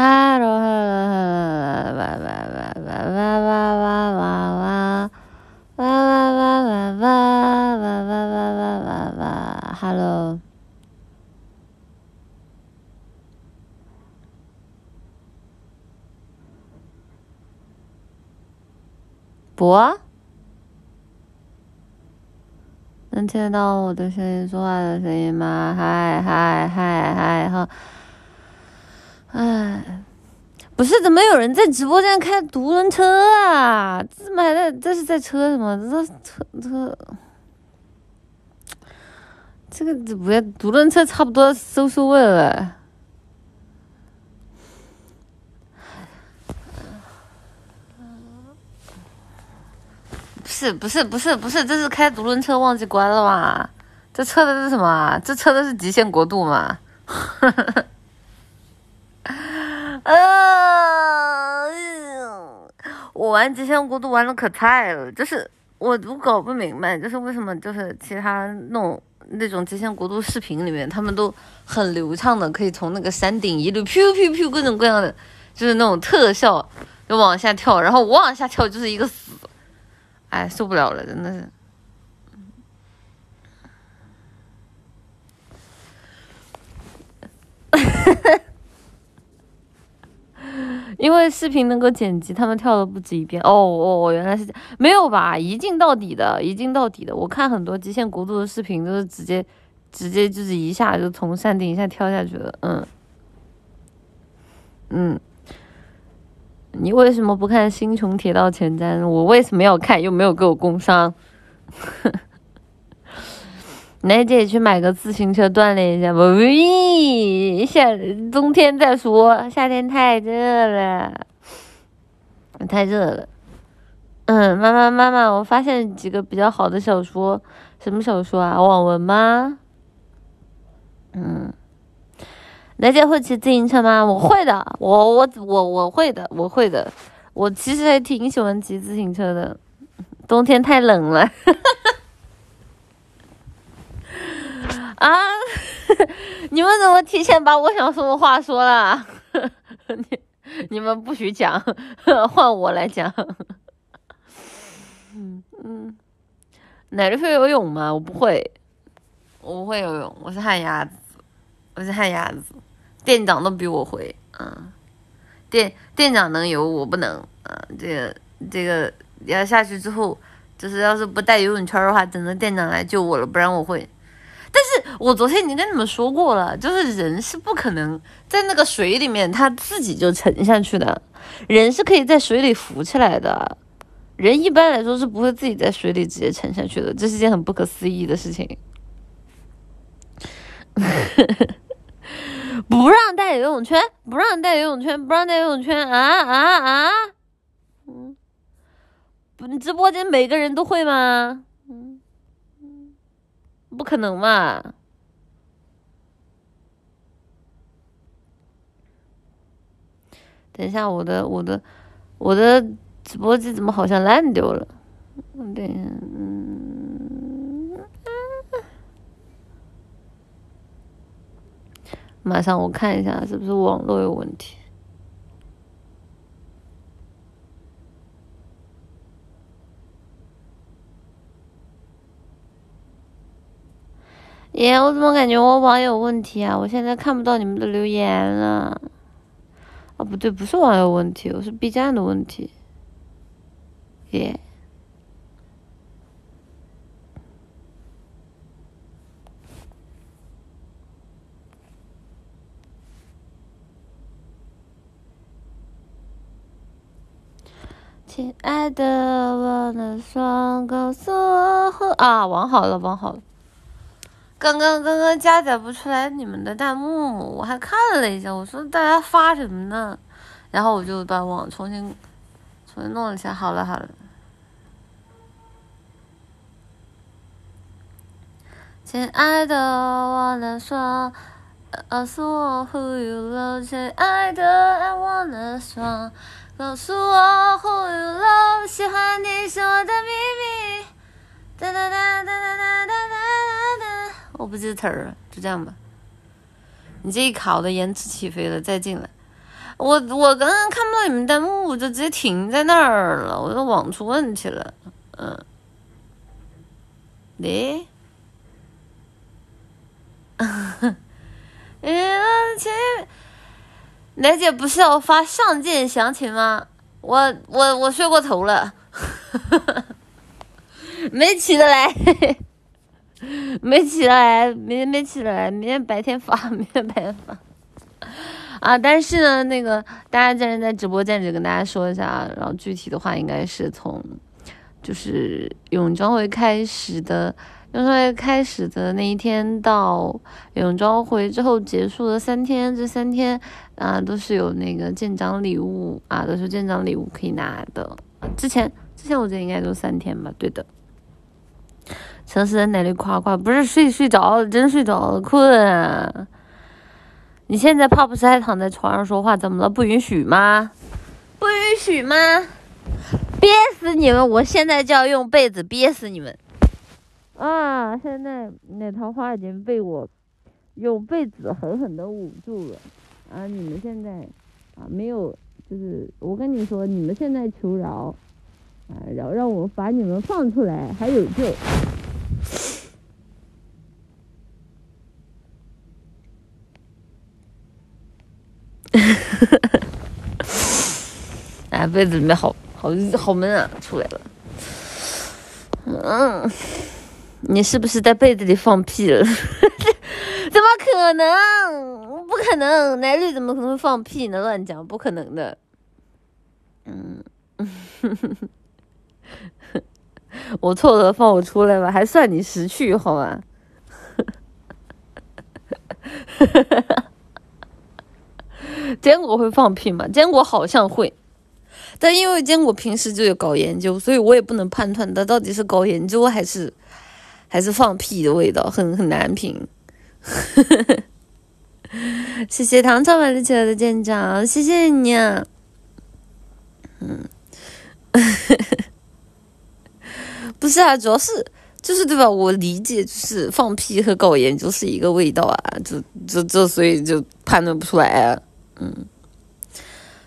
Hello，Hello，Hello，哇哇哇哇哇哇哇哇哇。哇哇哇哇哇哇哇哇哇哇哇！Hello，不？能听得到我的声音、说话的声音吗？嗨嗨嗨嗨哈！哎。不是，怎么有人在直播间开独轮车啊？这怎么还在？这是在车什么？这车车，这个不要独轮车，差不多收收尾了。不是不是不是不是，这是开独轮车忘记关了吗？这测的是什么？这测的是极限国度啊！我玩极限国度玩的可菜了，就是我都搞不明白，就是为什么就是其他那种那种极限国度视频里面，他们都很流畅的可以从那个山顶一路飘飘飘各种各样的，就是那种特效就往下跳，然后我往下跳就是一个死，哎，受不了了，真的是。因为视频能够剪辑，他们跳了不止一遍。哦哦，原来是这样，没有吧？一镜到底的，一镜到底的。我看很多极限国度的视频都是直接，直接就是一下就从山顶一下跳下去了。嗯，嗯。你为什么不看《星穹铁道前瞻》？我为什么要看？又没有给我工伤。奶姐去买个自行车锻炼一下吧。喂，夏冬天再说，夏天太热了，太热了。嗯，妈妈妈妈，我发现几个比较好的小说，什么小说啊？网文吗？嗯，奶姐会骑自行车吗？我会的，我我我我会的，我会的。我其实还挺喜欢骑自行车的，冬天太冷了。啊！你们怎么提前把我想说的话说了？你你们不许讲，换我来讲。嗯嗯，奶奶会游泳吗？我不会，我不会游泳，我是旱鸭子，我是旱鸭子。店长都比我会，嗯，店店长能游，我不能。嗯，这个这个要下去之后，就是要是不带游泳圈的话，等着店长来救我了，不然我会。但是我昨天已经跟你们说过了，就是人是不可能在那个水里面他自己就沉下去的，人是可以在水里浮起来的，人一般来说是不会自己在水里直接沉下去的，这是件很不可思议的事情。不让带游泳圈，不让带游泳圈，不让带游泳圈啊啊啊！嗯，不，你直播间每个人都会吗？不可能嘛！等一下，我的我的我的直播机怎么好像烂掉了？对，嗯，马上我看一下是不是网络有问题。耶，我怎么感觉我网有问题啊？我现在看不到你们的留言了。哦，不对，不是网友问题，我是 B 站的问题。耶。亲爱的，我的双，告诉我啊，网好了，网好了。刚刚刚刚加载不出来你们的弹幕，我还看了一下，我说大家发什么呢？然后我就把网重新重新弄了一下，好了好了。亲爱的，我的说，告诉我 who you love，亲爱的，I wanna 说，告诉我 who you love，喜欢你是我的秘密。哒哒哒哒哒哒哒哒哒我不记得词儿，就这样吧。你这一考，的延迟起飞了，再进来。我我刚刚看不到你们弹幕，我就直接停在那儿了，我的网出问题了。嗯，你，嗯，亲，奶姐不是要发上舰详情吗？我我我睡过头了，没起得来，没起来，明天没起来，明天白天发，明天白天发。啊，但是呢，那个大家既然在直播间里跟大家说一下，然后具体的话应该是从，就是泳装会开始的，泳装会开始的那一天到泳装会之后结束的三天，这三天啊都是有那个舰长礼物啊，都是舰长礼物可以拿的。之前之前我觉得应该都三天吧，对的。城市在奶里夸夸？不是睡睡着了，真睡着了，困。啊你现在怕不是还躺在床上说话？怎么了？不允许吗？不允许吗？憋死你们！我现在就要用被子憋死你们！啊！现在那桃花已经被我用被子狠狠的捂住了。啊！你们现在啊没有，就是我跟你说，你们现在求饶啊，让让我把你们放出来，还有救。哎，被子里面好好好闷啊，出来了。嗯，你是不是在被子里放屁了？怎么可能？不可能，奶绿怎么可能会放屁呢？乱讲，不可能的。嗯，我错了，放我出来吧，还算你识趣，好吧？坚果会放屁吗？坚果好像会，但因为坚果平时就有搞研究，所以我也不能判断它到底是搞研究还是还是放屁的味道，很很难评。谢谢唐朝买了起来的舰长，谢谢你。啊。嗯，不是啊，主要是就是对吧？我理解就是放屁和搞研究是一个味道啊，就就就所以就判断不出来啊。嗯，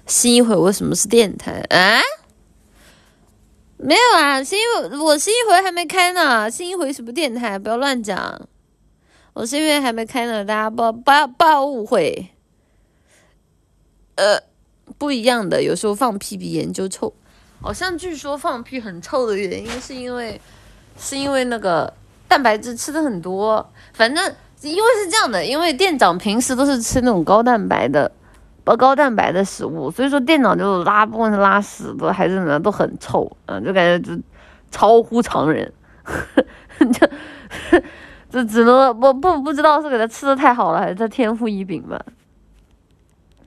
新一回为什么是电台啊？没有啊，新一我新一回还没开呢，新一回什么电台？不要乱讲，我新一回还没开呢，大家不要不要不要误会。呃，不一样的，有时候放屁比研究臭，好像据说放屁很臭的原因是因为是因为那个蛋白质吃的很多，反正因为是这样的，因为店长平时都是吃那种高蛋白的。不高蛋白的食物，所以说店长就拉，不管是拉屎的还是什么，都很臭，嗯，就感觉就超乎常人，就 就只能不不不知道是给他吃的太好了，还是他天赋异禀吧。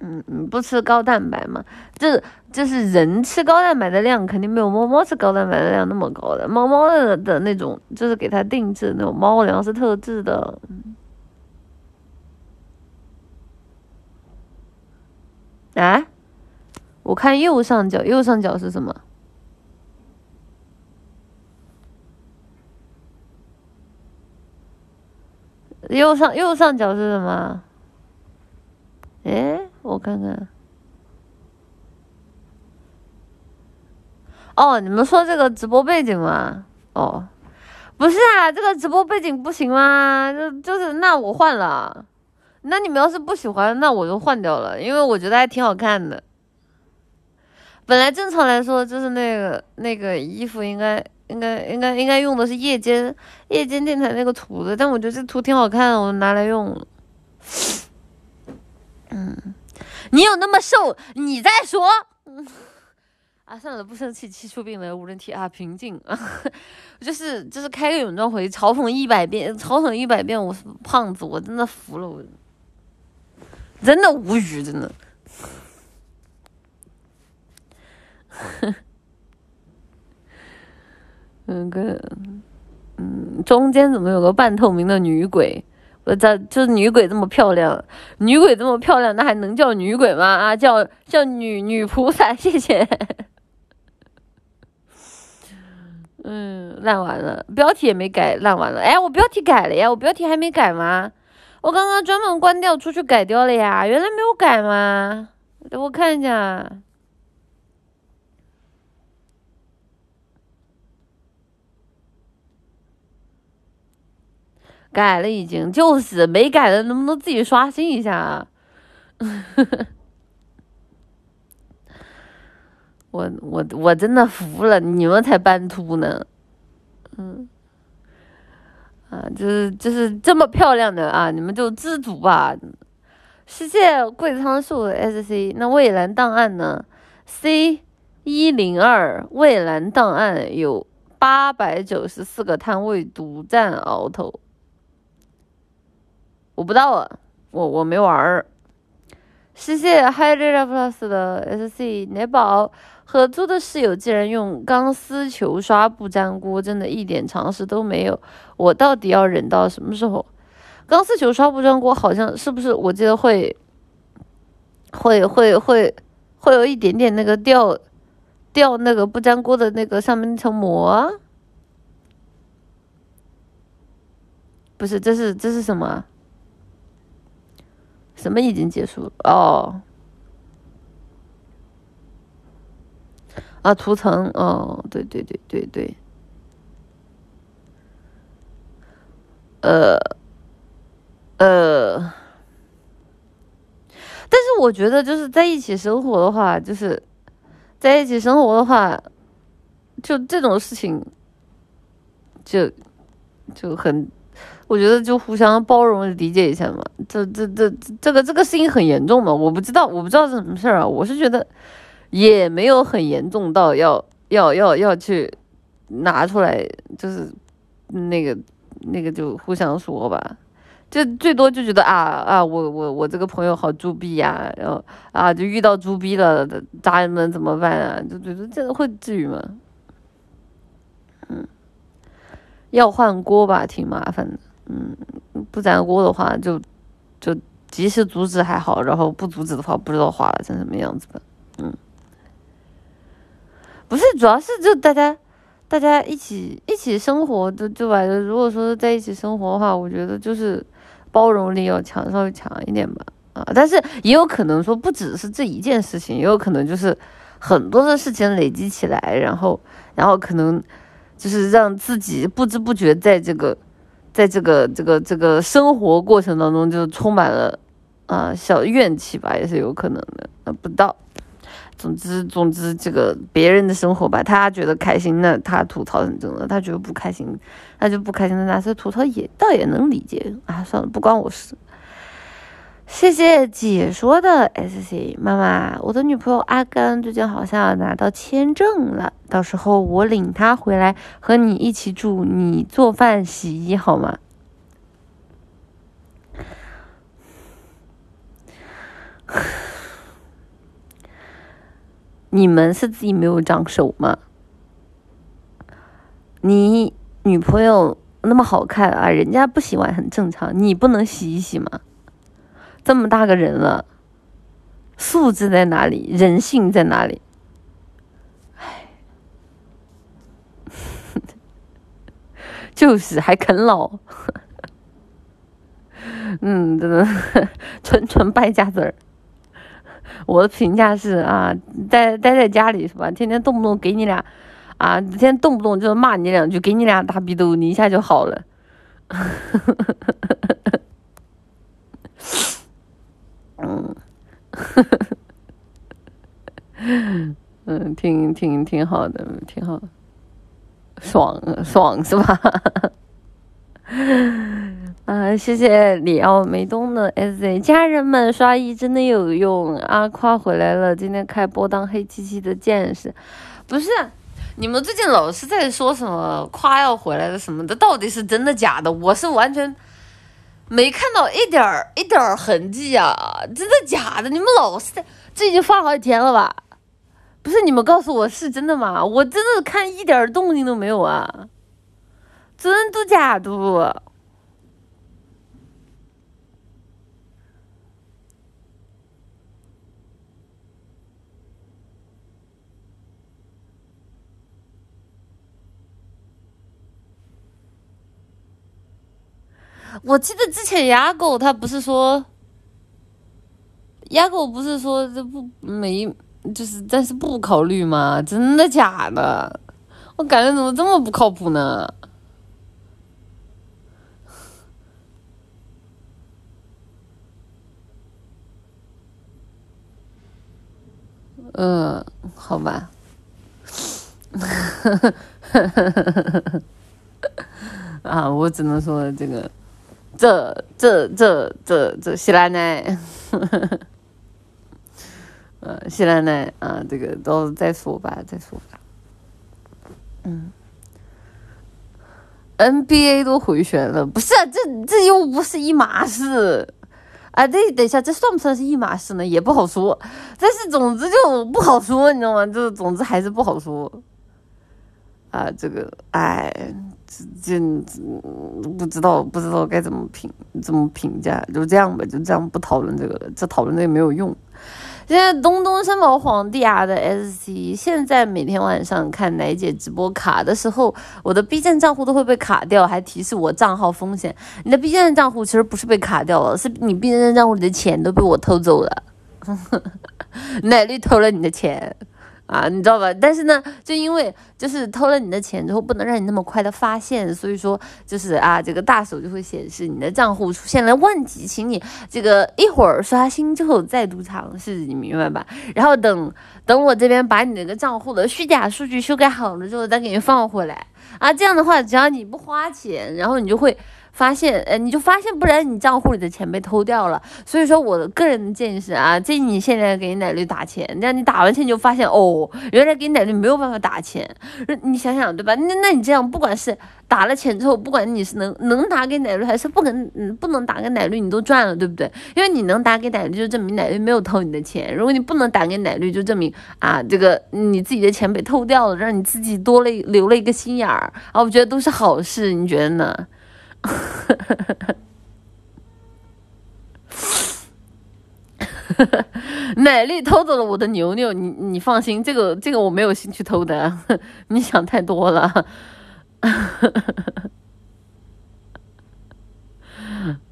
嗯，不吃高蛋白嘛，就是就是人吃高蛋白的量肯定没有猫猫吃高蛋白的量那么高的，猫猫的的那种就是给它定制那种猫粮是特制的。啊，我看右上角，右上角是什么？右上右上角是什么？哎，我看看。哦，你们说这个直播背景吗？哦，不是啊，这个直播背景不行吗？就就是那我换了。那你们要是不喜欢，那我就换掉了，因为我觉得还挺好看的。本来正常来说，就是那个那个衣服应该应该应该应该用的是夜间夜间电台那个图的，但我觉得这图挺好看的，我拿来用了。嗯，你有那么瘦？你再说。啊，算了，不生气。气出病来无人替啊，平静啊。就是就是开个泳装回嘲讽一百遍，嘲讽一百遍，我是胖子，我真的服了我。真的无语，真的。那个，嗯，中间怎么有个半透明的女鬼？我咋就是女鬼这么漂亮，女鬼这么漂亮，那还能叫女鬼吗？啊，叫叫女女菩萨，谢谢。嗯，烂完了，标题也没改，烂完了。哎，我标题改了呀，我标题还没改吗？我刚刚专门关掉出去改掉了呀，原来没有改吗？我看一下，改了已经，就是没改的，能不能自己刷新一下啊？我我我真的服了，你们才斑秃呢，嗯，啊，就是就是这么漂亮的啊，你们就知足吧。世界贵仓树 SC，那蔚蓝档案呢？C 一零二蔚蓝档案有八百九十四个摊位独占鳌头，我不知道啊，我我没玩儿。世界 High Data Plus 的 SC 奶宝合租的室友竟然用钢丝球刷不粘锅，真的一点常识都没有。我到底要忍到什么时候？钢丝球刷不粘锅，好像是不是？我记得会，会会会会有一点点那个掉掉那个不粘锅的那个上面那层膜。不是，这是这是什么？什么已经结束了？哦，啊，图层哦，对对对对对，呃。呃，但是我觉得就是在一起生活的话，就是在一起生活的话，就这种事情，就就很，我觉得就互相包容理解一下嘛。这这这这个这个事情很严重嘛？我不知道，我不知道是什么事儿啊。我是觉得也没有很严重到要要要要去拿出来，就是那个那个就互相说吧。就最多就觉得啊啊，我我我这个朋友好猪逼呀，然后啊就遇到猪逼了，渣人们怎么办啊？就觉得这个会至于吗？嗯，要换锅吧，挺麻烦的。嗯，不粘锅的话，就就及时阻止还好，然后不阻止的话，不知道化了成什么样子吧。嗯，不是，主要是就大家大家一起一起生活的，对吧？如果说在一起生活的话，我觉得就是。包容力要强，稍微强一点吧，啊，但是也有可能说不只是这一件事情，也有可能就是很多的事情累积起来，然后，然后可能就是让自己不知不觉在这个，在这个这个这个生活过程当中就充满了啊小怨气吧，也是有可能的，那，不到。总之，总之，这个别人的生活吧，他觉得开心，那他吐槽很正常；他觉得不开心，那就不开心的，那是吐槽也倒也能理解啊。算了，不关我事。谢谢解说的 S C 妈妈，我的女朋友阿甘最近好像拿到签证了，到时候我领她回来和你一起住，你做饭洗衣好吗？你们是自己没有长手吗？你女朋友那么好看啊，人家不洗碗很正常，你不能洗一洗吗？这么大个人了，素质在哪里？人性在哪里？唉，就是还啃老，嗯，真的 纯纯败家子儿。我的评价是啊，待待在家里是吧？天天动不动给你俩，啊，天天动不动就骂你两句，给你俩大逼斗，你一下就好了。嗯，嗯，挺挺挺好的，挺好，爽爽是吧？啊，谢谢里奥梅东的 S Z 家人们，刷一真的有用。阿夸回来了，今天开播当黑漆漆的见识，不是？你们最近老是在说什么夸要回来的什么的，到底是真的假的？我是完全没看到一点儿一点儿痕迹啊！真的假的？你们老是在，这已经放好几天了吧？不是，你们告诉我是真的吗？我真的看一点动静都没有啊！真的假的？我记得之前牙狗他不是说牙狗不是说这不没，就是但是不考虑吗？真的假的？我感觉怎么这么不靠谱呢？嗯，好吧。啊，我只能说这个，这这这这这西兰奶，呃，西兰奶啊，这个都再说吧，再说吧。嗯，NBA 都回旋了，不是这这又不是一码事。啊，这等一下，这算不算是一码事呢？也不好说。但是总之就不好说，你知道吗？就总之还是不好说。啊，这个，哎，这这不知道不知道该怎么评怎么评价，就这样吧，就这样不讨论这个了，这讨论这个没有用。现在东东山宝皇帝啊的 SC，现在每天晚上看奶姐直播卡的时候，我的 B 站账户都会被卡掉，还提示我账号风险。你的 B 站账户其实不是被卡掉了，是你 B 站账户里的钱都被我偷走了，奶绿偷了你的钱。啊，你知道吧？但是呢，就因为就是偷了你的钱之后，不能让你那么快的发现，所以说就是啊，这个大手就会显示你的账户出现了问题，请你这个一会儿刷新之后再度尝试，你明白吧？然后等等我这边把你那个账户的虚假数据修改好了之后，再给你放回来啊。这样的话，只要你不花钱，然后你就会。发现，呃，你就发现，不然你账户里的钱被偷掉了。所以说，我的个人的建议是啊，建议你现在给奶绿打钱，这样你打完钱你就发现，哦，原来给奶绿没有办法打钱。你想想，对吧？那那你这样，不管是打了钱之后，不管你是能能打给奶绿，还是不能，不能打给奶绿，你都赚了，对不对？因为你能打给奶绿，就证明奶绿没有偷你的钱。如果你不能打给奶绿，就证明啊，这个你自己的钱被偷掉了，让你自己多了留了一个心眼儿啊。我觉得都是好事，你觉得呢？奶绿偷走了我的牛牛，你你放心，这个这个我没有兴趣偷的，你想太多了。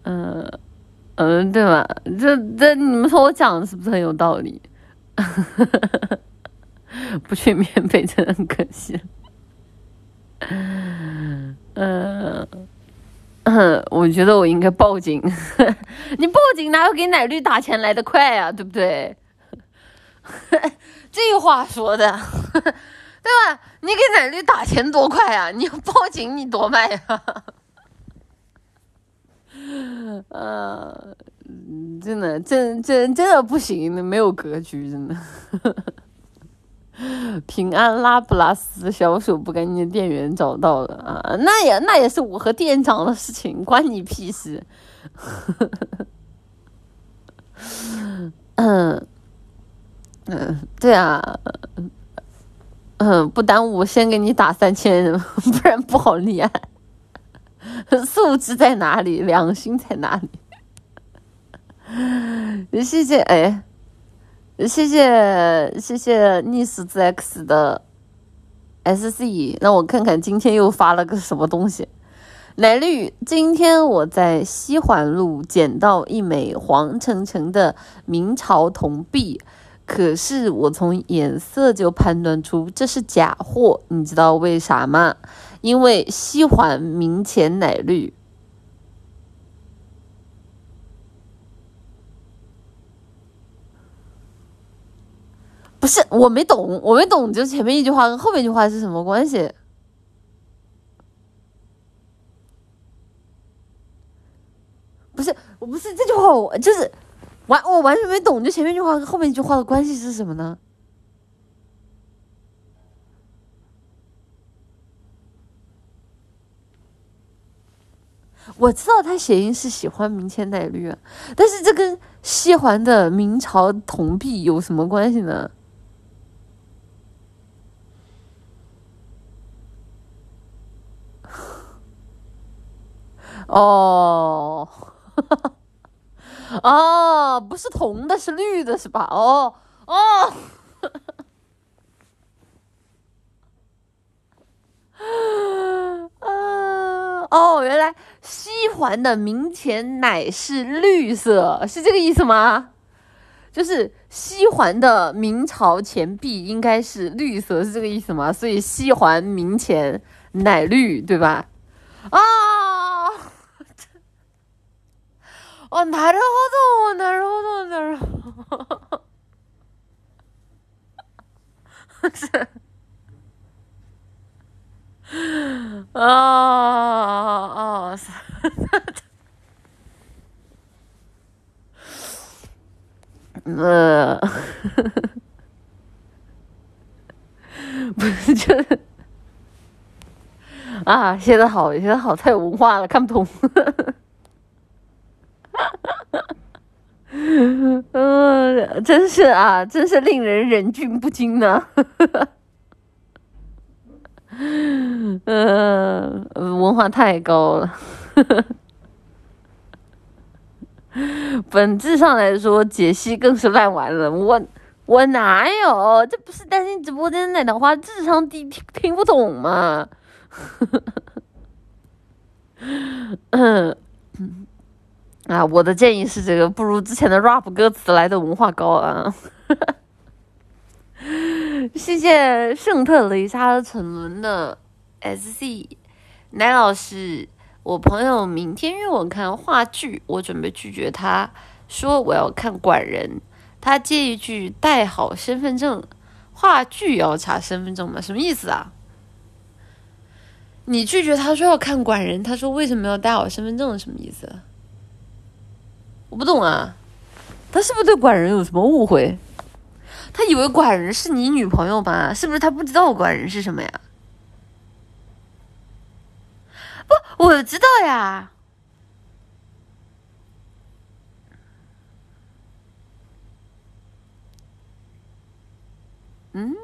嗯嗯，对吧？这这你们说我讲的是不是很有道理？不去免费真的很可惜。嗯。嗯，我觉得我应该报警。你报警哪有给奶绿打钱来的快啊？对不对？这话说的，对吧？你给奶绿打钱多快啊？你要报警你多慢呀？嗯，真的，真真真的不行，没有格局，真的。平安拉普拉斯小手不干净，店员找到了啊！那也那也是我和店长的事情，关你屁事。嗯嗯，对啊，嗯，不耽误，先给你打三千，不然不好立案。素质在哪里？良心在哪里？谢谢，哎。谢谢谢谢逆时之 X 的 SC，让我看看今天又发了个什么东西。奶绿，今天我在西环路捡到一枚黄澄澄的明朝铜币，可是我从颜色就判断出这是假货，你知道为啥吗？因为西环明前奶绿。不是我没懂，我没懂，就前面一句话跟后面一句话是什么关系？不是，我不是这句话，我就是完，我完全没懂，就前面一句话跟后面一句话的关系是什么呢？我知道他谐音是喜欢明前奶绿，但是这跟西环的明朝铜币有什么关系呢？哦，哦，不是铜的，是绿的，是吧？哦，哦，啊，哦，原来西环的明前乃是绿色，是这个意思吗？就是西环的明朝钱币应该是绿色，是这个意思吗？所以西环明钱奶绿，对吧？啊！哦，なるほど，なるほど，なるほど。是啊啊！呃，不是，就是啊，写的好，写的好，太有文化了，看不懂。 嗯，真是啊，真是令人忍俊不禁呢。嗯，文化太高了。本质上来说，解析更是烂完了。我我哪有？这不是担心直播间那的话，智商低听听不懂吗？嗯。啊，我的建议是这个，不如之前的 rap 歌词来的文化高啊！谢谢圣特雷莎沉沦的 SC 奶老师，我朋友明天约我看话剧，我准备拒绝他，说我要看管人，他接一句带好身份证，话剧要查身份证吗？什么意思啊？你拒绝他说要看管人，他说为什么要带好身份证？什么意思？我不懂啊，他是不是对管人有什么误会？他以为管人是你女朋友吧？是不是他不知道管人是什么呀？不，我知道呀。嗯，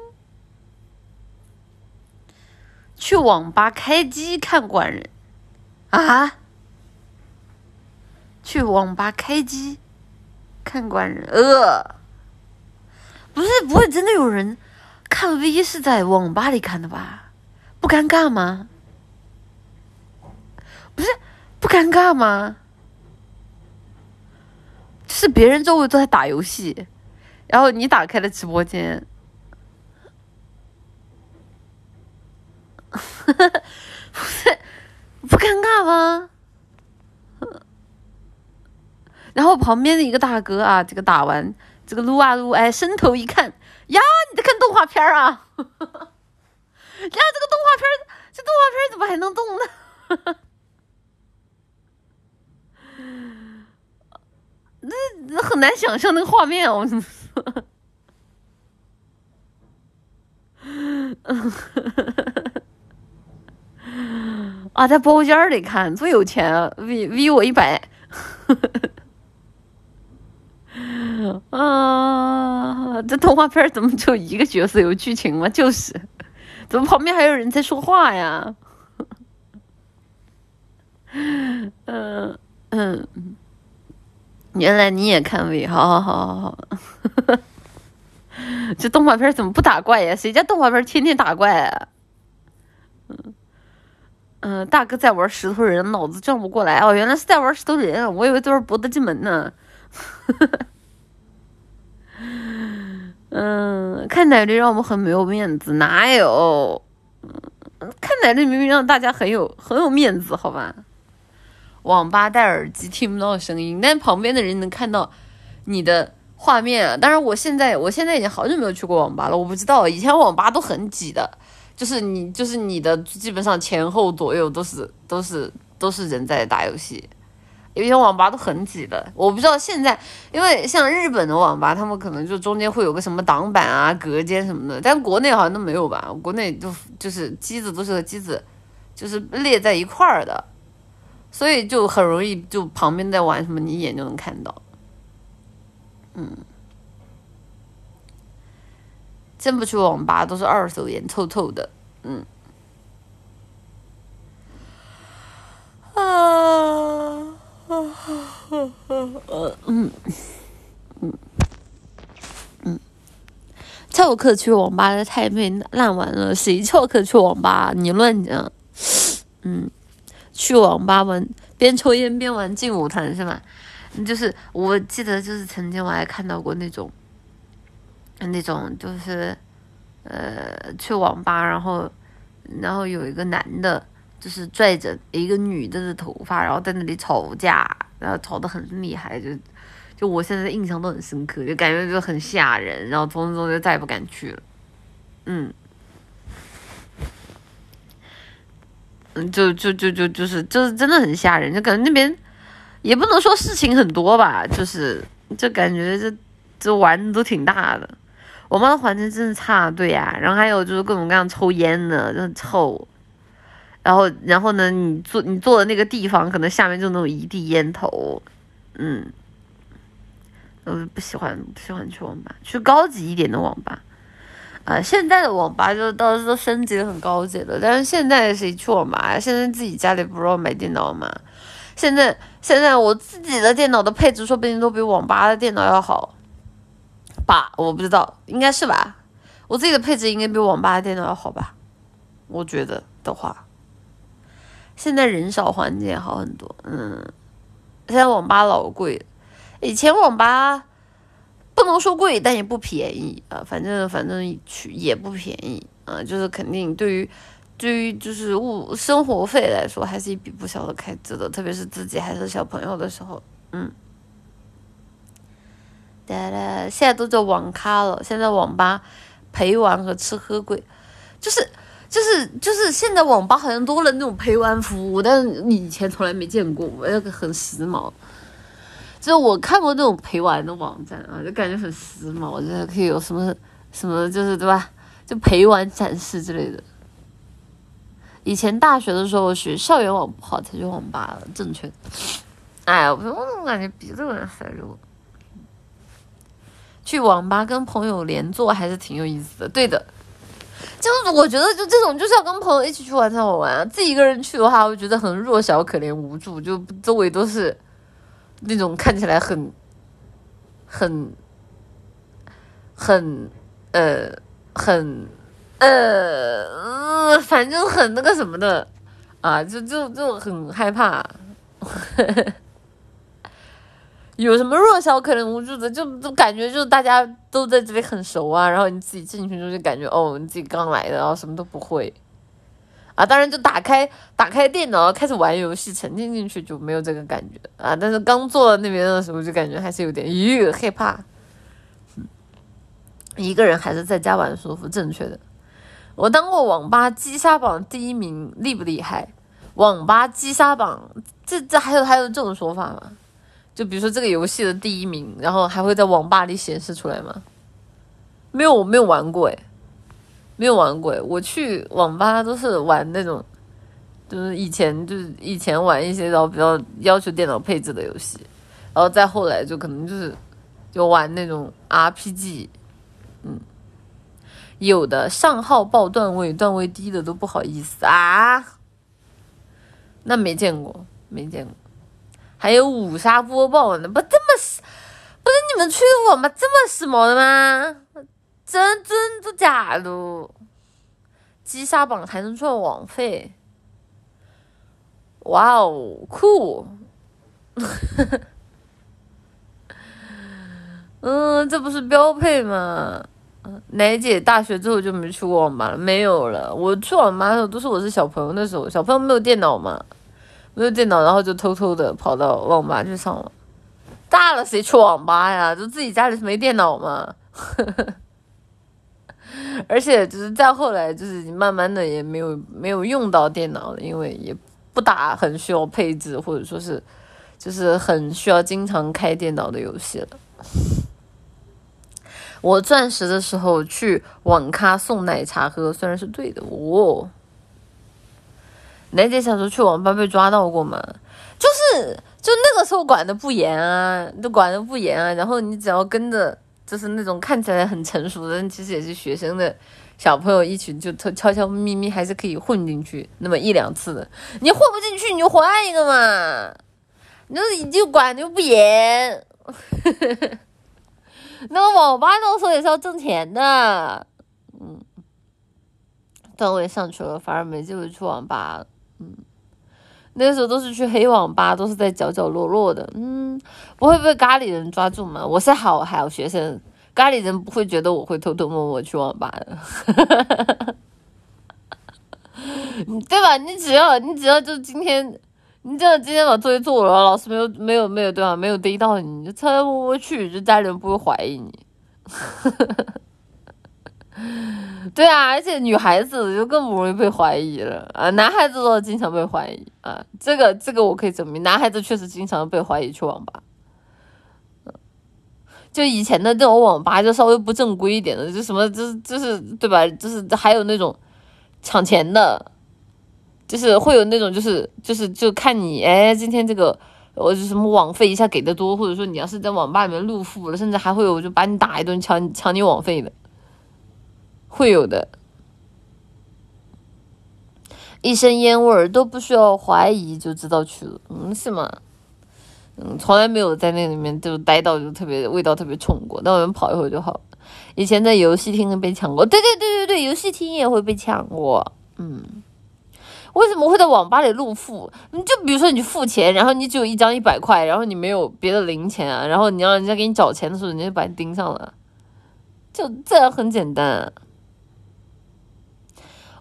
去网吧开机看管人啊？去网吧开机看官人，呃，不是，不会真的有人看 V 是在网吧里看的吧？不尴尬吗？不是，不尴尬吗？是别人周围都在打游戏，然后你打开了直播间，不是，不尴尬吗？然后旁边的一个大哥啊，这个打完这个撸啊撸，哎，伸头一看，呀，你在看动画片啊？呀，这个动画片，这动画片怎么还能动呢？那那很难想象那个画面，我跟你说。啊，在包间里看，最有钱，v v 我一百。啊，这动画片怎么就一个角色有剧情吗？就是，怎么旁边还有人在说话呀？嗯嗯，原来你也看 V，好好好好好。这动画片怎么不打怪呀？谁家动画片天天打怪啊？嗯嗯，大哥在玩石头人，脑子转不过来哦，原来是在玩石头人，我以为都是博德之门呢。嗯，看奶绿让我们很没有面子，哪有？看奶绿明明让大家很有很有面子，好吧？网吧戴耳机听不到声音，但旁边的人能看到你的画面。当然，我现在我现在已经好久没有去过网吧了，我不知道以前网吧都很挤的，就是你就是你的基本上前后左右都是都是都是人在打游戏。有些网吧都很挤的，我不知道现在，因为像日本的网吧，他们可能就中间会有个什么挡板啊、隔间什么的，但国内好像都没有吧？国内就就是机子都是机子，就是列在一块儿的，所以就很容易就旁边在玩什么，你一眼就能看到。嗯，真不去网吧都是二手烟臭臭的，嗯。啊。嗯嗯嗯嗯，翘课去网吧的太妹烂完了，谁翘课去网吧？你乱讲。嗯，去网吧玩边抽烟边玩劲舞团是吧？就是我记得就是曾经我还看到过那种，那种就是呃去网吧，然后然后有一个男的，就是拽着一个女的的头发，然后在那里吵架，然后吵得很厉害，就就我现在印象都很深刻，就感觉就很吓人，然后从此之后就再也不敢去了，嗯。嗯，就就就就就是就是真的很吓人，就感觉那边也不能说事情很多吧，就是就感觉这这玩的都挺大的。我们的环境真的差，对呀。然后还有就是各种各样抽烟的，就很臭。然后然后呢，你坐你坐的那个地方，可能下面就那种一地烟头。嗯，我不喜欢不喜欢去网吧，去高级一点的网吧。啊，现在的网吧就倒是都升级的很高级了，但是现在谁去网吧？现在自己家里不是要买电脑吗？现在现在我自己的电脑的配置说不定都比网吧的电脑要好吧？我不知道，应该是吧？我自己的配置应该比网吧的电脑要好吧？我觉得的话，现在人少，环境也好很多。嗯，现在网吧老贵，以前网吧。不能说贵，但也不便宜啊。反正反正去也不便宜啊，就是肯定对于对于就是物生活费来说，还是一笔不小的开支的。特别是自己还是小朋友的时候，嗯。现在都叫网咖了。现在网吧陪玩和吃喝贵，就是就是就是现在网吧好像多了那种陪玩服务，但是以前从来没见过，那个很时髦。就是我看过那种陪玩的网站啊，就感觉很时髦，我觉得可以有什么什么，就是对吧？就陪玩展示之类的。以前大学的时候学校园网不好才去网吧了，正确。哎呀，我怎么感觉鼻子有点塞住？去网吧跟朋友连坐还是挺有意思的，对的。就是我觉得就这种就是要跟朋友一起去玩才好玩啊，自己一个人去的话，我觉得很弱小、可怜、无助，就周围都是。那种看起来很、很、很、呃、很、呃，反正很那个什么的啊，就就就很害怕。有什么弱小可怜无助的，就就感觉就大家都在这里很熟啊，然后你自己进去就就感觉哦，你自己刚来的，然后什么都不会。啊，当然就打开打开电脑开始玩游戏，沉浸进去就没有这个感觉啊。但是刚坐到那边的时候，就感觉还是有点咦害怕。一个人还是在家玩舒服，正确的。我当过网吧击杀榜第一名，厉不厉害？网吧击杀榜，这这还有还有这种说法吗？就比如说这个游戏的第一名，然后还会在网吧里显示出来吗？没有，我没有玩过哎。没有玩过诶，我去网吧都是玩那种，就是以前就是以前玩一些然后比较要求电脑配置的游戏，然后再后来就可能就是就玩那种 RPG，嗯，有的上号报段位，段位低的都不好意思啊，那没见过，没见过，还有五杀播报呢，不这么，不是你们去的网吧这么时髦的吗？真真的假的？击杀榜还能赚网费？哇哦，酷！嗯，这不是标配吗？奶姐大学之后就没去过网吧了，没有了。我去网吧的时候都是我是小朋友的时候，小朋友没有电脑嘛，没有电脑，然后就偷偷的跑到网吧去上网。大了谁去网吧呀？就自己家里是没电脑吗？而且就是再后来，就是慢慢的也没有没有用到电脑了，因为也不打很需要配置或者说是就是很需要经常开电脑的游戏了。我钻石的时候去网咖送奶茶喝，虽然是对的哦。奶姐小时候去网吧被抓到过吗？就是就那个时候管的不严啊，都管的不严啊，然后你只要跟着。就是那种看起来很成熟的，其实也是学生的小朋友，一群就悄悄悄咪咪，还是可以混进去那么一两次的。你混不进去，你就换一个嘛。你就就管的又不严。那个网吧那时候也是要挣钱的。嗯，段位上去了，反而没机会去网吧。了，那时候都是去黑网吧，都是在角角落落的。嗯，不会被咖喱人抓住吗？我是好好学生，咖喱人不会觉得我会偷偷摸摸去网吧的。对吧？你只要你只要就今天，你只要今天把作业做了，老师没有没有没有对吧？没有逮到你，你就偷偷摸摸去，就家里人不会怀疑你。对啊，而且女孩子就更不容易被怀疑了啊，男孩子都经常被怀疑啊。这个这个我可以证明，男孩子确实经常被怀疑去网吧。嗯就以前的这种网吧就稍微不正规一点的，就什么就是就是对吧？就是还有那种抢钱的。就是会有那种，就是就是就看你，哎，今天这个我就什么网费一下给的多，或者说你要是在网吧里面入付了，甚至还会有就把你打一顿抢抢你网费的，会有的。一身烟味儿都不需要怀疑就知道去了，嗯，是吗？嗯，从来没有在那里面就待到就特别味道特别冲过，那我们跑一会儿就好了。以前在游戏厅被抢过，对对对对对，游戏厅也会被抢过，嗯。为什么会在网吧里入付？你就比如说你付钱，然后你只有一张一百块，然后你没有别的零钱啊，然后你让人家给你找钱的时候，人家就把你盯上了，就这样很简单。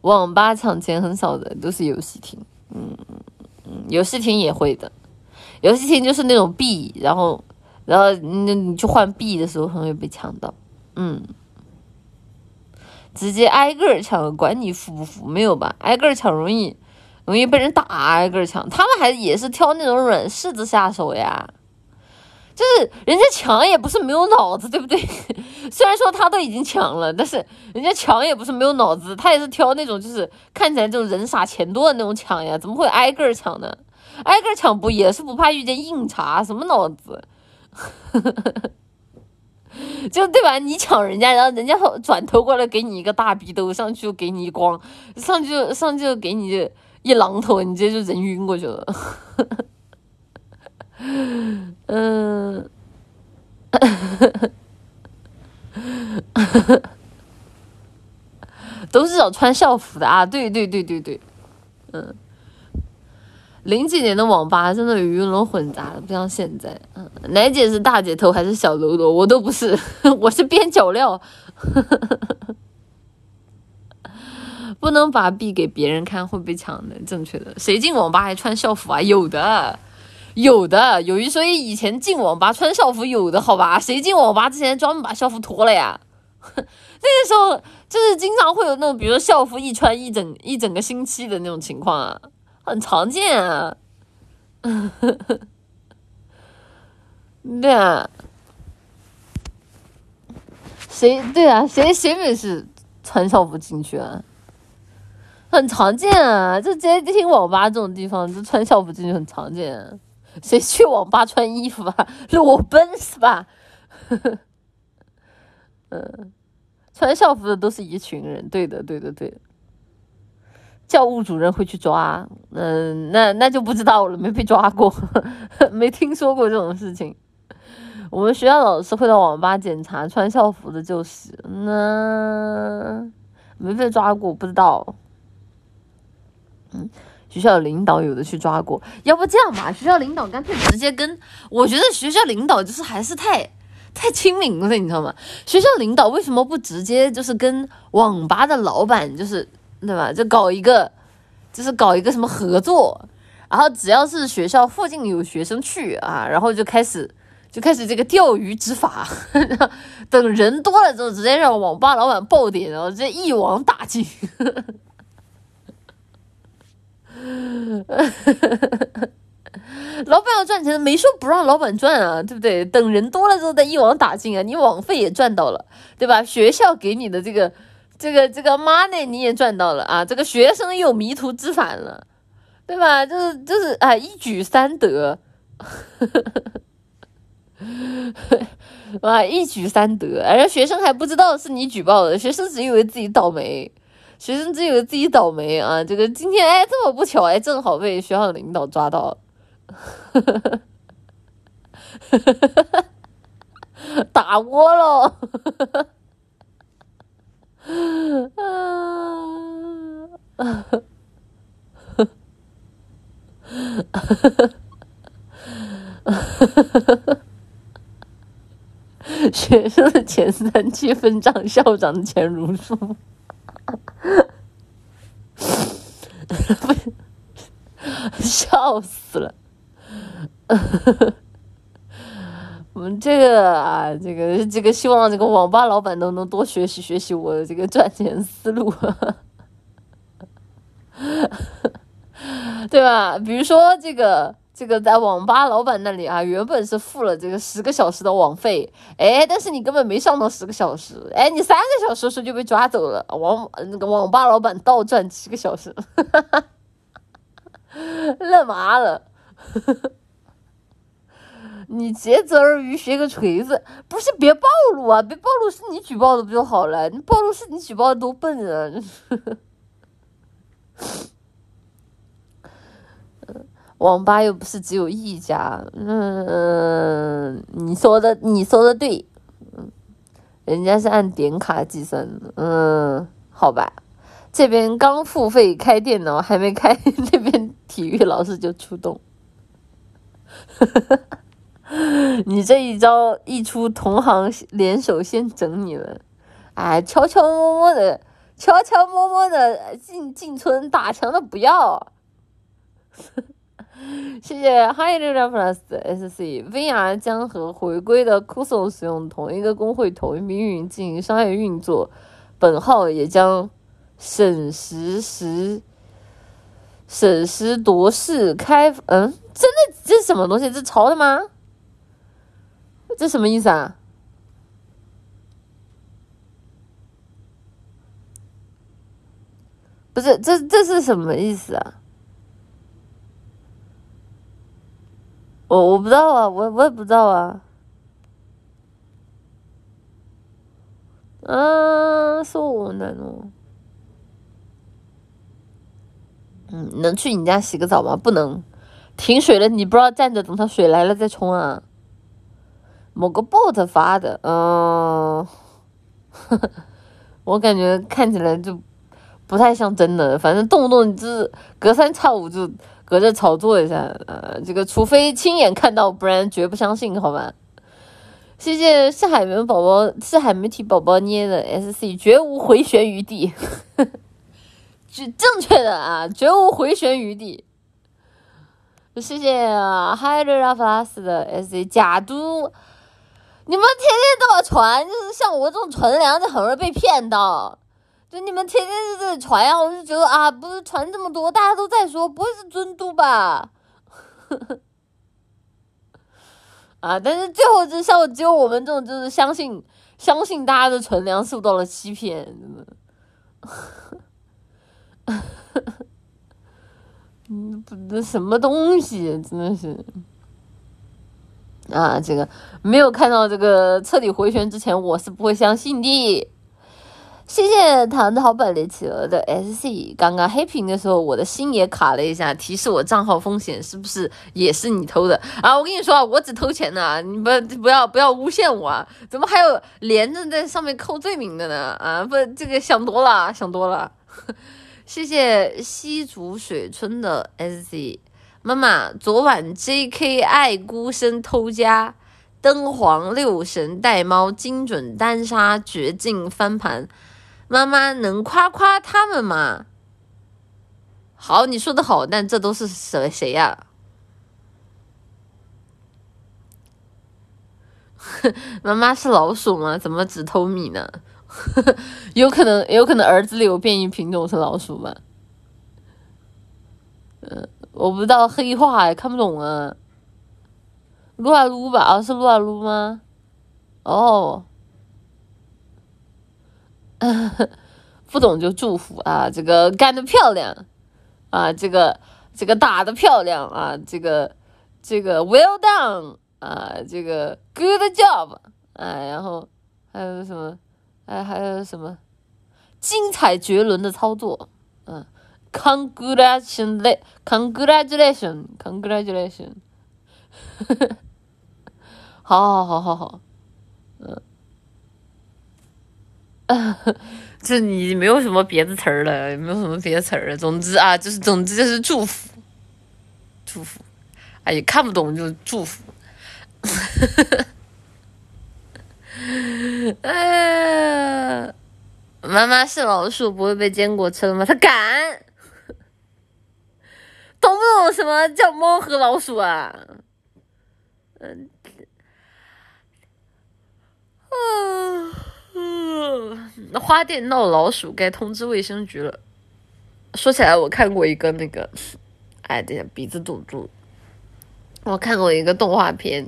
网吧抢钱很少的，都是游戏厅。嗯嗯，游戏厅也会的，游戏厅就是那种币，然后然后你你去换币的时候很容易被抢到。嗯。直接挨个抢，管你服不服？没有吧？挨个抢容易，容易被人打。挨个抢，他们还也是挑那种软柿子下手呀。就是人家抢也不是没有脑子，对不对？虽然说他都已经抢了，但是人家抢也不是没有脑子，他也是挑那种就是看起来就人傻钱多的那种抢呀。怎么会挨个抢呢？挨个抢不也是不怕遇见硬茬？什么脑子？就对吧？你抢人家，然后人家转头过来给你一个大逼兜，上去就给你一光，上去就上去就给你一榔头，你直接就人晕过去了。嗯，都是找穿校服的啊！对对对对对，嗯。零几年的网吧真的鱼龙混杂的，不像现在。嗯，奶姐是大姐头还是小喽啰？我都不是，我是边角料。不能把币给别人看，会被抢的。正确的，谁进网吧还穿校服啊？有的，有的。有一说一，以前进网吧穿校服有的，好吧？谁进网吧之前专门把校服脱了呀？那个时候就是经常会有那种，比如说校服一穿一整一整个星期的那种情况啊。很常见啊，对啊，谁对啊？谁谁没事穿校服进去啊？很常见啊，就接听网吧这种地方，就穿校服进去很常见。谁去网吧穿衣服啊？裸奔是吧？嗯，穿校服的都是一群人。对的，对的，对的。教务主任会去抓，嗯，那那就不知道了，没被抓过，没听说过这种事情。我们学校老师会到网吧检查穿校服的，就是那没被抓过，不知道。嗯，学校领导有的去抓过，要不这样吧，学校领导干脆直接跟，我觉得学校领导就是还是太太亲民了，你知道吗？学校领导为什么不直接就是跟网吧的老板就是？对吧？就搞一个，就是搞一个什么合作，然后只要是学校附近有学生去啊，然后就开始就开始这个钓鱼执法，等人多了之后，直接让网吧老板爆点，然后直接一网打尽。老板要赚钱，没说不让老板赚啊，对不对？等人多了之后再一网打尽啊，你网费也赚到了，对吧？学校给你的这个。这个这个 money 你也赚到了啊！这个学生又迷途知返了，对吧？就是就是啊，一举三得，哇，一举三得！而学生还不知道是你举报的，学生只以为自己倒霉，学生只以为自己倒霉啊！这个今天哎，这么不巧哎，正好被学校领导抓到，打窝了。啊，学生的钱三七分账，校长的钱如数。笑死了。我们这个啊，这个这个，希望这个网吧老板都能多学习学习我的这个赚钱思路，对吧？比如说这个这个，在网吧老板那里啊，原本是付了这个十个小时的网费，哎，但是你根本没上到十个小时，哎，你三个小时时就被抓走了，网那个网吧老板倒赚七个小时，乐麻了。你竭泽而渔学个锤子，不是别暴露啊！别暴露是你举报的不就好了？你暴露是你举报的多笨啊！网吧又不是只有一家，嗯，你说的你说的对，嗯，人家是按点卡计算的，嗯，好吧，这边刚付费开电脑还没开，那边体育老师就出动，哈哈。你这一招一出，同行联手先整你了，哎，悄悄摸摸的，悄悄摸摸的进进村打墙的不要。谢谢 Hi 六点 Plus SC，VR 将和回归的 c u s o 使用同一个工会同一命运营进行商业运作，本号也将审时时审时度势开，嗯，真的这是什么东西？这抄的吗？这什么意思啊？不是，这这是什么意思啊？我我不知道啊，我我也不知道啊。啊，我难哦。嗯，能去你家洗个澡吗？不能，停水了，你不知道站着等它水来了再冲啊。某个 bot 发的，嗯，我感觉看起来就不太像真的，反正动不动就是隔三差五就隔着炒作一下，呃，这个除非亲眼看到，不然绝不相信，好吧？谢谢是海绵宝宝，是海绵体宝宝捏的 SC，绝无回旋余地，是正确的啊，绝无回旋余地。谢谢啊，Hi Rafalas 的 SC 假都。你们天天都要传，就是像我这种纯良就很容易被骗到。就你们天天就在传呀，我就觉得啊，不是传这么多，大家都在说，不会是尊嘟吧？啊！但是最后就像只有我们这种就是相信相信大家的纯良受到了欺骗，真的。嗯，不，这什么东西，真的是。啊，这个没有看到这个彻底回旋之前，我是不会相信的。谢谢唐朝本列企鹅的 SC，刚刚黑屏的时候，我的心也卡了一下，提示我账号风险是不是也是你偷的啊？我跟你说，我只偷钱的，你不不要不要诬陷我啊！怎么还有连着在上面扣罪名的呢？啊，不，这个想多了，想多了。谢谢西竹水村的 SC。妈妈，昨晚 J.K. 爱孤身偷家，灯皇六神带猫精准单杀绝境翻盘，妈妈能夸夸他们吗？好，你说的好，但这都是谁谁呀？妈妈是老鼠吗？怎么只偷米呢？有可能，有可能儿子里有变异品种是老鼠吧？嗯。我不知道黑话，看不懂啊。撸啊撸吧，啊是撸啊撸吗？哦，不懂就祝福啊，这个干的漂亮啊，这个这个打的漂亮啊，这个这个 well done 啊，这个 good job 啊，然后还有什么？哎，还有什么？精彩绝伦的操作，嗯。Congratulation, congratulation, congratulation，好好好好好，嗯，这你没有什么别的词儿了，也没有什么别的词儿了。总之啊，就是总之就是祝福，祝福，哎呀，看不懂就祝福。哎，妈妈是老鼠，不会被坚果吃了吗？他敢，懂不懂什么叫猫和老鼠啊？嗯，啊，花店闹老鼠，该通知卫生局了。说起来，我看过一个那个，哎，等下鼻子堵住。我看过一个动画片，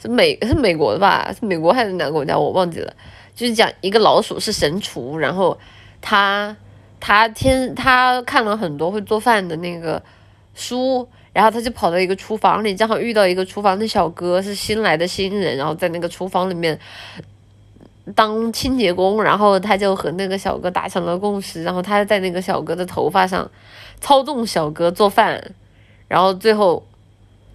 是美是美国的吧？是美国还是哪个国家？我忘记了。就是讲一个老鼠是神厨，然后他他天他看了很多会做饭的那个书，然后他就跑到一个厨房里，正好遇到一个厨房的小哥是新来的新人，然后在那个厨房里面当清洁工，然后他就和那个小哥达成了共识，然后他在那个小哥的头发上操纵小哥做饭，然后最后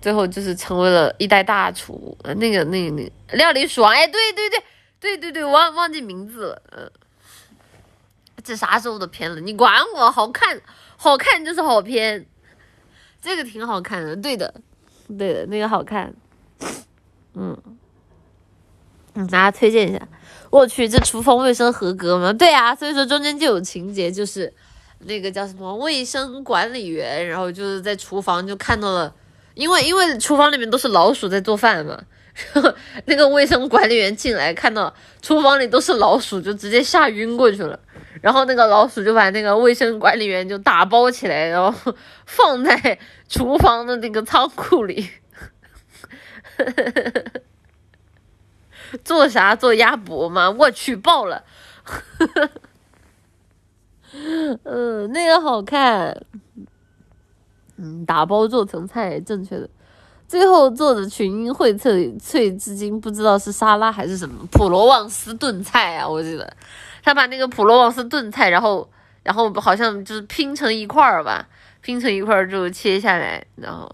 最后就是成为了一代大厨，那个那个那个料理鼠王，哎，对对对。对对对，忘忘记名字了，嗯，这啥时候的片了？你管我？好看，好看就是好片，这个挺好看的，对的，对的，那个好看，嗯，嗯，大家推荐一下。我去，这厨房卫生合格吗？对啊，所以说中间就有情节，就是那个叫什么卫生管理员，然后就是在厨房就看到了，因为因为厨房里面都是老鼠在做饭嘛。那个卫生管理员进来，看到厨房里都是老鼠，就直接吓晕过去了。然后那个老鼠就把那个卫生管理员就打包起来，然后放在厨房的那个仓库里。做啥？做鸭脖吗？我去，爆了！嗯，那个好看。嗯，打包做成菜，正确的。最后做的群英荟萃，萃至今不知道是沙拉还是什么普罗旺斯炖菜啊！我记得他把那个普罗旺斯炖菜，然后然后好像就是拼成一块儿吧，拼成一块儿就切下来，然后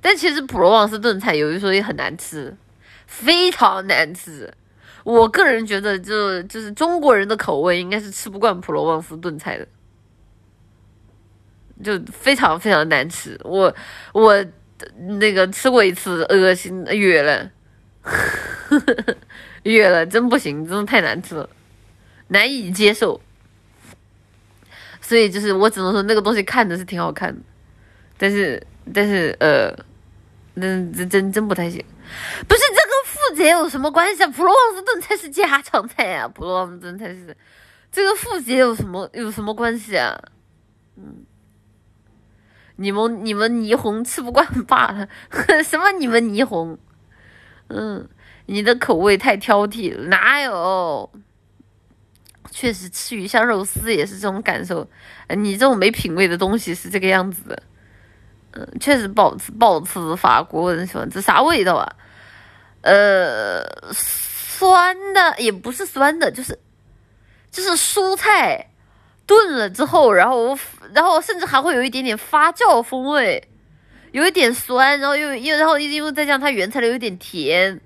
但其实普罗旺斯炖菜有一说也很难吃，非常难吃。我个人觉得，就就是中国人的口味应该是吃不惯普罗旺斯炖菜的，就非常非常难吃。我我。那个吃过一次，恶心，哕了，哕了，真不行，真的太难吃了，难以接受。所以就是我只能说那个东西看着是挺好看的，但是但是呃，那这真真不太行。不是富姐有什么关系啊？普罗旺斯炖菜是家常菜呀，普罗旺斯炖菜是这个富姐有什么有什么关系啊？嗯。你们你们霓虹吃不惯罢了，什么你们霓虹？嗯，你的口味太挑剔了，哪有？确实吃鱼香肉丝也是这种感受，你这种没品位的东西是这个样子的。嗯，确实不好吃，不好吃。法国人喜欢吃啥味道啊？呃，酸的也不是酸的，就是就是蔬菜。炖了之后，然后，然后甚至还会有一点点发酵风味，有一点酸，然后又又然后因为再加上它原材料有点甜，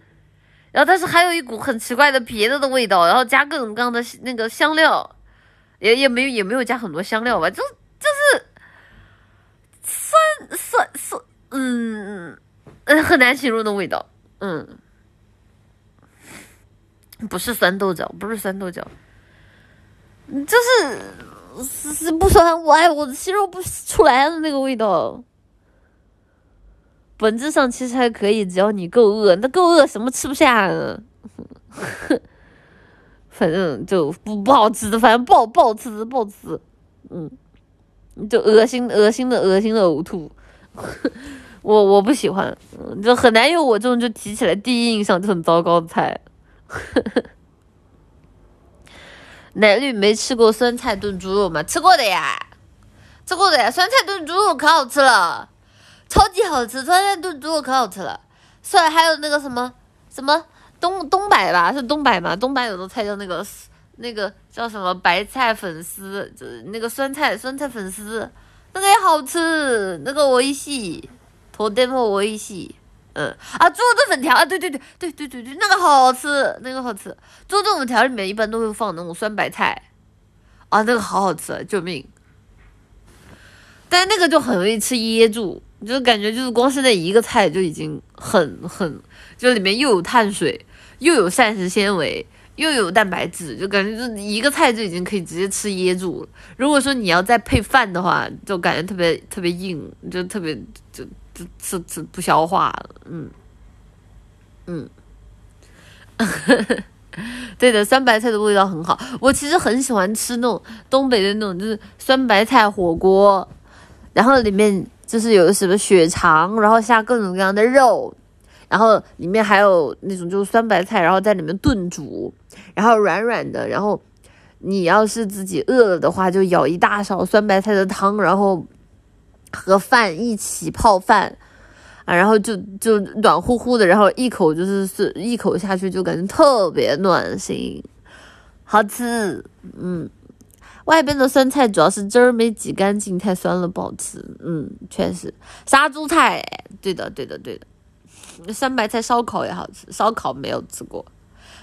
然后但是还有一股很奇怪的别的的味道，然后加各种各样的那个香料，也也没有也没有加很多香料吧，就就是酸酸酸，嗯嗯，很难形容的味道，嗯，不是酸豆角，不是酸豆角。就是是不酸，我哎，我的吸肉不出来的那个味道。本质上其实还可以，只要你够饿，那够饿什么吃不下呢？反正就不不好吃的，反正不好不好吃不好吃，嗯，就恶心恶心的恶心的呕吐。我我不喜欢，就很难有我这种就提起来第一印象就很糟糕的菜。呵呵奶绿没吃过酸菜炖猪肉吗？吃过的呀，吃过的呀。酸菜炖猪肉可好吃了，超级好吃。酸菜炖猪肉可好吃了。算还有那个什么什么东东北吧，是东北吗？东北有个菜叫那个那个叫什么白菜粉丝，就那个酸菜酸菜粉丝，那个也好吃。那个我一洗，头点么我一洗。嗯啊，猪肉炖粉条啊，对对对对对对对，那个好吃，那个好吃。猪肉炖粉条里面一般都会放那种酸白菜，啊，那个好好吃，救命！但那个就很容易吃噎住，就感觉就是光是那一个菜就已经很很，就里面又有碳水，又有膳食纤维，又有蛋白质，就感觉就一个菜就已经可以直接吃噎住了。如果说你要再配饭的话，就感觉特别特别硬，就特别就吃吃不消化了。嗯嗯，对的，酸白菜的味道很好。我其实很喜欢吃那种东北的那种，就是酸白菜火锅，然后里面。就是有什么血肠，然后下各种各样的肉，然后里面还有那种就是酸白菜，然后在里面炖煮，然后软软的。然后你要是自己饿了的话，就舀一大勺酸白菜的汤，然后和饭一起泡饭啊，然后就就暖乎乎的，然后一口就是是一口下去就感觉特别暖心，好吃，嗯。外边的酸菜主要是汁儿没挤干净，太酸了不好吃。嗯，确实，杀猪菜，对的，对的，对的。酸白菜烧烤也好吃，烧烤没有吃过。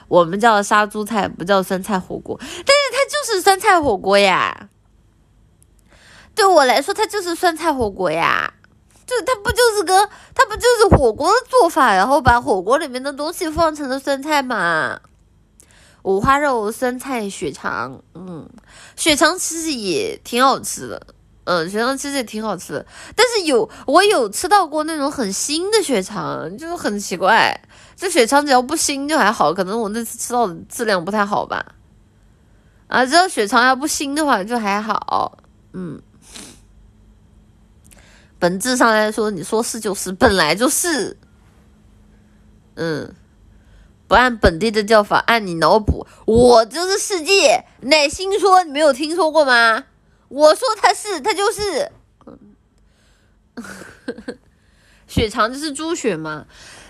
我们叫杀猪菜，不叫酸菜火锅，但是它就是酸菜火锅呀。对我来说，它就是酸菜火锅呀。就它不就是个，它不就是火锅的做法，然后把火锅里面的东西放成了酸菜嘛？五花肉、酸菜、血肠，嗯，血肠其实也挺好吃的，嗯，血肠其实也挺好吃的，但是有我有吃到过那种很腥的血肠，就是很奇怪，这血肠只要不腥就还好，可能我那次吃到的质量不太好吧，啊，只要血肠要不腥的话就还好，嗯，本质上来说，你说是就是，本来就是，嗯。不按本地的叫法，按你脑补，我就是世界。乃心说，你没有听说过吗？我说他是，他就是。血肠就是猪血吗？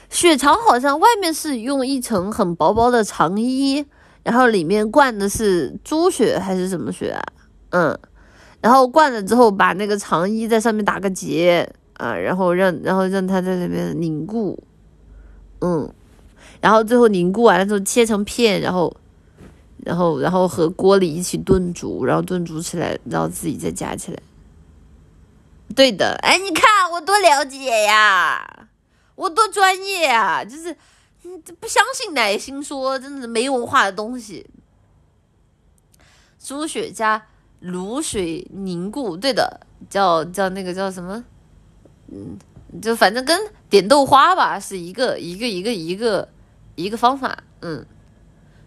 血肠好像外面是用一层很薄薄的肠衣，然后里面灌的是猪血还是什么血啊？嗯，然后灌了之后，把那个肠衣在上面打个结啊，然后让然后让它在那边凝固，嗯。然后最后凝固完了之后切成片，然后，然后，然后和锅里一起炖煮，然后炖煮起来，然后自己再夹起来。对的，哎，你看我多了解呀，我多专业啊，就是不相信奶心说，真的是没文化的东西。猪血加卤水凝固，对的，叫叫那个叫什么？嗯，就反正跟点豆花吧是一个一个一个一个。一个方法，嗯，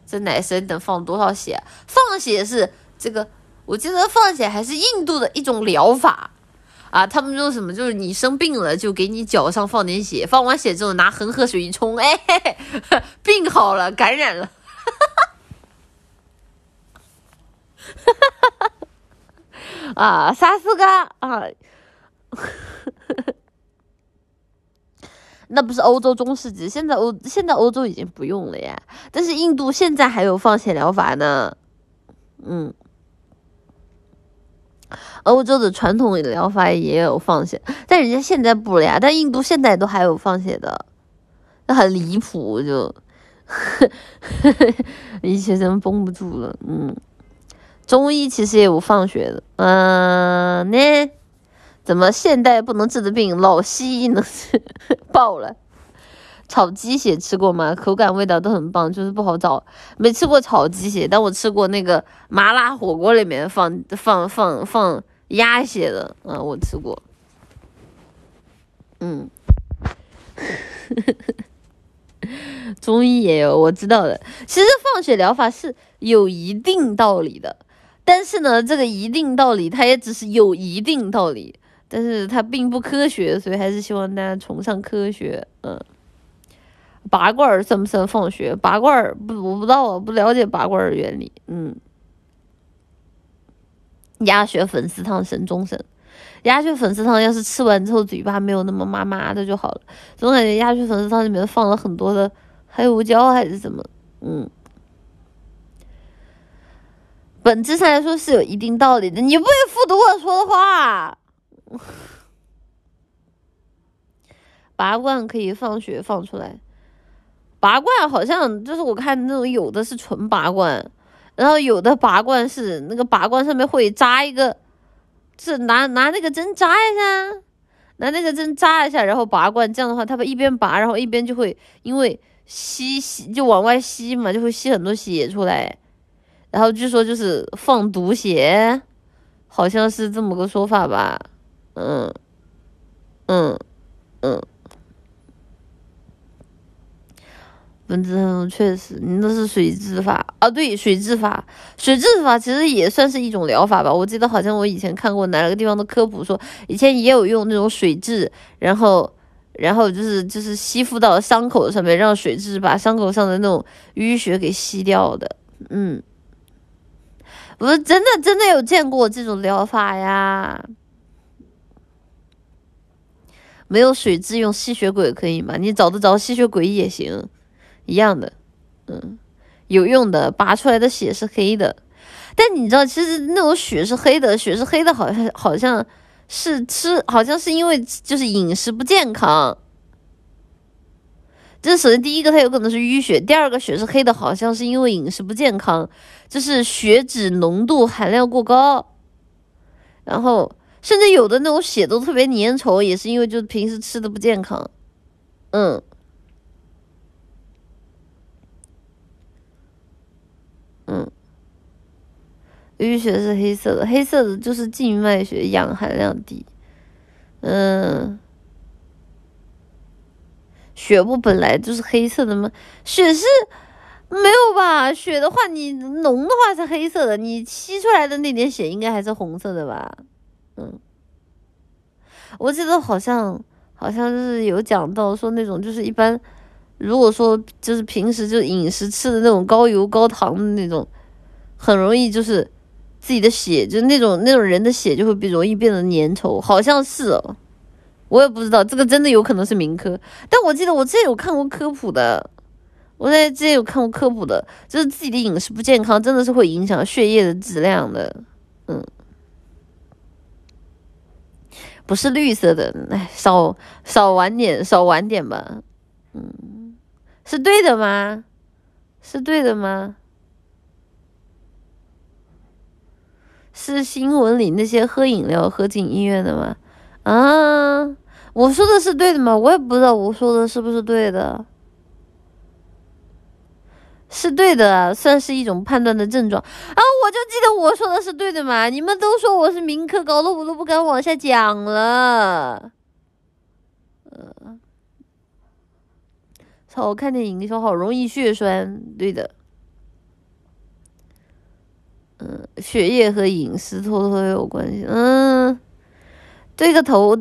这奶神等放多少血？放血是这个，我记得放血还是印度的一种疗法啊。他们说什么？就是你生病了，就给你脚上放点血，放完血之后拿恒河水一冲，哎，病好了，感染了，哈哈哈哈啊，啥事噶啊？那不是欧洲中世纪，现在欧现在欧洲已经不用了呀。但是印度现在还有放血疗法呢，嗯，欧洲的传统疗法也有放血，但人家现在不了呀。但印度现在都还有放血的，那很离谱，就，医学生绷不住了，嗯，中医其实也有放血的，嗯，呢。怎么现代不能治的病，老西医能治？爆了！炒鸡血吃过吗？口感味道都很棒，就是不好找。没吃过炒鸡血，但我吃过那个麻辣火锅里面放放放放鸭血的，嗯，我吃过。嗯，中医也有，我知道的。其实放血疗法是有一定道理的，但是呢，这个一定道理它也只是有一定道理。但是它并不科学，所以还是希望大家崇尚科学。嗯，拔罐算不算放血？拔罐不，我不知道，不了解拔罐原理。嗯，鸭血粉丝汤神中神，鸭血粉丝汤要是吃完之后嘴巴没有那么麻麻的就好了。总感觉鸭血粉丝汤里面放了很多的黑胡椒还是什么？嗯，本质上来说是有一定道理的。你不会复读我说的话。拔罐可以放血放出来，拔罐好像就是我看那种有的是纯拔罐，然后有的拔罐是那个拔罐上面会扎一个，是拿拿那个针扎一下，拿那个针扎一下，然后拔罐，这样的话，它不一边拔，然后一边就会因为吸吸就往外吸嘛，就会吸很多血出来，然后据说就是放毒血，好像是这么个说法吧，嗯，嗯，嗯。本质上确实，你那是水质法啊？对，水质法，水质法其实也算是一种疗法吧。我记得好像我以前看过哪个地方的科普，说以前也有用那种水蛭，然后，然后就是就是吸附到伤口上面，让水蛭把伤口上的那种淤血给吸掉的。嗯，我真的真的有见过这种疗法呀。没有水蛭，用吸血鬼可以吗？你找得着吸血鬼也行。一样的，嗯，有用的，拔出来的血是黑的，但你知道，其实那种血是黑的，血是黑的，好像好像是吃，好像是因为就是饮食不健康。这首先第一个，它有可能是淤血；第二个，血是黑的，好像是因为饮食不健康，就是血脂浓度含量过高，然后甚至有的那种血都特别粘稠，也是因为就是平时吃的不健康，嗯。嗯，淤血是黑色的，黑色的就是静脉血氧含量低。嗯，血不本来就是黑色的吗？血是没有吧？血的话，你浓的话是黑色的，你吸出来的那点血应该还是红色的吧？嗯，我记得好像好像是有讲到说那种就是一般。如果说就是平时就饮食吃的那种高油高糖的那种，很容易就是自己的血，就那种那种人的血就会比容易变得粘稠，好像是哦，我也不知道这个真的有可能是民科，但我记得我之前有看过科普的，我在之前有看过科普的，就是自己的饮食不健康，真的是会影响血液的质量的，嗯，不是绿色的，哎，少少晚点，少晚点吧，嗯。是对的吗？是对的吗？是新闻里那些喝饮料喝进医院的吗？啊，我说的是对的吗？我也不知道我说的是不是对的。是对的，算是一种判断的症状啊！我就记得我说的是对的嘛！你们都说我是民科，搞得我都不敢往下讲了。呃。我看见营销好容易血栓，对的，嗯，血液和饮食偷偷有关系，嗯，对个头，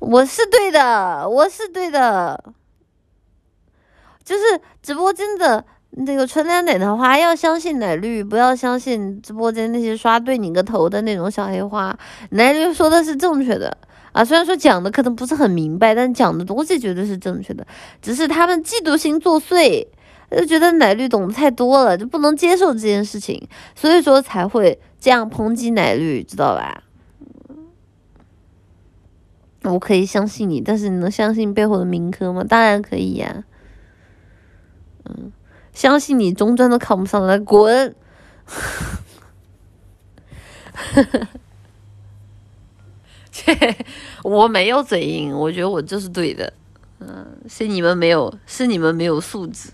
我是对的，我是对的，就是直播间的那个纯良奶的话，要相信奶绿，不要相信直播间那些刷对你个头的那种小黑花，奶绿说的是正确的。啊，虽然说讲的可能不是很明白，但讲的东西绝对是正确的，只是他们嫉妒心作祟，就觉得奶绿懂得太多了，就不能接受这件事情，所以说才会这样抨击奶绿，知道吧？我可以相信你，但是你能相信背后的民科吗？当然可以呀。嗯，相信你中专都考不上来，滚！切，我没有嘴硬，我觉得我就是对的，嗯，是你们没有，是你们没有素质。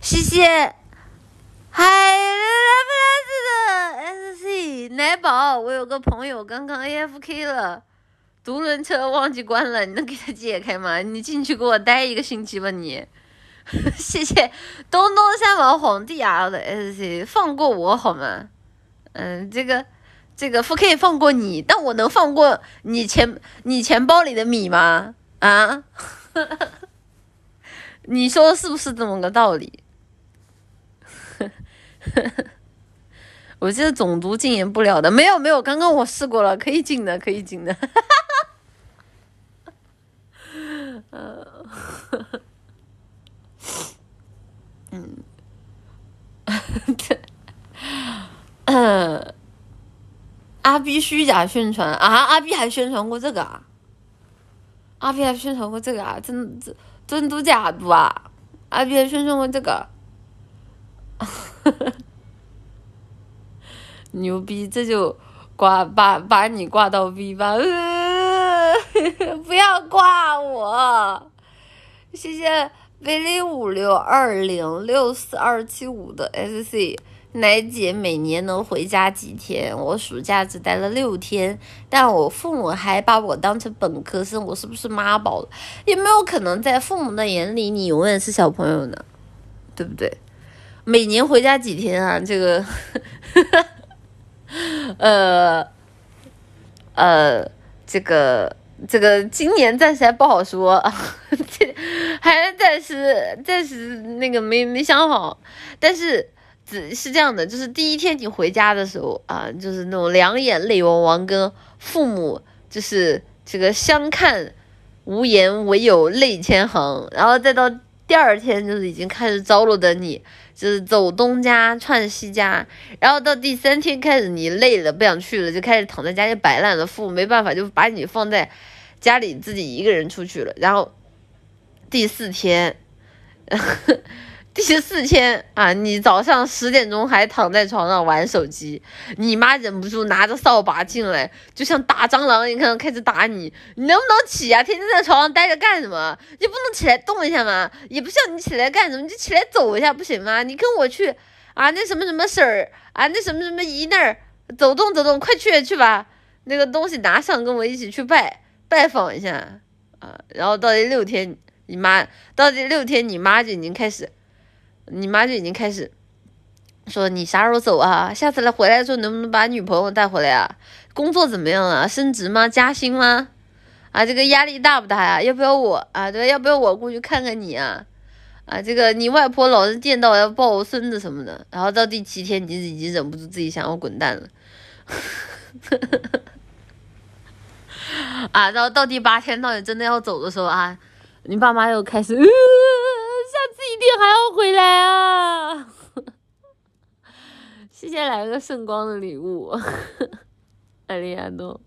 谢谢，嗨，不认识的 SC 奶宝，我有个朋友刚刚 AFK 了，独轮车忘记关了，你能给他解开吗？你进去给我待一个星期吧，你。谢谢东东三王皇帝啊的 SC，放过我好吗？嗯，这个。这个不可以放过你，但我能放过你钱你钱包里的米吗？啊，你说是不是这么个道理？我记得种族禁言不了的，没有没有，刚刚我试过了，可以禁的，可以禁的。嗯，嗯。阿 B 虚假宣传啊！阿 B 还宣传过这个啊？阿 B 还宣传过这个啊？真真真都假的啊？阿 B 还宣传过这个，牛逼！这就挂把把你挂到 V 吧，呃，不要挂我，谢谢威力五六二零六四二七五的 SC。奶姐每年能回家几天？我暑假只待了六天，但我父母还把我当成本科生，我是不是妈宝了？有没有可能在父母的眼里，你永远是小朋友呢？对不对？每年回家几天啊？这个，呃，呃，这个，这个今年暂时还不好说，这 还暂时暂时那个没没想好，但是。只是这样的，就是第一天你回家的时候啊，就是那种两眼泪汪汪，跟父母就是这个相看无言，唯有泪千行。然后再到第二天，就是已经开始着落的你，就是走东家串西家。然后到第三天开始，你累了不想去了，就开始躺在家里摆烂了。父母没办法，就把你放在家里自己一个人出去了。然后第四天。第四天啊，你早上十点钟还躺在床上玩手机，你妈忍不住拿着扫把进来，就像打蟑螂一样开始打你。你能不能起啊？天天在床上待着干什么？你不能起来动一下吗？也不像你起来干什么，你就起来走一下不行吗？你跟我去啊，那什么什么婶儿啊，那什么什么姨那儿走动走动，快去去吧，那个东西拿上，跟我一起去拜拜访一下啊。然后到第六天，你妈到第六天，你妈就已经开始。你妈就已经开始说你啥时候走啊？下次来回来的时候能不能把女朋友带回来啊？工作怎么样啊？升职吗？加薪吗？啊，这个压力大不大呀？要不要我啊？对，要不要我过去看看你啊？啊，这个你外婆老是见到要抱我孙子什么的。然后到第七天，你已经忍不住自己想要滚蛋了。啊，然后到第八天，到你真的要走的时候啊，你爸妈又开始。下次一定还要回来啊！谢谢来个圣光的礼物，艾利亚诺，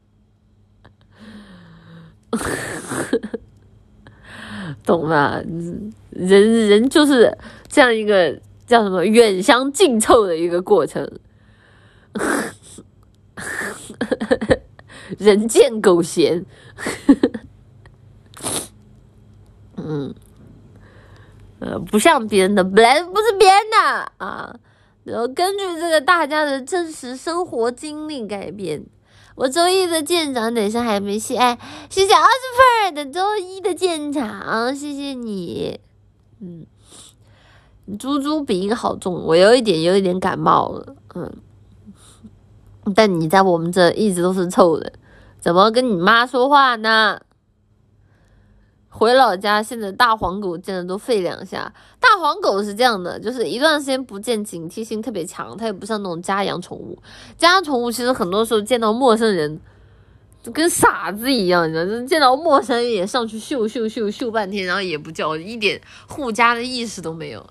懂吧？人人就是这样一个叫什么远香近臭的一个过程，人见狗嫌，嗯。呃，不像别人的，本来不是别人的啊。然后根据这个大家的真实生活经历改编。我周一的舰长等一下还没谢，哎，谢谢二十份的周一的舰长，谢谢你。嗯，猪猪鼻音好重，我有一点有一点感冒了，嗯。但你在我们这一直都是臭的，怎么跟你妈说话呢？回老家，现在大黄狗见了都吠两下。大黄狗是这样的，就是一段时间不见，警惕性特别强。它也不像那种家养宠物，家养宠物其实很多时候见到陌生人，就跟傻子一样，你知道，就见到陌生人也上去嗅嗅嗅嗅半天，然后也不叫，一点护家的意识都没有。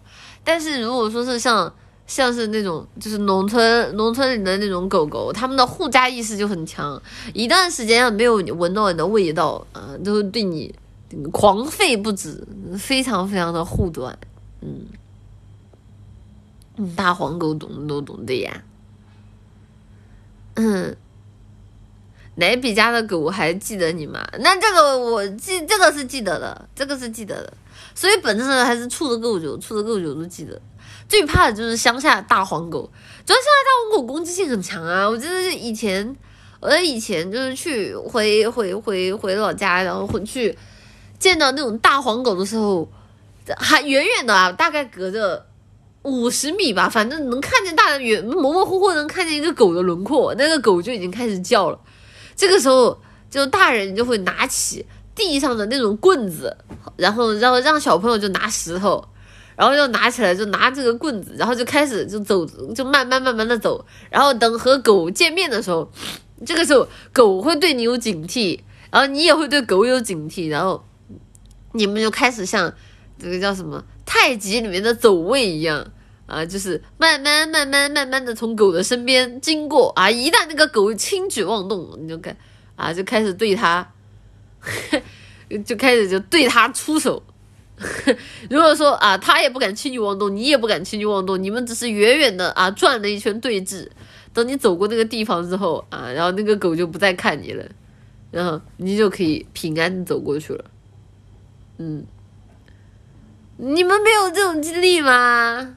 但是如果说是像像是那种就是农村农村里的那种狗狗，它们的护家意识就很强，一段时间没有闻到你的味道，啊，都会对你。狂吠不止，非常非常的护短，嗯，大黄狗懂都懂的呀，嗯，奶比家的狗还记得你吗？那这个我记，这个是记得的，这个是记得的，所以本质上还是处的够久，处的够久都记得。最怕的就是乡下大黄狗，主要乡下大黄狗攻击性很强啊！我记得以前，我以前就是去回回回回老家，然后回去。见到那种大黄狗的时候，还远远的啊，大概隔着五十米吧，反正能看见大的远模模糊糊能看见一个狗的轮廓，那个狗就已经开始叫了。这个时候，就大人就会拿起地上的那种棍子，然后让让小朋友就拿石头，然后就拿起来就拿这个棍子，然后就开始就走，就慢慢慢慢的走，然后等和狗见面的时候，这个时候狗会对你有警惕，然后你也会对狗有警惕，然后。你们就开始像这个叫什么太极里面的走位一样啊，就是慢慢慢慢慢慢的从狗的身边经过啊，一旦那个狗轻举妄动，你就开啊就开始对它，就开始就对它出手。如果说啊，它也不敢轻举妄动，你也不敢轻举妄动，你们只是远远的啊转了一圈对峙，等你走过那个地方之后啊，然后那个狗就不再看你了，然后你就可以平安的走过去了。嗯，你们没有这种经历吗？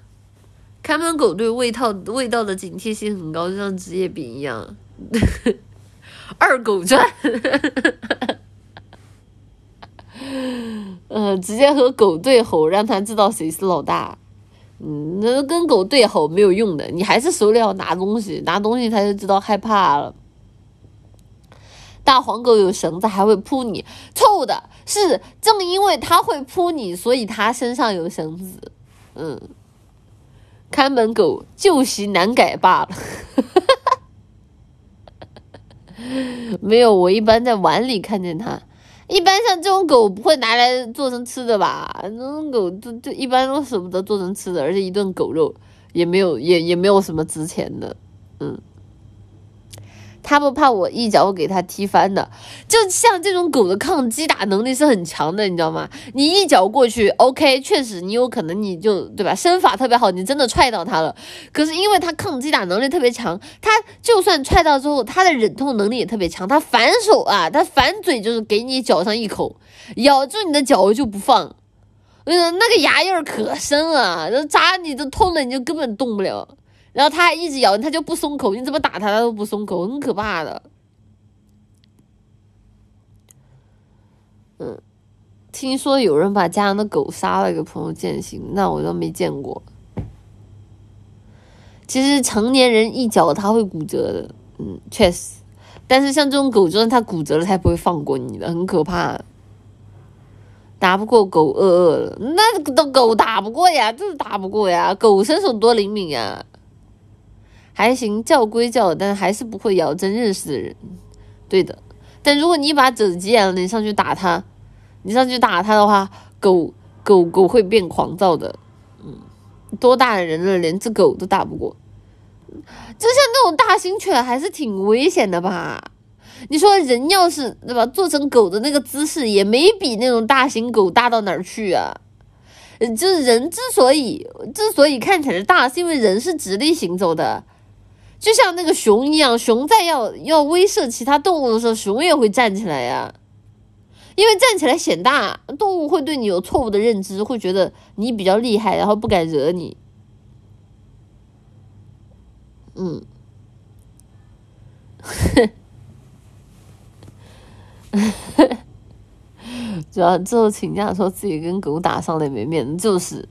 看门狗对味道味道的警惕性很高，就像职业病一样。二狗传，呃，直接和狗对吼，让他知道谁是老大。嗯，那跟狗对吼没有用的，你还是手里要拿东西，拿东西它就知道害怕了。大黄狗有绳子，还会扑你，错误的是，正因为它会扑你，所以它身上有绳子。嗯，看门狗旧习难改罢了。没有，我一般在碗里看见它。一般像这种狗不会拿来做成吃的吧？那种狗就就一般都舍不得做成吃的，而且一顿狗肉也没有也也没有什么值钱的，嗯。他不怕我一脚给他踢翻的，就像这种狗的抗击打能力是很强的，你知道吗？你一脚过去，OK，确实你有可能你就对吧？身法特别好，你真的踹到它了。可是因为它抗击打能力特别强，它就算踹到之后，它的忍痛能力也特别强。它反手啊，它反嘴就是给你脚上一口，咬住你的脚就不放，嗯，那个牙印儿可深啊，扎你都痛的，你就根本动不了。然后它还一直咬，它就不松口，你怎么打它它都不松口，很可怕的。嗯，听说有人把家养的狗杀了给朋友践行，那我都没见过。其实成年人一脚它会骨折的，嗯，确实。但是像这种狗，就算它骨折了，它也不会放过你的，很可怕。打不过狗，饿饿了，那都狗打不过呀，就是打不过呀，狗身手多灵敏呀。还行，叫归叫，但还是不会咬真认识的人。对的，但如果你把肘急眼了，你上去打它，你上去打它的话，狗狗狗会变狂躁的。嗯，多大的人了，连只狗都打不过，就像那种大型犬还是挺危险的吧？你说人要是对吧，做成狗的那个姿势，也没比那种大型狗大到哪儿去啊？就是人之所以之所以看起来大，是因为人是直立行走的。就像那个熊一样，熊在要要威慑其他动物的时候，熊也会站起来呀，因为站起来显大，动物会对你有错误的认知，会觉得你比较厉害，然后不敢惹你。嗯，主要之后请假说自己跟狗打上了没面子，就是。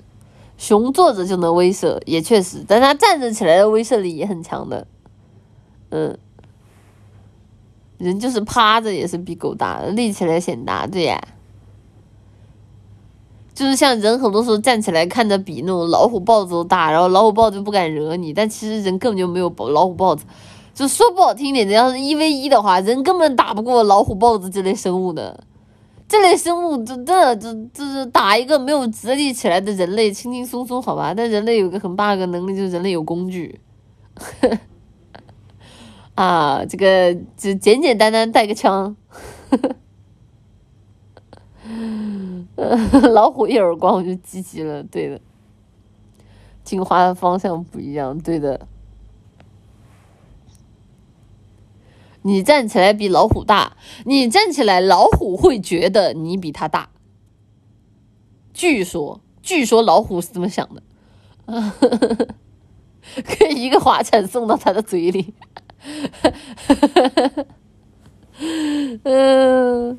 熊坐着就能威慑，也确实，但它站着起来的威慑力也很强的。嗯，人就是趴着也是比狗大，立起来显大，对呀。就是像人很多时候站起来看着比那种老虎豹子都大，然后老虎豹子不敢惹你，但其实人根本就没有老虎豹子。就说不好听点，要是一 v 一的话，人根本打不过老虎豹子这类生物的。这类生物真的，这这是打一个没有直立起来的人类，轻轻松松，好吧？但人类有个很 bug 能力，就是人类有工具，啊，这个就简简单单带个枪，老虎一耳光我就积极了，对的，进化的方向不一样，对的。你站起来比老虎大，你站起来，老虎会觉得你比它大。据说，据说老虎是这么想的，可以一个滑铲送到他的嘴里。嗯，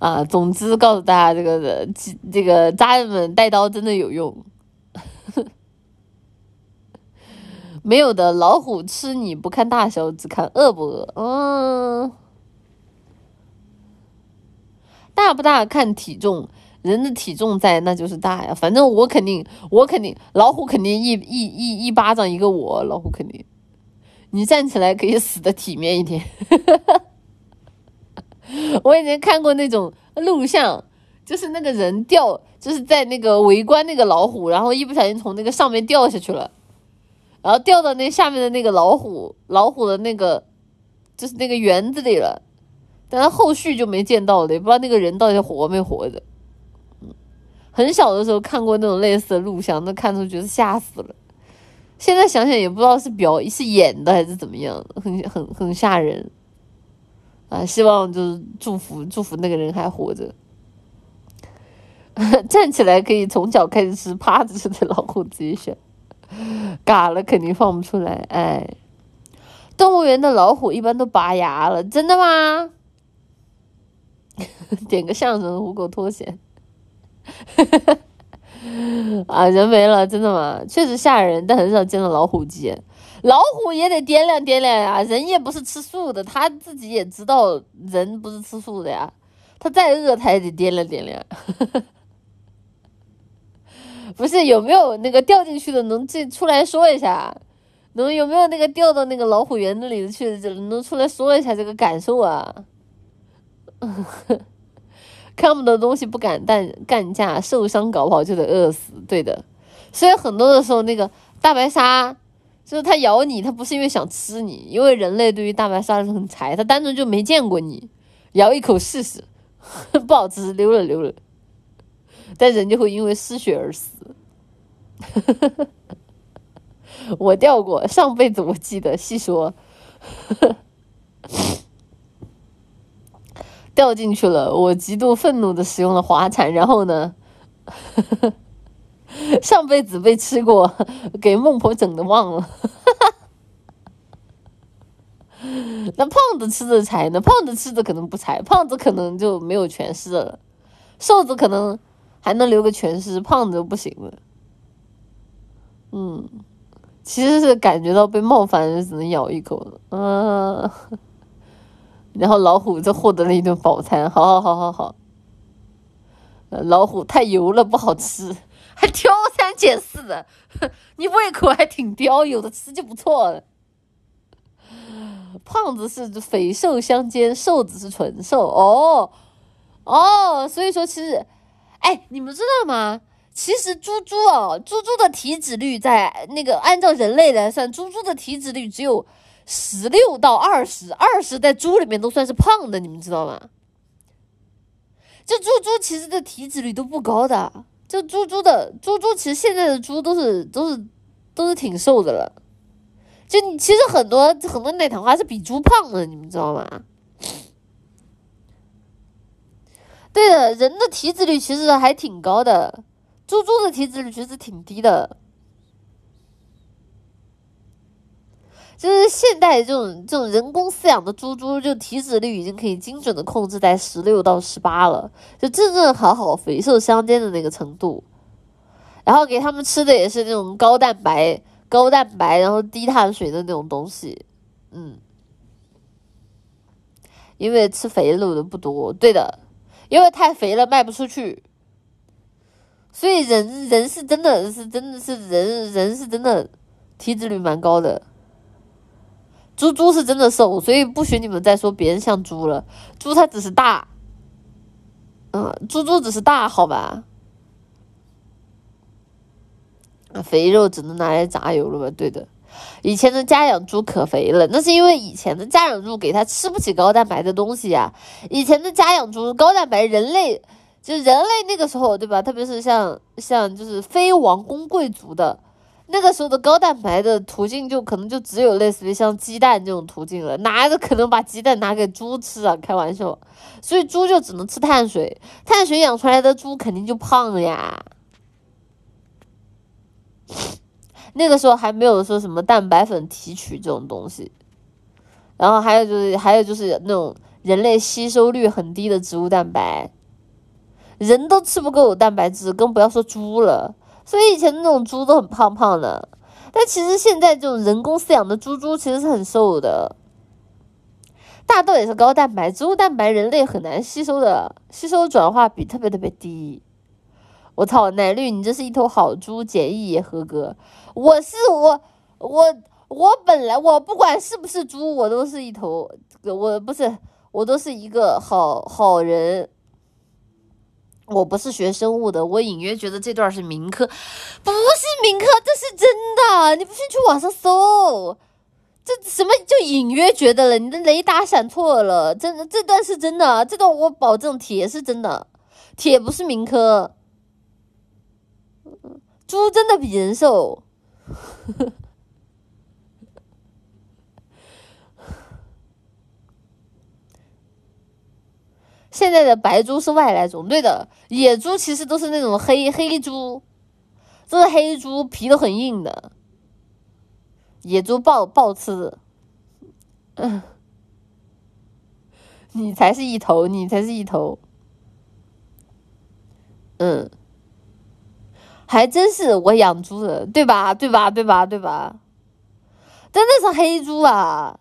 啊，总之告诉大家，这个这个家人们带刀真的有用。没有的，老虎吃你不看大小，只看饿不饿。嗯，大不大看体重，人的体重在那就是大呀。反正我肯定，我肯定，老虎肯定一一一一巴掌一个我，老虎肯定。你站起来可以死的体面一点。我以前看过那种录像，就是那个人掉，就是在那个围观那个老虎，然后一不小心从那个上面掉下去了。然后掉到那下面的那个老虎，老虎的那个就是那个园子里了，但他后续就没见到了，也不知道那个人到底活没活着。很小的时候看过那种类似的录像，那看出觉得吓死了。现在想想也不知道是表是演的还是怎么样，很很很吓人。啊，希望就是祝福祝福那个人还活着。站起来可以从脚开始吃，趴着吃的老虎自己选。嘎了肯定放不出来，哎。动物园的老虎一般都拔牙了，真的吗？点个相声，虎口脱险。啊，人没了，真的吗？确实吓人，但很少见到老虎机。老虎也得掂量掂量呀，人也不是吃素的，他自己也知道人不是吃素的呀。他再饿，他也得掂量掂量。不是有没有那个掉进去的能进出来说一下？能有没有那个掉到那个老虎园子里去的，能出来说一下这个感受啊？看不得东西不敢干干架，受伤搞不好就得饿死。对的，所以很多的时候，那个大白鲨就是它咬你，它不是因为想吃你，因为人类对于大白鲨是很柴，它单纯就没见过你，咬一口试试，不好吃，溜了溜了。但人就会因为失血而死。我掉过，上辈子我记得细说，掉进去了。我极度愤怒的使用了滑铲，然后呢，上辈子被吃过，给孟婆整的忘了。那胖子吃的柴呢？胖子吃的可能不柴，胖子可能就没有全尸了，瘦子可能还能留个全尸，胖子就不行了。嗯。其实是感觉到被冒犯，只能咬一口了嗯，然后老虎就获得了一顿饱餐，好好好好好。老虎太油了，不好吃，还挑三拣四的，你胃口还挺刁，有的吃就不错了。胖子是肥瘦相间，瘦子是纯瘦哦哦，所以说其实，哎，你们知道吗？其实猪猪哦，猪猪的体脂率在那个按照人类来算，猪猪的体脂率只有十六到二十，二十在猪里面都算是胖的，你们知道吗？这猪猪其实的体脂率都不高的，就猪猪的猪猪，其实现在的猪都是都是都是挺瘦的了，就你其实很多很多奶糖花是比猪胖的，你们知道吗？对的，人的体脂率其实还挺高的。猪猪的体脂率其实挺低的，就是现代这种这种人工饲养的猪猪，就体脂率已经可以精准的控制在十六到十八了，就正正好好肥瘦相间的那个程度。然后给他们吃的也是那种高蛋白、高蛋白，然后低碳水的那种东西，嗯，因为吃肥肉的不多，对的，因为太肥了卖不出去。所以人人是真的是真的是人人是真的体脂率蛮高的，猪猪是真的瘦，所以不许你们再说别人像猪了，猪它只是大，嗯，猪猪只是大，好吧？肥肉只能拿来榨油了吧？对的，以前的家养猪可肥了，那是因为以前的家养猪给它吃不起高蛋白的东西呀。以前的家养猪高蛋白，人类。就人类那个时候，对吧？特别是像像就是非王公贵族的那个时候的高蛋白的途径，就可能就只有类似于像鸡蛋这种途径了。哪个可能把鸡蛋拿给猪吃啊？开玩笑，所以猪就只能吃碳水，碳水养出来的猪肯定就胖了呀。那个时候还没有说什么蛋白粉提取这种东西，然后还有就是还有就是那种人类吸收率很低的植物蛋白。人都吃不够蛋白质，更不要说猪了。所以以前那种猪都很胖胖的，但其实现在这种人工饲养的猪猪其实是很瘦的。大豆也是高蛋白，植物蛋白人类很难吸收的，吸收转化比特别特别低。我操，奶绿，你这是一头好猪，检疫也合格。我是我我我本来我不管是不是猪，我都是一头，我不是我都是一个好好人。我不是学生物的，我隐约觉得这段是民科，不是民科，这是真的。你不信去网上搜，这什么就隐约觉得了？你的雷达闪错了，真的这段是真的，这段我保证铁是真的，铁不是民科。猪真的比人瘦。现在的白猪是外来种，对的，野猪其实都是那种黑黑猪，都是黑猪，皮都很硬的。野猪暴暴吃，嗯，你才是一头，你才是一头，嗯，还真是我养猪的，对吧？对吧？对吧？对吧？真的是黑猪啊！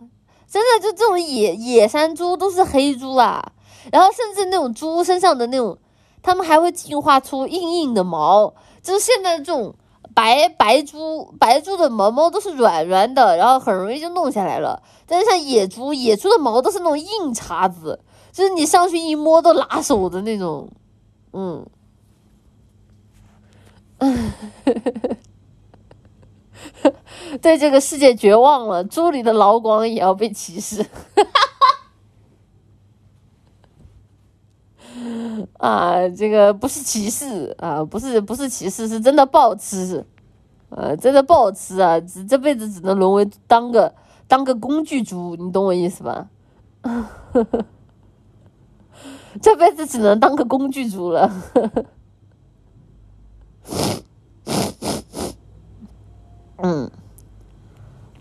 真的就这种野野山猪都是黑猪啊！然后甚至那种猪身上的那种，它们还会进化出硬硬的毛，就是现在这种。白白猪，白猪的毛毛都是软软的，然后很容易就弄下来了。但是像野猪，野猪的毛都是那种硬茬子，就是你上去一摸都拉手的那种。嗯，对这个世界绝望了，猪里的劳光也要被歧视。啊，这个不是歧视啊，不是不是歧视，是真的不好吃，呃，真的不好吃啊，这辈子只能沦为当个当个工具猪，你懂我意思吧？这辈子只能当个工具猪了。嗯，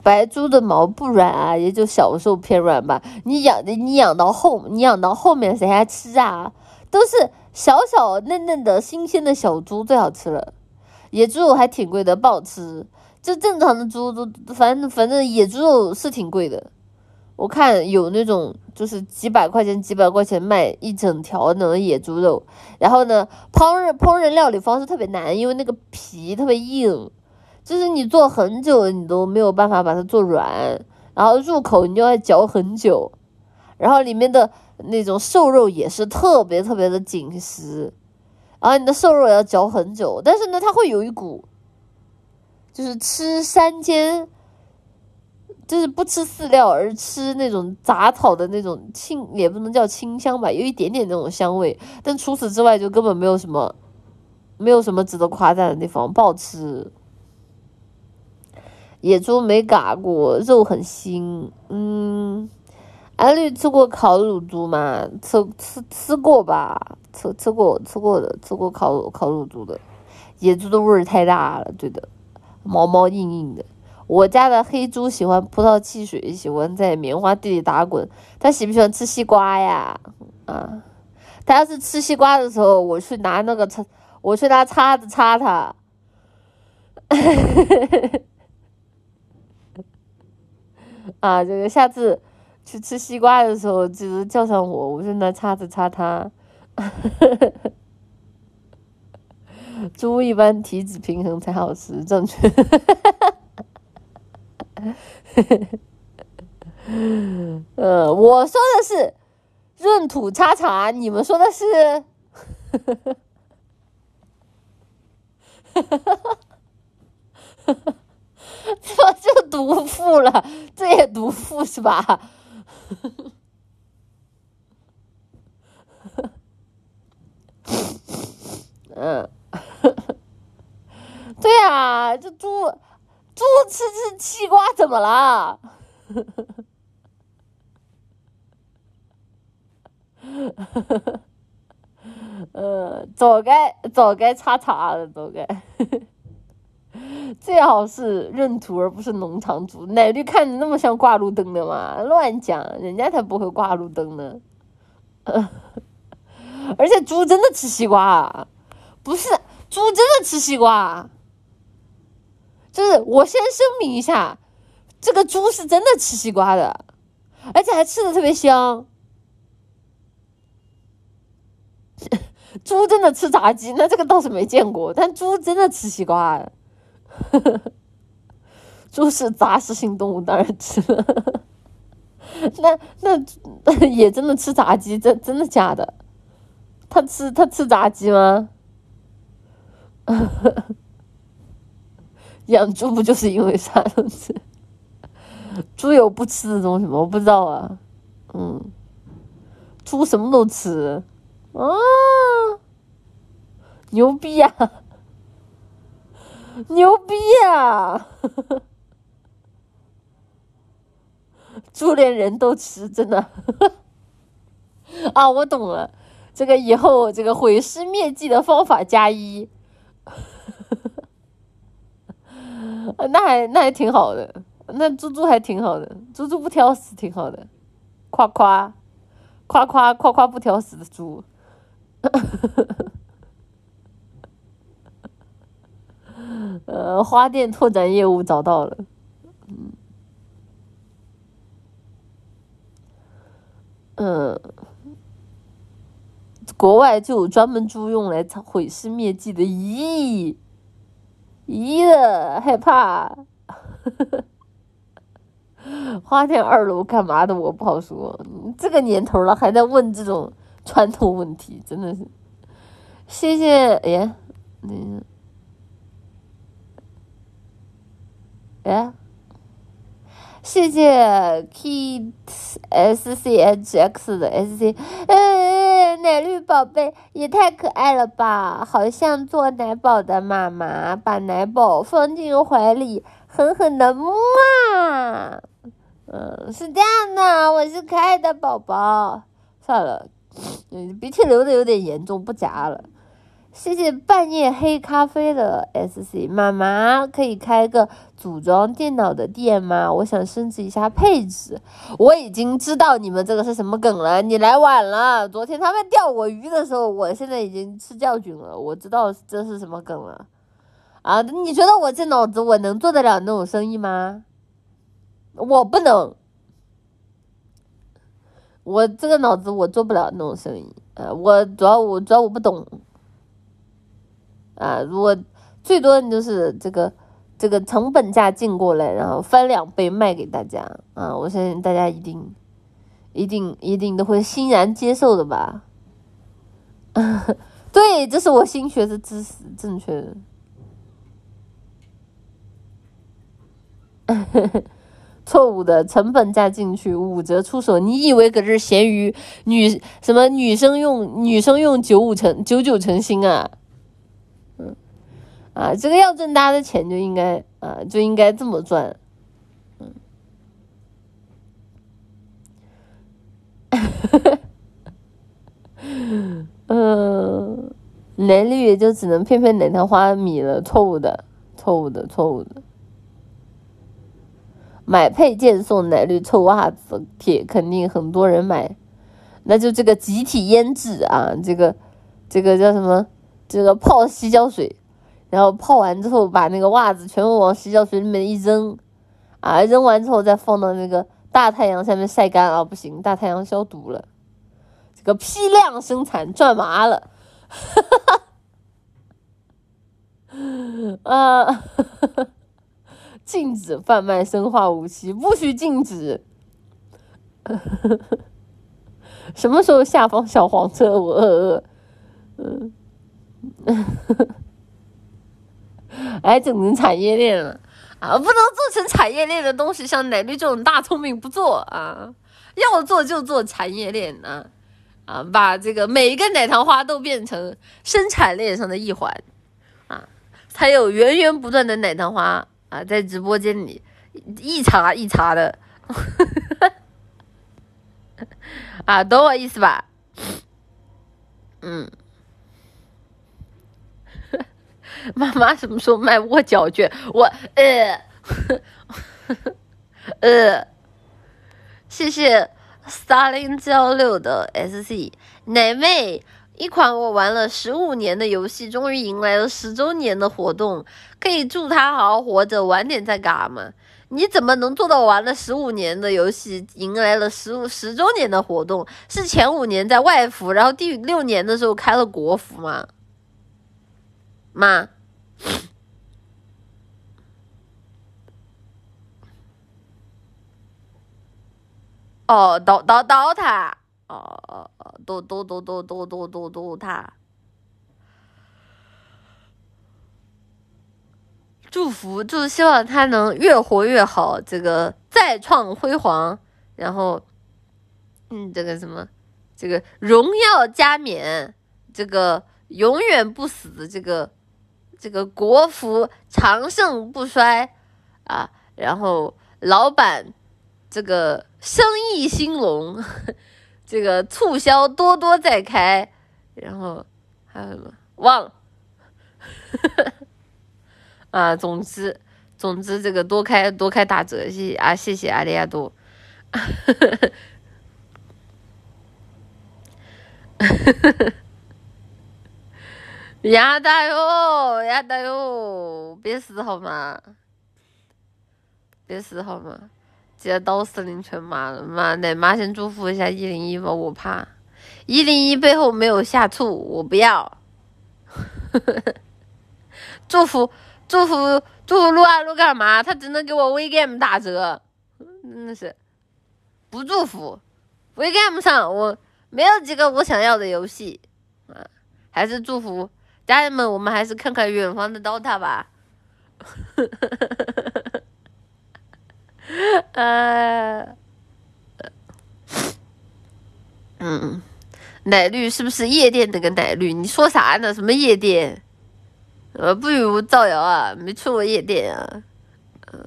白猪的毛不软啊，也就小时候偏软吧。你养的，你养到后，你养到后面谁还吃啊？都是小小嫩嫩的新鲜的小猪最好吃了，野猪肉还挺贵的，不好吃。就正常的猪都，反正反正野猪肉是挺贵的。我看有那种就是几百块钱几百块钱卖一整条那种野猪肉，然后呢，烹饪烹饪料理方式特别难，因为那个皮特别硬，就是你做很久你都没有办法把它做软，然后入口你就要嚼很久，然后里面的。那种瘦肉也是特别特别的紧实，然后你的瘦肉也要嚼很久，但是呢，它会有一股，就是吃山间，就是不吃饲料而吃那种杂草的那种清，也不能叫清香吧，有一点点那种香味，但除此之外就根本没有什么，没有什么值得夸赞的地方，不好吃。野猪没嘎过，肉很腥，嗯。安绿吃过烤乳猪吗？吃吃吃过吧，吃吃过吃过的，吃过烤烤乳猪的。野猪的味儿太大了，对的，毛毛硬硬的。我家的黑猪喜欢葡萄汽水，喜欢在棉花地里打滚。它喜不喜欢吃西瓜呀？啊，它要是吃西瓜的时候，我去拿那个叉，我去拿叉子叉它。啊，这个下次。去吃西瓜的时候，记得叫上我，我就拿叉子叉它。猪一般体脂平衡才好吃，正确。呃，我说的是闰土叉叉，你们说的是，这就毒妇了，这也毒妇是吧？嗯，对呀，这猪猪吃吃西瓜怎么了？呃，早该早该插茶了，早该。最好是闰土而不是农场主。奶绿看着那么像挂路灯的嘛？乱讲，人家才不会挂路灯呢。而且猪真的吃西瓜，啊不是猪真的吃西瓜。就是我先声明一下，这个猪是真的吃西瓜的，而且还吃的特别香。猪真的吃炸鸡，那这个倒是没见过，但猪真的吃西瓜。呵呵，猪是杂食性动物，当然吃了。那那 也真的吃炸鸡？真真的假的？他吃他吃炸鸡吗？养猪不就是因为啥都吃？猪有不吃的东西吗？我不知道啊。嗯，猪什么都吃啊，牛逼呀！牛逼啊！猪连人都吃，真的 啊！我懂了，这个以后这个毁尸灭迹的方法加一，那还那还挺好的，那猪猪还挺好的，猪猪不挑食，挺好的，夸夸夸夸夸夸不挑食的猪。呃，花店拓展业务找到了，嗯，嗯，国外就有专门租用来毁尸灭迹的，咦，咦的害怕，花店二楼干嘛的？我不好说，这个年头了还在问这种传统问题，真的是，谢谢，哎呀，嗯。哎，谢谢 Kids S C H X 的 S C，嗯，奶绿宝贝也太可爱了吧，好像做奶宝的妈妈把奶宝放进怀里，狠狠的摸。嗯，是这样的，我是可爱的宝宝。算了，鼻涕流的有点严重，不夹了。谢谢半夜黑咖啡的 S C 妈妈，可以开个组装电脑的店吗？我想升级一下配置。我已经知道你们这个是什么梗了，你来晚了。昨天他们钓我鱼的时候，我现在已经吃教训了。我知道这是什么梗了。啊，你觉得我这脑子我能做得了那种生意吗？我不能，我这个脑子我做不了那种生意。呃，我主要我主要我不懂。啊，如果最多的就是这个这个成本价进过来，然后翻两倍卖给大家啊！我相信大家一定一定一定都会欣然接受的吧？对，这是我新学的知识，正确的。错误的成本价进去五折出手，你以为搁这咸鱼女什么女生用女生用九五成九九成新啊？啊，这个要挣大家的钱就应该啊，就应该这么赚，嗯，嗯，奶绿也就只能骗骗奶糖花米了，错误的，错误的，错误的，买配件送奶绿臭袜子铁，肯定很多人买，那就这个集体腌制啊，这个这个叫什么？这个泡洗脚水。然后泡完之后，把那个袜子全部往洗脚水里面一扔，啊，扔完之后再放到那个大太阳下面晒干啊，不行，大太阳消毒了。这个批量生产赚麻了，哈哈哈，啊，禁止贩卖生化武器，不许禁止。什么时候下放小黄车？我饿饿，嗯。哎整成产业链了啊！不能做成产业链的东西，像奶绿这种大聪明不做啊！要做就做产业链啊！啊，把这个每一个奶糖花都变成生产链上的一环啊，才有源源不断的奶糖花啊，在直播间里一茬一茬的，啊，懂我意思吧？嗯。妈妈什么时候卖握脚券？我呃呃，谢谢 Starling 幺六的 SC 奶妹，一款我玩了十五年的游戏，终于迎来了十周年的活动，可以祝他好好活着，晚点再嘎吗？你怎么能做到玩了十五年的游戏，迎来了十五十周年的活动？是前五年在外服，然后第六年的时候开了国服吗？妈。哦，刀刀刀塔，哦哦哦，刀刀刀刀刀刀刀刀塔，祝福，祝希望他能越活越好，这个再创辉煌，然后，嗯，这个什么，这个荣耀加冕，这个永远不死的，这个。这个国服长盛不衰啊，然后老板这个生意兴隆，这个促销多多在开，然后还有什么忘了 啊？总之总之这个多开多开打折，谢谢啊，谢谢阿里亚多。呀哒哟，呀哒哟，别死好吗？别死好吗？接刀司令全骂了，妈的，妈先祝福一下一零一吧，我怕一零一背后没有下醋，我不要。祝福祝福祝福撸啊撸干嘛？他只能给我 V Game 打折，真的是不祝福。V Game 上我没有几个我想要的游戏啊，还是祝福。家人们，我们还是看看远方的 DOTA 吧。呃，嗯，奶绿是不是夜店那个奶绿？你说啥呢？什么夜店？呃，不与我造谣啊，没去过夜店啊。嗯，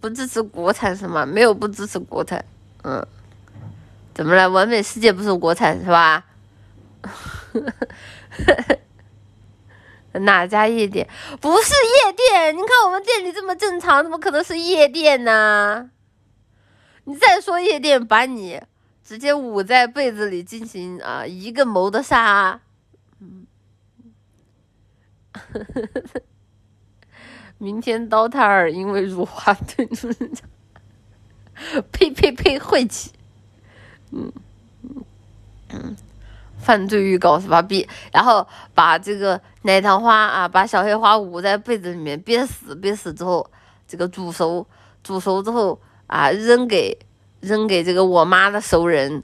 不支持国产是吗？没有不支持国产。嗯，怎么了？完美世界不是国产是吧？呵 呵哪家夜店？不是夜店！你看我们店里这么正常，怎么可能是夜店呢？你再说夜店，把你直接捂在被子里进行啊一个谋的杀。嗯，明天刀塔尔因为辱华退出人讲，呸呸呸，晦气。嗯嗯嗯。犯罪预告是吧？憋，然后把这个奶糖花啊，把小黑花捂在被子里面憋死，憋死之后，这个煮熟，煮熟之后啊，扔给扔给这个我妈的熟人，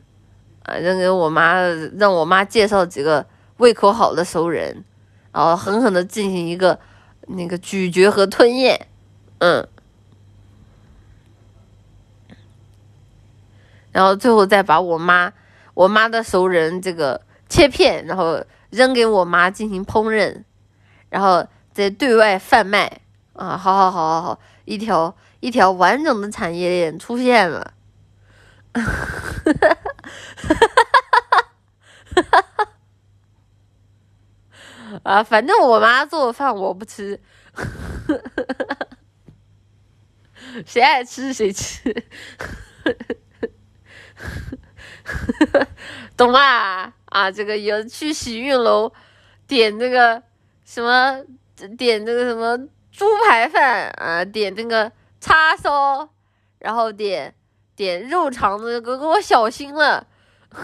啊，扔给我妈，让我妈介绍几个胃口好的熟人，然后狠狠的进行一个那个咀嚼和吞咽，嗯，然后最后再把我妈。我妈的熟人，这个切片，然后扔给我妈进行烹饪，然后再对外贩卖啊！好好好好好，一条一条完整的产业链出现了，哈哈哈哈哈！啊，反正我妈做饭我不吃，谁爱吃谁吃。懂吗？啊，这个有去洗浴楼，点这个什么，点这个什么猪排饭啊，点这个叉烧，然后点点肉肠子，哥给我小心了。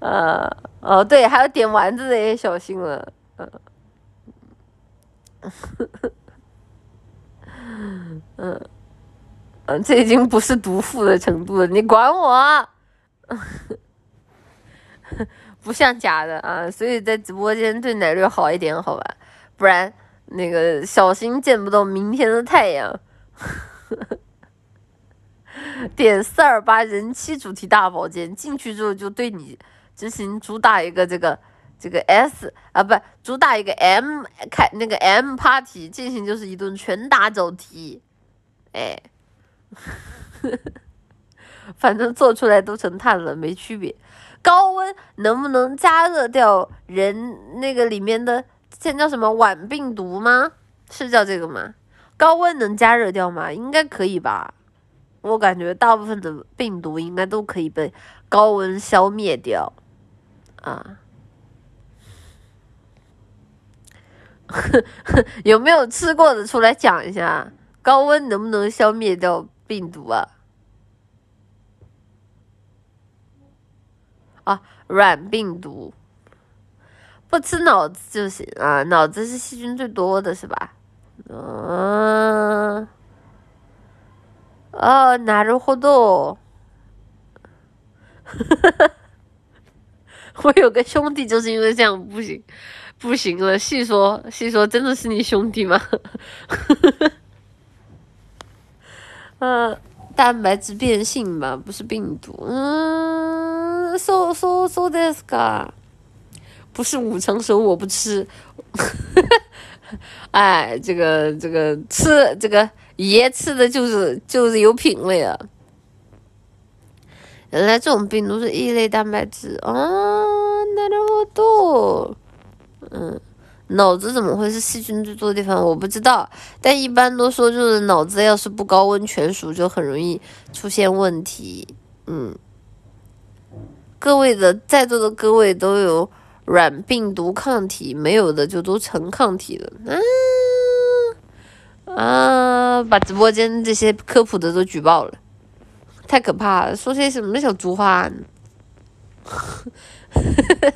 啊哦对，还有点丸子的也小心了。嗯。嗯，嗯，这已经不是毒妇的程度了，你管我？不像假的啊，所以在直播间对奶绿好一点，好吧？不然那个小心见不到明天的太阳。点四二八人妻主题大保健，进去之后就对你执行主打一个这个。这个 S 啊，不主打一个 M 开那个 M party 进行就是一顿拳打脚踢，哎，反正做出来都成碳了，没区别。高温能不能加热掉人那个里面的？现在叫什么碗病毒吗？是叫这个吗？高温能加热掉吗？应该可以吧？我感觉大部分的病毒应该都可以被高温消灭掉啊。有没有吃过的出来讲一下？高温能不能消灭掉病毒啊？啊，软病毒，不吃脑子就行啊！脑子是细菌最多的是吧？嗯，哦，なるほど。我有个兄弟就是因为这样不行。不行了，细说细说，真的是你兄弟吗？ 嗯，蛋白质变性吧，不是病毒。嗯。，so so so this g 不是五成熟我不吃。哎，这个这个吃这个爷吃的就是就是有品味啊。原来这种病毒是异类蛋白质啊，那么多，嗯。脑子怎么会是细菌最多的地方？我不知道，但一般都说就是脑子要是不高温全熟，就很容易出现问题。嗯，各位的在座的各位都有软病毒抗体，没有的就都成抗体了。啊啊！把直播间这些科普的都举报了，太可怕了，说些什么小猪话呢？呵呵。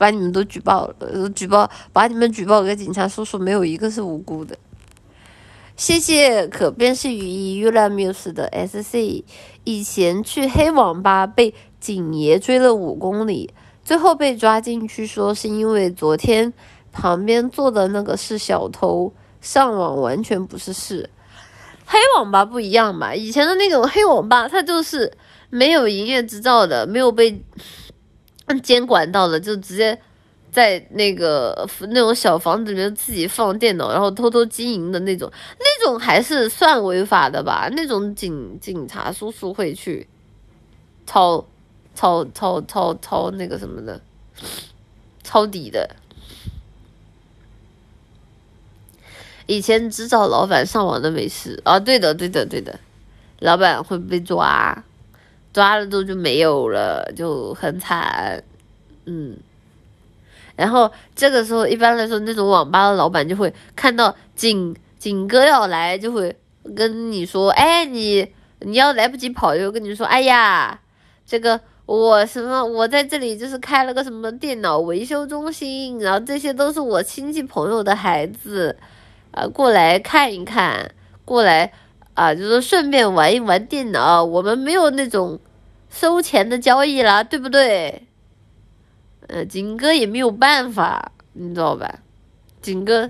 把你们都举报了，举报把你们举报给警察叔叔，没有一个是无辜的。谢谢可辨识语义 u l a Muse 的 SC，以前去黑网吧被警爷追了五公里，最后被抓进去，说是因为昨天旁边坐的那个是小偷，上网完全不是事。黑网吧不一样吧？以前的那种黑网吧，它就是没有营业执照的，没有被。监管到了，就直接在那个那种小房子里面自己放电脑，然后偷偷经营的那种，那种还是算违法的吧？那种警警察叔叔会去抄抄抄抄抄那个什么的，抄底的。以前只找老板上网的没事啊，对的对的对的，老板会被抓。抓了之后就没有了，就很惨，嗯。然后这个时候，一般来说，那种网吧的老板就会看到景景哥要来，就会跟你说：“哎，你你要来不及跑，就跟你说：哎呀，这个我什么，我在这里就是开了个什么电脑维修中心，然后这些都是我亲戚朋友的孩子，啊，过来看一看，过来。”啊，就是顺便玩一玩电脑，我们没有那种收钱的交易啦，对不对？呃，景哥也没有办法，你知道吧？景哥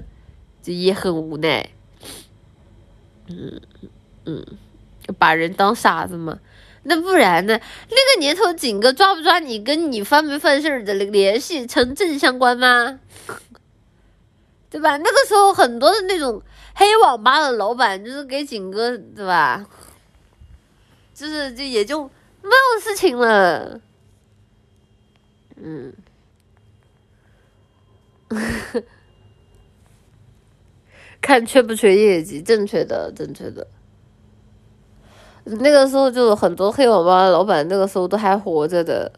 这也很无奈，嗯嗯，把人当傻子嘛？那不然呢？那个年头，景哥抓不抓你，跟你犯没犯事儿的联系成正相关吗？对吧？那个时候很多的那种。黑网吧的老板就是给景哥，对吧？就是就也就没有事情了，嗯，看缺不缺业绩，正确的，正确的。那个时候就很多黑网吧的老板，那个时候都还活着的，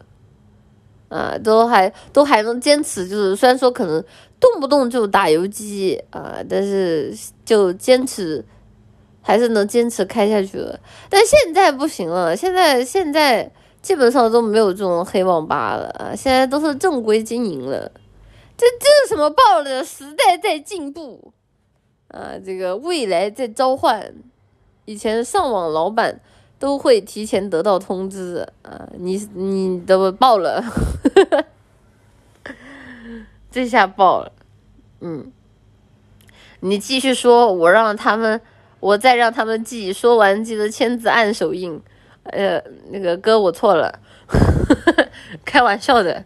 啊，都还都还能坚持，就是虽然说可能。动不动就打游击啊，但是就坚持，还是能坚持开下去了。但现在不行了，现在现在基本上都没有这种黑网吧了，现在都是正规经营了。这这是什么报的？时代在进步啊，这个未来在召唤。以前上网老板都会提前得到通知啊，你你都报了。这下爆了，嗯，你继续说，我让他们，我再让他们记，说完记得签字按手印。呃，那个哥，我错了，开玩笑的，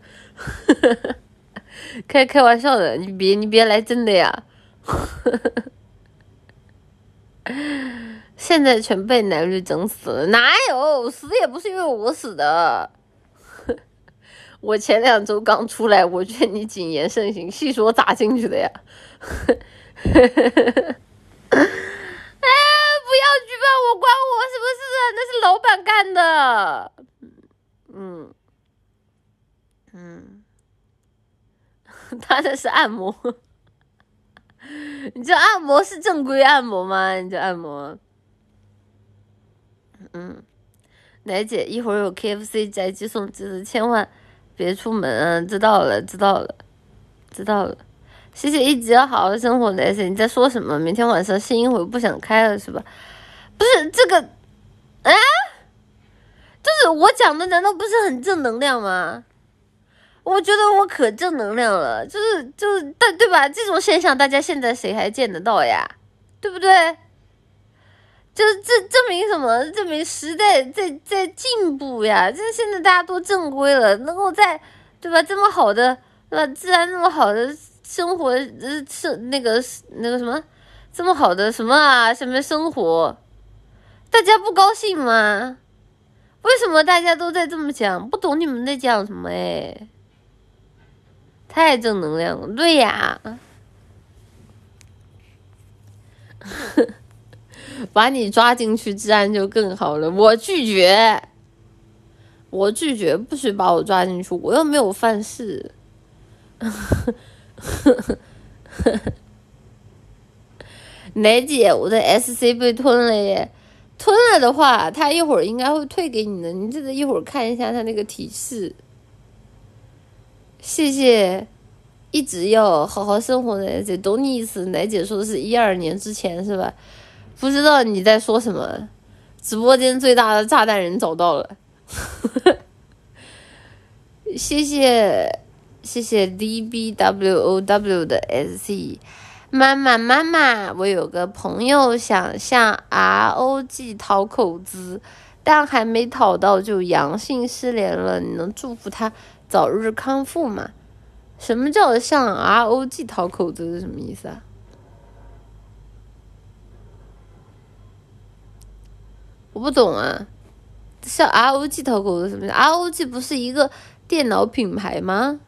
开开玩笑的，你别你别来真的呀。现在全被奶绿整死了，哪有死也不是因为我死的。我前两周刚出来，我劝你谨言慎行。细说咋进去的呀？呵呵呵哎，不要举报我，关我什么事啊？那是老板干的。嗯嗯，他那是按摩。你这按摩是正规按摩吗？你这按摩？嗯，奶姐，一会儿有 KFC 宅急送，记得千万。别出门啊！知道了，知道了，知道了。谢谢一直要好好生活的 S，你在说什么？明天晚上新音会不想开了是吧？不是这个，啊，就是我讲的，难道不是很正能量吗？我觉得我可正能量了，就是就是对对吧？这种现象大家现在谁还见得到呀？对不对？就这证明什么？证明时代在在进步呀！就是现在大家都正规了，能够在对吧？这么好的对吧？自然这么好的生活，呃，生那个那个什么，这么好的什么啊？什么生活？大家不高兴吗？为什么大家都在这么讲？不懂你们在讲什么哎？太正能量了，对呀。把你抓进去，治安就更好了。我拒绝，我拒绝，不许把我抓进去，我又没有犯事。呵呵呵奶姐，我的 SC 被吞了耶！吞了的话，他一会儿应该会退给你的。你记得一会儿看一下他那个提示。谢谢，一直要好好生活的奶姐，懂你意思。奶姐说的是一二年之前是吧？不知道你在说什么，直播间最大的炸弹人找到了，谢谢谢谢 D B W O W 的 S C，妈妈妈妈，我有个朋友想向 R O G 讨口资，但还没讨到就阳性失联了，你能祝福他早日康复吗？什么叫向 R O G 讨口资是什么意思啊？我不懂啊，像 ROG 讨口子什么？ROG 不是一个电脑品牌吗？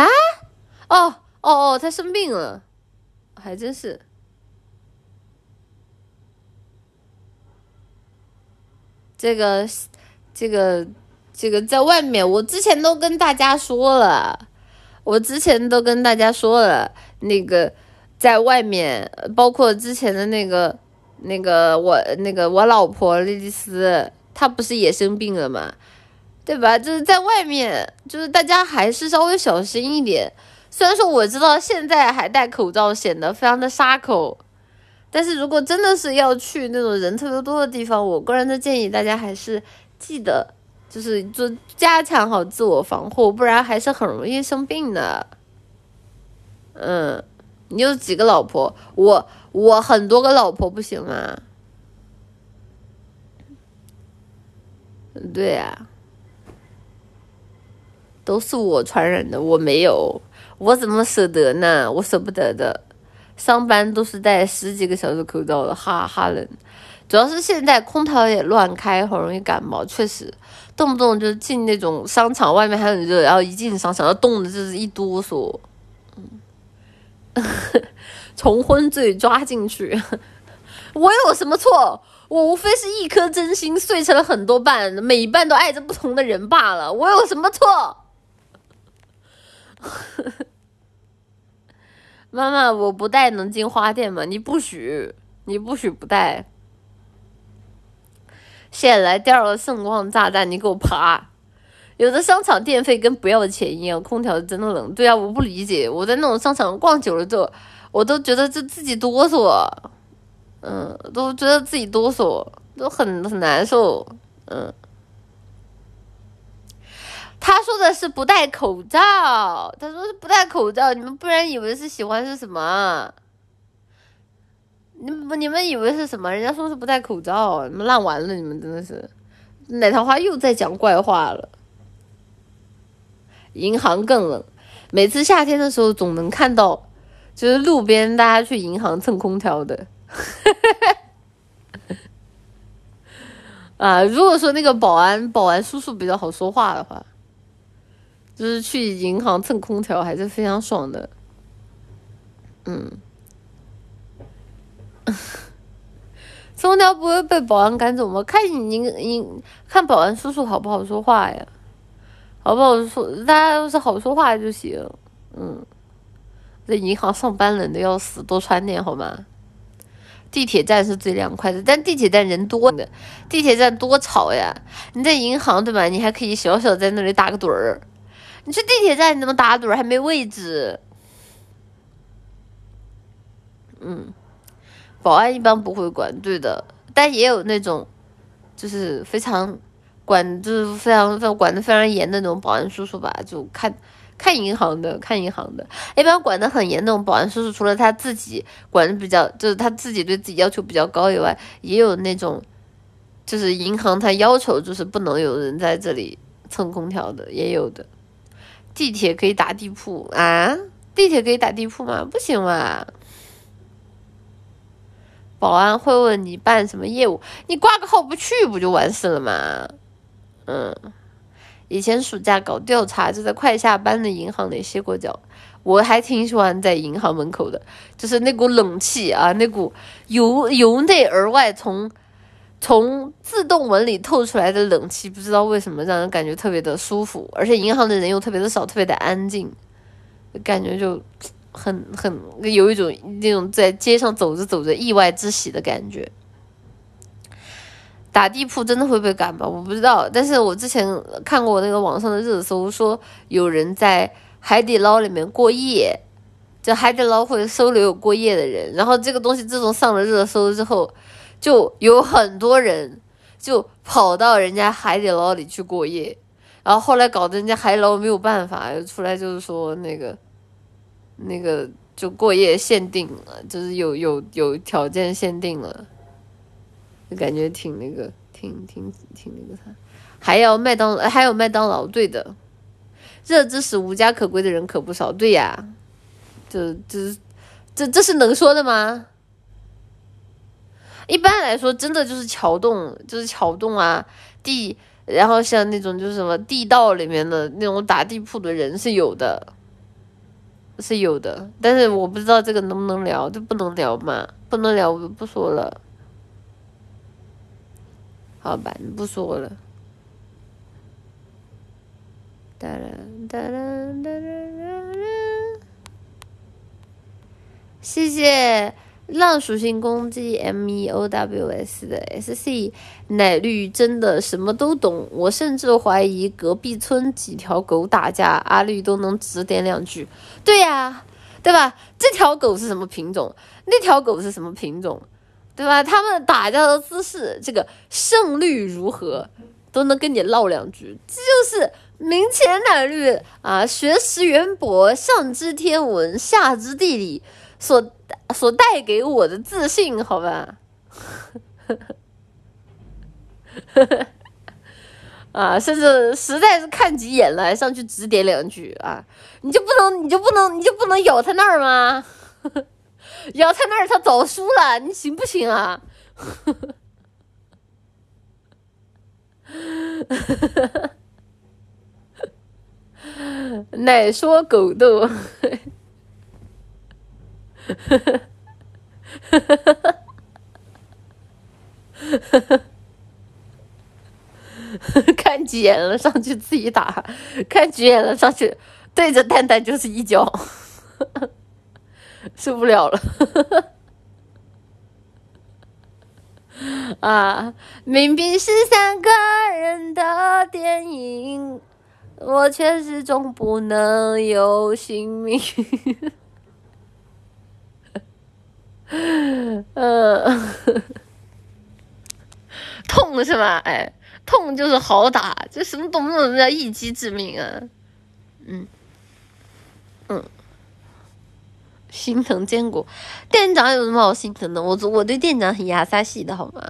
啊？哦哦哦，他生病了，还真是。这个这个这个在外面，我之前都跟大家说了，我之前都跟大家说了，那个。在外面，包括之前的那个、那个我、那个我老婆莉莉丝，她不是也生病了吗？对吧？就是在外面，就是大家还是稍微小心一点。虽然说我知道现在还戴口罩显得非常的杀口，但是如果真的是要去那种人特别多的地方，我个人的建议大家还是记得，就是就加强好自我防护，不然还是很容易生病的。嗯。你有几个老婆？我我很多个老婆不行吗？对呀，都是我传染的，我没有，我怎么舍得呢？我舍不得的，上班都是戴十几个小时口罩的，哈哈冷。主要是现在空调也乱开，很容易感冒。确实，动不动就进那种商场，外面还很热，然后一进商场，要冻的就是一哆嗦。嗯 重婚罪抓进去，我有什么错？我无非是一颗真心碎成了很多半，每一半都爱着不同的人罢了。我有什么错？妈妈，我不带能进花店吗？你不许，你不许不带。现在来第二个圣光炸弹，你给我爬！有的商场电费跟不要钱一样，空调真的冷。对啊，我不理解。我在那种商场逛久了之后，我都觉得就自己哆嗦，嗯，都觉得自己哆嗦，都很很难受，嗯。他说的是不戴口罩，他说是不戴口罩，你们不然以为是喜欢是什么？你们你们以为是什么？人家说是不戴口罩，你们烂完了，你们真的是，奶桃花又在讲怪话了。银行更冷，每次夏天的时候总能看到，就是路边大家去银行蹭空调的。啊，如果说那个保安保安叔叔比较好说话的话，就是去银行蹭空调还是非常爽的。嗯，蹭空调不会被保安赶走吗？看你你你看保安叔叔好不好说话呀？好不好说？大家都是好说话就行。嗯，在银行上班冷的要死，多穿点好吗？地铁站是最凉快的，但地铁站人多的，地铁站多吵呀！你在银行对吧？你还可以小小在那里打个盹儿。你去地铁站你怎么打盹儿？还没位置。嗯，保安一般不会管，对的，但也有那种，就是非常。管就是非常非管的非常严的那种保安叔叔吧，就看看银行的，看银行的，一般管得很严那种保安叔叔，除了他自己管的比较，就是他自己对自己要求比较高以外，也有那种，就是银行他要求就是不能有人在这里蹭空调的，也有的。地铁可以打地铺啊？地铁可以打地铺吗？不行吧。保安会问你办什么业务，你挂个号不去不就完事了吗？嗯。以前暑假搞调查，就在快下班的银行里歇过脚。我还挺喜欢在银行门口的，就是那股冷气啊，那股由由内而外从从自动门里透出来的冷气，不知道为什么让人感觉特别的舒服。而且银行的人又特别的少，特别的安静，感觉就很很有一种那种在街上走着走着意外之喜的感觉。打地铺真的会被赶吗？我不知道，但是我之前看过那个网上的热搜，说有人在海底捞里面过夜，就海底捞会收留有过夜的人。然后这个东西自从上了热搜之后，就有很多人就跑到人家海底捞里去过夜，然后后来搞得人家海底捞没有办法，出来就是说那个那个就过夜限定了，就是有有有条件限定了。就感觉挺那个，挺挺挺那个啥，还要麦当还有麦当劳，对的，热知识无家可归的人可不少，对呀，这这这这是能说的吗？一般来说，真的就是桥洞，就是桥洞啊，地，然后像那种就是什么地道里面的那种打地铺的人是有的，是有的，但是我不知道这个能不能聊，就不能聊嘛，不能聊我就不说了。好吧，不说了。哒啦哒啦哒啦啦！谢谢浪属性攻击 M E O W S 的 S C 奶绿真的什么都懂，我甚至怀疑隔壁村几条狗打架，阿绿都能指点两句。对呀，对吧？这条狗是什么品种？那条狗是什么品种？对吧？他们打架的姿势，这个胜率如何，都能跟你唠两句。这就是明前奶绿啊，学识渊博，上知天文，下知地理，所所带给我的自信，好吧？啊，甚至实在是看急眼了，还上去指点两句啊！你就不能，你就不能，你就不能咬他那儿吗？咬他那儿，他早输了，你行不行啊？奶说狗斗，看急眼了，上去自己打；看急眼了，上去对着蛋蛋就是一脚。受不了了，啊！明明是三个人的电影，我却始终不能有姓名。嗯，痛是吧？哎，痛就是好打，这什么动不动叫一击致命啊？嗯，嗯。心疼坚果，店长有什么好心疼的？我我对店长很牙刷系的好吗？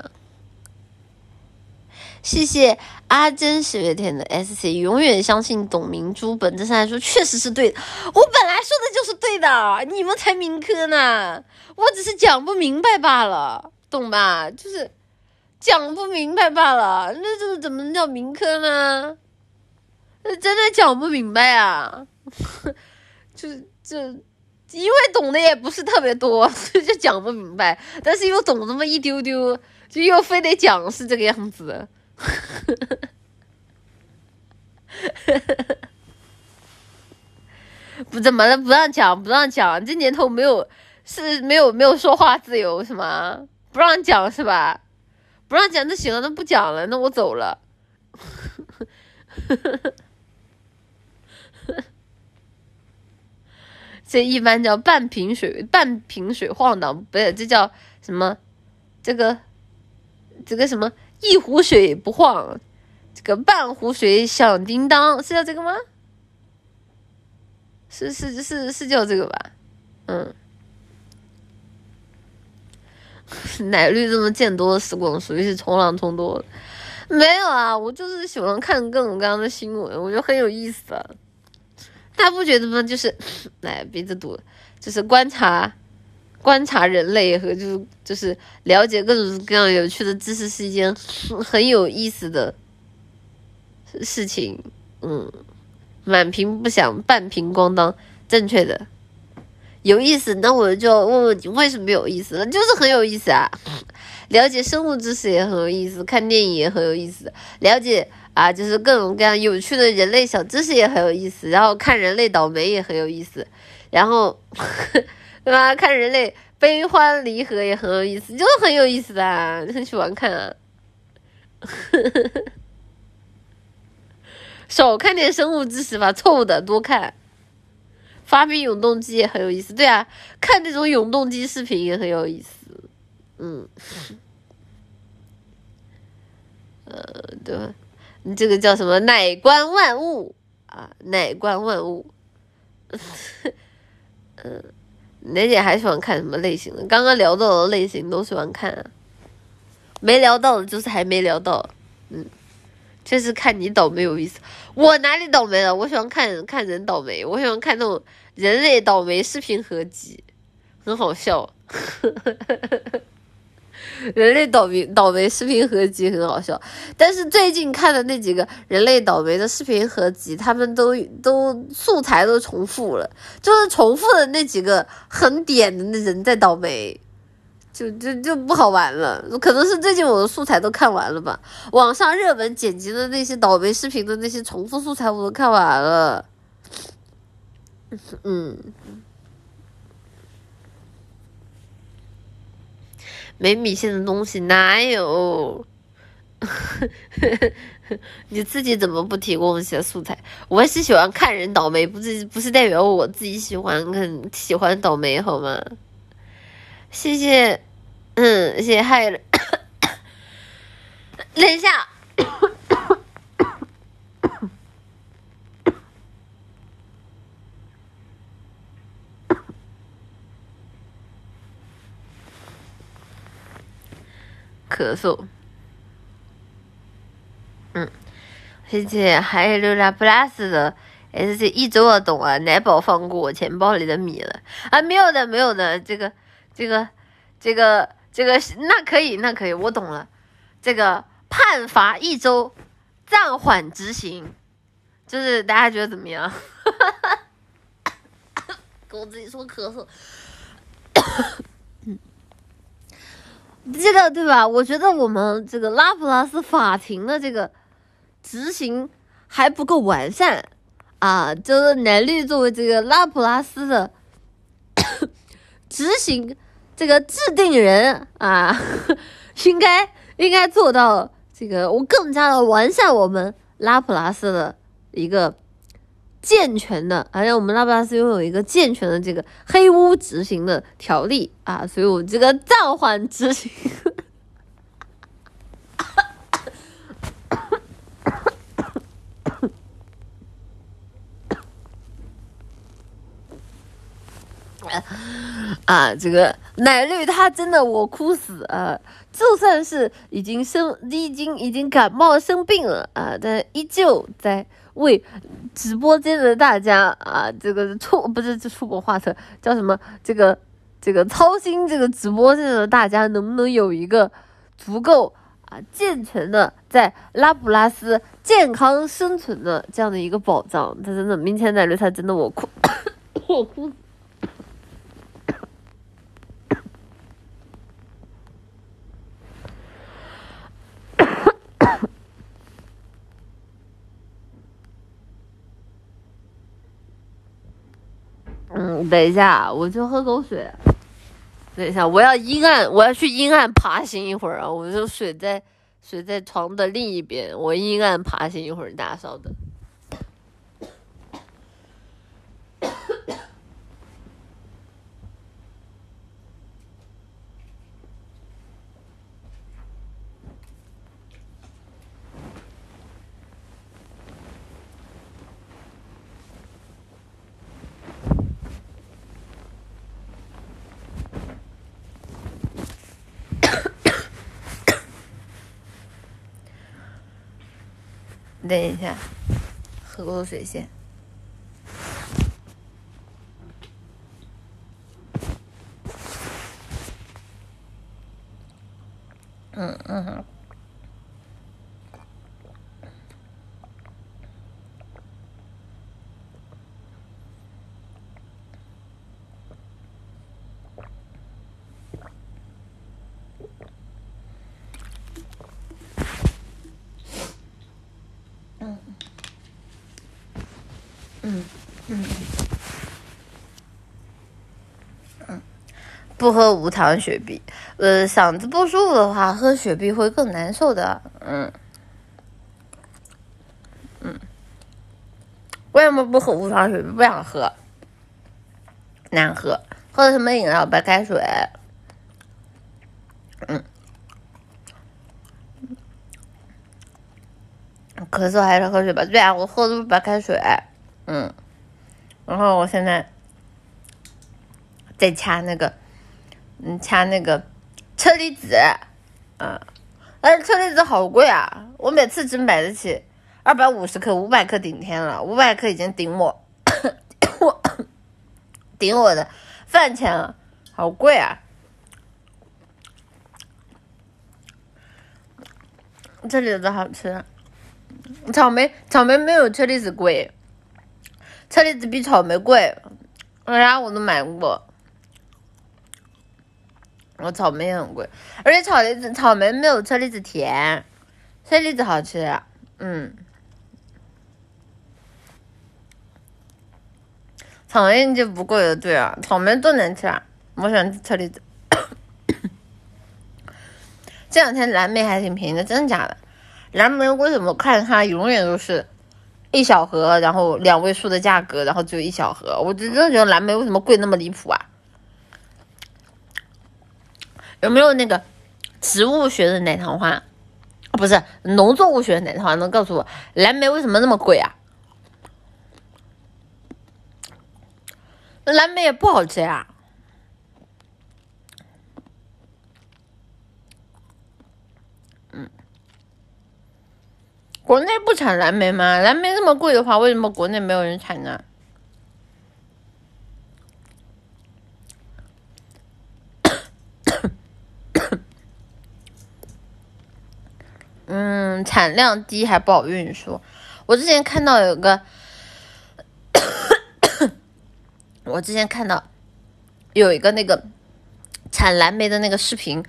谢谢阿珍十月天的 S C，永远相信董明珠。本质上来说，确实是对的。我本来说的就是对的，你们才民科呢。我只是讲不明白罢了，懂吧？就是讲不明白罢了。那这怎么能叫民科呢？那真的讲不明白啊！就是这。因为懂的也不是特别多，就讲不明白。但是又懂那么一丢丢，就又非得讲是这个样子。呵呵呵不怎么了？不让讲，不让讲。这年头没有是没有没有说话自由是吗？不让讲是吧？不让讲那行了，那不讲了，那我走了。这一般叫半瓶水，半瓶水晃荡，不是这叫什么？这个，这个什么？一壶水不晃，这个半壶水响叮当，是叫这个吗？是是是是叫这个吧？嗯。奶绿这么见多识广，属于是冲浪冲多了。没有啊，我就是喜欢看各种各样的新闻，我觉得很有意思啊。大家不觉得吗？就是，奶鼻子堵，就是观察观察人类和就是就是了解各种各样有趣的知识是一件很有意思的事情。嗯，满屏不响，半屏咣当，正确的。有意思，那我就问问你，为什么有意思？那就是很有意思啊！了解生物知识也很有意思，看电影也很有意思，了解啊，就是各种各样有趣的人类小知识也很有意思，然后看人类倒霉也很有意思，然后对吧？看人类悲欢离合也很有意思，就很有意思的，很喜欢看啊！少看点生物知识吧，错误的多看。发明永动机也很有意思，对啊，看这种永动机视频也很有意思，嗯，呃，对吧？你这个叫什么？乃观万物啊，乃观万物。嗯，雷姐还喜欢看什么类型的？刚刚聊到的类型都喜欢看，没聊到的就是还没聊到，嗯。就是看你倒霉有意思，我哪里倒霉了？我喜欢看看人倒霉，我喜欢看那种人类倒霉视频合集，很好笑。呵呵呵呵呵人类倒霉倒霉视频合集很好笑，但是最近看的那几个人类倒霉的视频合集，他们都都素材都重复了，就是重复的那几个很点的那人在倒霉。就就就不好玩了，可能是最近我的素材都看完了吧。网上热门剪辑的那些倒霉视频的那些重复素材我都看完了。嗯，没米线的东西哪有？你自己怎么不提供一些素材？我是喜欢看人倒霉，不是不是代表我自己喜欢看喜欢倒霉好吗？谢谢。嗯，谢谢害了。等一下，咳嗽。嗯，谢谢还有拉 plus 的 S C 一周啊，懂啊？奶宝放过我钱包里的米了啊？没有的，没有的，这个，这个，这个。这个那可以，那可以，我懂了。这个判罚一周，暂缓执行，就是大家觉得怎么样？跟我自己说咳嗽。这个对吧？我觉得我们这个拉普拉斯法庭的这个执行还不够完善啊！就是南律作为这个拉普拉斯的 执行。这个制定人啊，应该应该做到这个，我更加的完善我们拉普拉斯的一个健全的，而且我们拉布拉斯拥有一个健全的这个黑屋执行的条例啊，所以我这个暂缓执行。啊，这个奶绿他真的我哭死啊！就算是已经生，已经已经感冒生病了啊，但依旧在为直播间的大家啊，这个出不是这出国画册叫什么？这个这个操心这个直播间的大家能不能有一个足够啊健全的在拉普拉斯健康生存的这样的一个保障？他真的，明天奶绿他真的我哭，我哭。嗯，等一下，我去喝口水。等一下，我要阴暗，我要去阴暗爬行一会儿啊！我就睡在睡在床的另一边，我阴暗爬行一会儿，大家稍等。等一下，喝口水先。嗯嗯。哼不喝无糖雪碧，呃，嗓子不舒服的话，喝雪碧会更难受的。嗯嗯，为什么不喝无糖雪碧？不想喝，难喝。喝什么饮料？白开水。嗯，咳嗽还是喝水吧。对啊，我喝的是白开水。嗯，然后我现在在掐那个，嗯，掐那个车厘子，嗯，但是车厘子好贵啊！我每次只买得起二百五十克，五百克顶天了，五百克已经顶我，我 顶我的饭钱了，好贵啊！车厘子好吃，草莓草莓没有车厘子贵。车厘子比草莓贵，啥我都买过。我草莓也很贵，而且草莓草莓没有车厘子甜，车厘子好吃。嗯，草莓就不贵了，对啊，草莓多难吃啊！我喜欢吃车厘子。这两天蓝莓还挺便宜的，真的假的？蓝莓为什么看它永远都是？一小盒，然后两位数的价格，然后只有一小盒，我真的觉得蓝莓为什么贵那么离谱啊？有没有那个植物学的奶糖花？不是农作物学的奶糖花，能告诉我蓝莓为什么那么贵啊？蓝莓也不好吃呀。国内不产蓝莓吗？蓝莓那么贵的话，为什么国内没有人产呢？嗯，产量低还不好运输。我之前看到有个，我之前看到有一个那个产蓝莓的那个视频，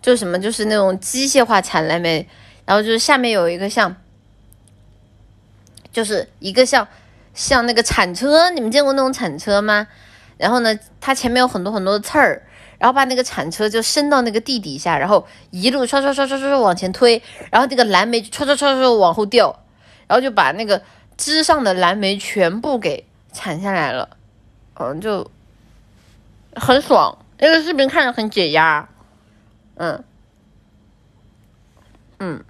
就是什么，就是那种机械化产蓝莓，然后就是下面有一个像。就是一个像像那个铲车，你们见过那种铲车吗？然后呢，它前面有很多很多的刺儿，然后把那个铲车就伸到那个地底下，然后一路刷刷刷刷刷往前推，然后那个蓝莓唰唰唰唰往后掉，然后就把那个枝上的蓝莓全部给铲下来了，嗯，就很爽。那个视频看着很解压，嗯嗯，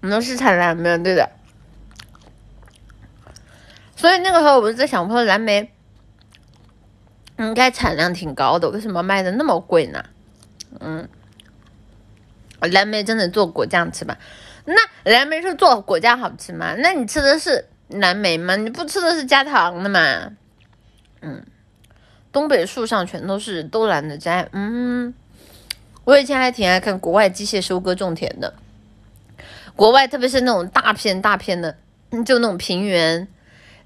们是产蓝莓，对的。所以那个时候我就在想，我说蓝莓应该产量挺高的，为什么卖的那么贵呢？嗯，蓝莓真的做果酱吃吗？那蓝莓是做果酱好吃吗？那你吃的是蓝莓吗？你不吃的是加糖的吗？嗯，东北树上全都是都懒得摘。嗯，我以前还挺爱看国外机械收割种田的，国外特别是那种大片大片的，就那种平原。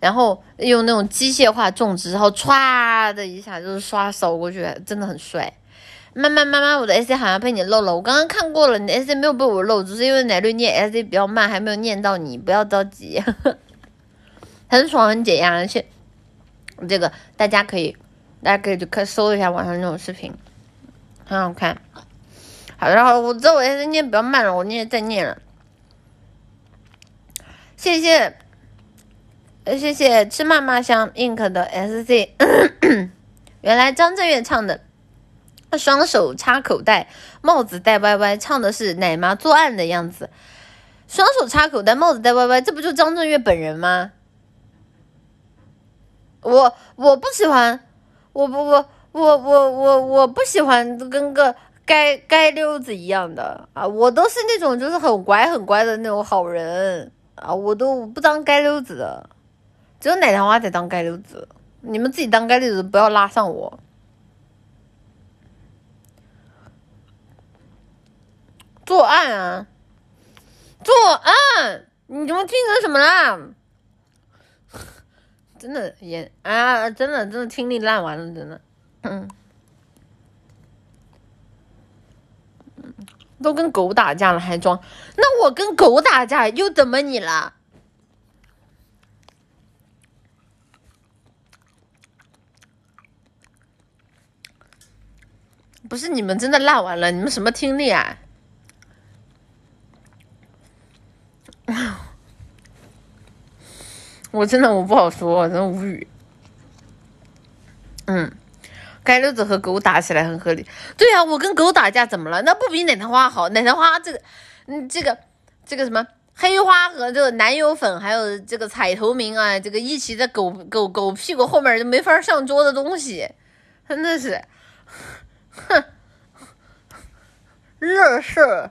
然后用那种机械化种植，然后歘的一下就是刷扫过去，真的很帅。妈妈妈妈，我的 S C 好像被你漏了，我刚刚看过了，你的 S C 没有被我漏，只是因为奶绿念 S C 比较慢，还没有念到你，不要着急。很爽很解压，而且这个大家可以，大家可以去看搜一下网上那种视频，很好看。好的，好，我知道我现在念比较慢了，我念再念了，谢谢。呃，谢谢吃嘛嘛香 ink 的 SC。原来张震岳唱的《双手插口袋，帽子戴歪歪》唱的是奶妈作案的样子。双手插口袋，帽子戴歪歪，这不就张震岳本人吗？我我不喜欢，我不我我我我我不喜欢跟个街街溜子一样的啊！我都是那种就是很乖很乖的那种好人啊，我都不当街溜子的，只有奶糖娃在当街溜子。你们自己当街溜子，不要拉上我。作案啊！作案！你们听成什么啦？真的眼啊，真的真的听力烂完了，真的。嗯。都跟狗打架了还装？那我跟狗打架又怎么你了？不是你们真的烂完了？你们什么听力啊？我真的我不好说，我真无语。嗯。该溜子和狗打起来很合理，对呀，我跟狗打架怎么了？那不比奶糖花好？奶糖花这个，嗯，这个，这个什么黑花和这个奶油粉，还有这个彩头明啊，这个一起在狗狗狗屁股后面就没法上桌的东西，真的是，哼，乐事。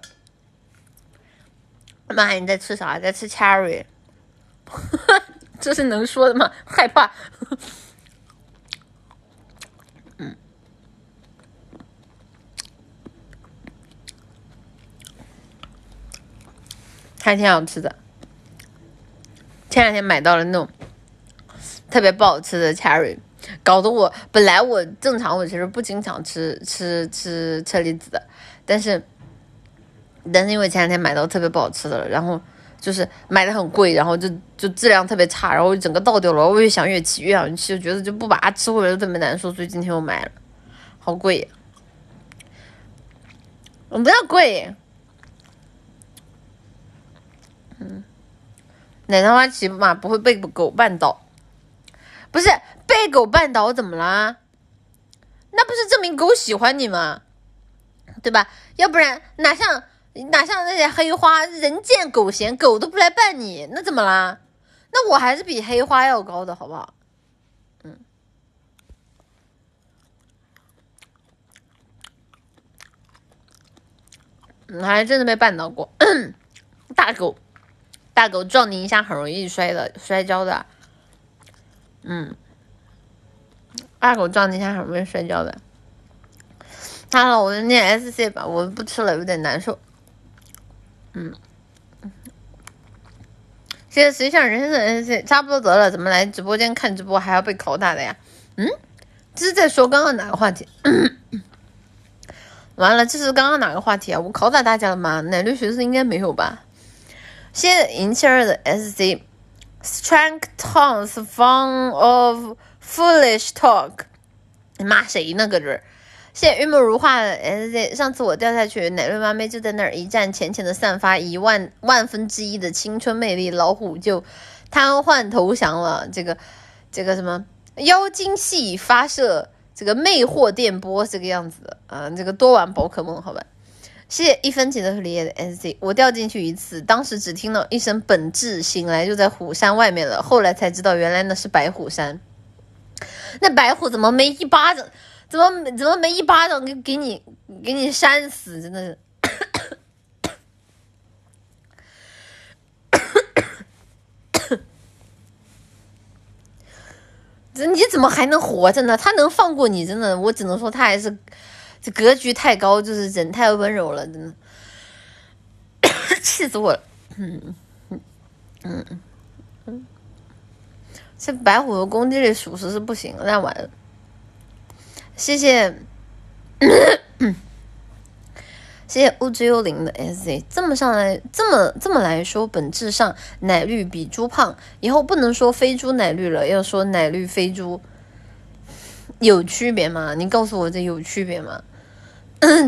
妈，你在吃啥？在吃 cherry？这是能说的吗？害怕。还挺好吃的，前两天买到了那种特别不好吃的 cherry，搞得我本来我正常我其实不经常吃吃吃车厘子的，但是但是因为前两天买到特别不好吃的了，然后就是买的很贵，然后就就质量特别差，然后整个倒掉了，我越想越气，越想越气，就觉得就不把它吃回来就特别难受，所以今天又买了，好贵呀，我不要贵。嗯，奶糖花起码不会被狗绊倒，不是被狗绊倒怎么啦？那不是证明狗喜欢你吗？对吧？要不然哪像哪像那些黑花，人见狗嫌，狗都不来绊你，那怎么啦？那我还是比黑花要高的，好不好？嗯，嗯，还真的被绊倒过，大狗。大狗撞你一下很容易摔的，摔跤的。嗯，二狗撞你一下很容易摔跤的。好了，我就念 S C 吧，我不吃了，有点难受。嗯，现在实际上人生的 S C 差不多得了，怎么来直播间看直播还要被拷打的呀？嗯，这是在说刚刚哪个话题？完了，这是刚刚哪个话题啊？我拷打大家了吗？奶绿学士应该没有吧？谢谢银七儿的 S C，Strength Tones Fun of Foolish Talk，你骂谁呢？搁这儿？谢谢玉梦如画的 S C，上次我掉下去，奶瑞妈咪就在那儿一站，浅浅的散发一万万分之一的青春魅力，老虎就瘫痪投降了。这个这个什么妖精系发射这个魅惑电波，这个样子的啊，这个多玩宝可梦，好吧。谢谢一分钱的荷里叶的 S C，我掉进去一次，当时只听到一声本质，醒来就在虎山外面了。后来才知道，原来那是白虎山。那白虎怎么没一巴掌？怎么怎么没一巴掌给给你给你扇死？真的是，这你怎么还能活着呢？他能放过你？真的，我只能说他还是。这格局太高，就是人太温柔了，真的 气死我了。嗯嗯嗯这白虎的攻击力属实是不行，那完了。谢谢，谢谢物之幽灵的 S Z。这么上来，这么这么来说，本质上奶绿比猪胖。以后不能说非猪奶绿了，要说奶绿非猪，有区别吗？你告诉我这有区别吗？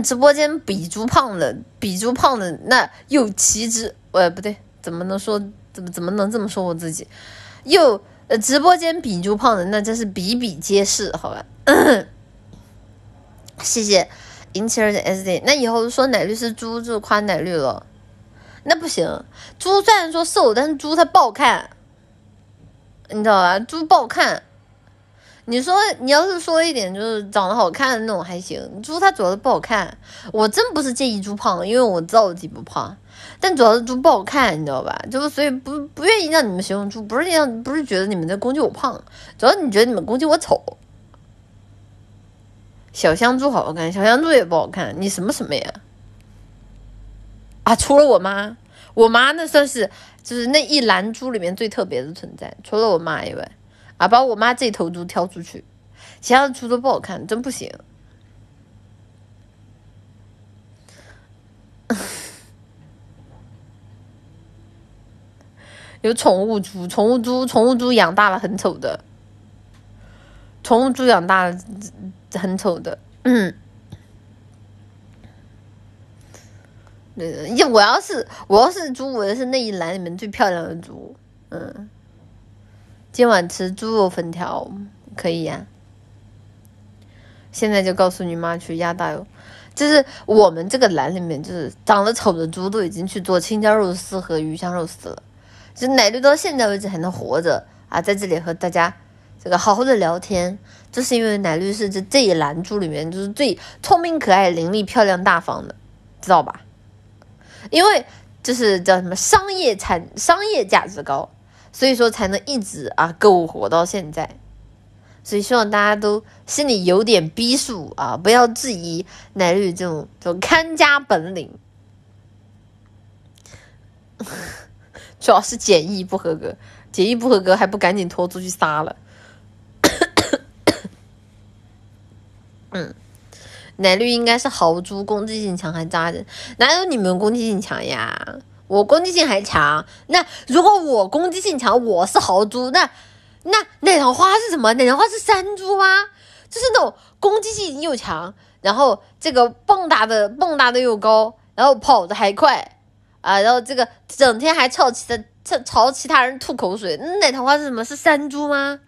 直播间比猪胖的，比猪胖的那又其之，呃，不对，怎么能说怎么怎么能这么说我自己？又呃，直播间比猪胖的那真是比比皆是，好吧？谢谢银七儿的 S D，那以后说奶绿是猪就夸奶绿了，那不行，猪虽然说瘦，但是猪它不好看，你知道吧？猪不好看。你说你要是说一点就是长得好看的那种还行，猪它主要是不好看。我真不是介意猪胖，因为我知道我自己不胖，但主要是猪不好看，你知道吧？就是所以不不愿意让你们形容猪，不是让不是觉得你们在攻击我胖，主要你觉得你们攻击我丑。小香猪好好看，小香猪也不好看，你什么什么呀？啊，除了我妈，我妈那算是就是那一栏猪里面最特别的存在，除了我妈以外。啊！把我妈这头猪挑出去，其他的猪都不好看，真不行。有宠物猪，宠物猪，宠物猪养大了很丑的，宠物猪养大了很丑的。嗯，对，我要是我要是猪，我是那一栏里面最漂亮的猪。嗯。今晚吃猪肉粉条可以呀，现在就告诉你妈去压大油。就是我们这个栏里面，就是长得丑的猪都已经去做青椒肉丝和鱼香肉丝了。就奶绿到现在为止还能活着啊，在这里和大家这个好好的聊天，就是因为奶绿是这这一栏猪里面就是最聪明、可爱、伶俐、漂亮、大方的，知道吧？因为就是叫什么商业产商业价值高。所以说才能一直啊苟活到现在，所以希望大家都心里有点逼数啊，不要质疑奶绿这种这种看家本领。主要是检疫不合格，检疫不合格还不赶紧拖出去杀了。嗯，奶绿应该是豪猪，攻击性强还扎人，哪有你们攻击性强呀？我攻击性还强，那如果我攻击性强，我是豪猪，那那奶糖花是什么？奶糖花是山猪吗？就是那种攻击性又强，然后这个蹦跶的蹦跶的又高，然后跑的还快啊，然后这个整天还朝其他朝朝其他人吐口水，那奶糖花是什么？是山猪吗？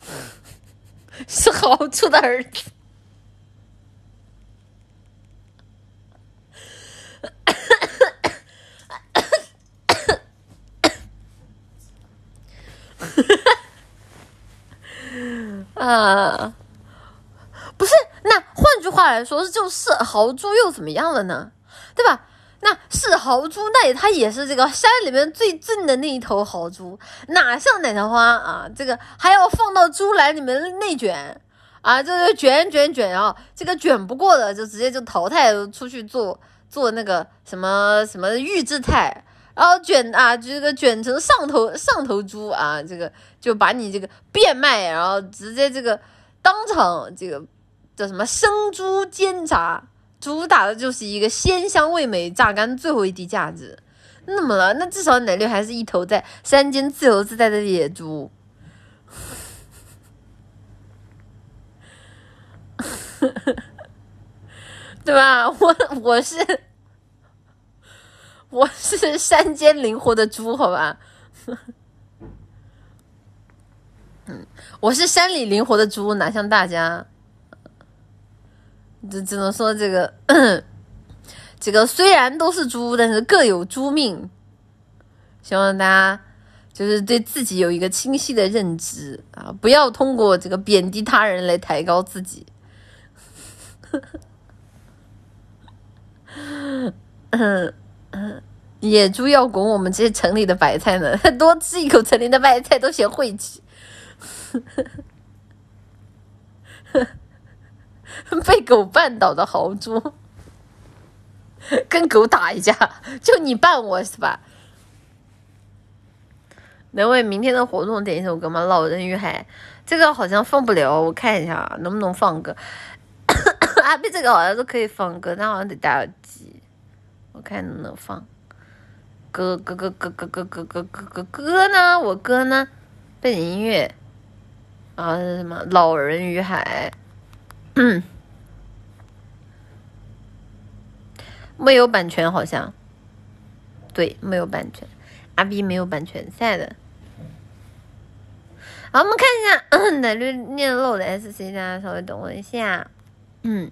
是好丑的儿子，啊，不是，那换句话来说，就是豪猪又怎么样了呢？对吧？那是豪猪，那也它也是这个山里面最正的那一头豪猪，哪像奶桃花啊？这个还要放到猪栏里面内卷啊，就是卷卷卷啊，这个卷不过的就直接就淘汰出去做做那个什么什么预制菜，然后卷啊，这个卷成上头上头猪啊，这个就把你这个变卖，然后直接这个当场这个叫什么生猪煎炸。主打的就是一个鲜香味美、榨干最后一滴价值。那么了，那至少奶绿还是一头在山间自由自在的野猪，对吧？我我是我是山间灵活的猪，好吧？嗯，我是山里灵活的猪，哪像大家？只只能说这个，这个虽然都是猪，但是各有猪命。希望大家就是对自己有一个清晰的认知啊，不要通过这个贬低他人来抬高自己。嗯 野猪要拱我们这些城里的白菜呢，多吃一口城里的白菜都嫌晦气。被狗绊倒的豪猪，跟狗打一架，就你绊我是吧？能为明天的活动点一首歌吗？《老人与海》这个好像放不了，我看一下能不能放歌。阿碧这个好像是可以放歌，但好像得戴耳机。我看能不能放歌，歌歌歌歌歌歌歌歌歌歌呢？我歌呢？背景音乐啊什么？《老人与海》。嗯，没有版权好像，对，没有版权，阿 B 没有版权赛的。好，我们看一下奶绿念漏的 SC，大家稍微等我一下。嗯，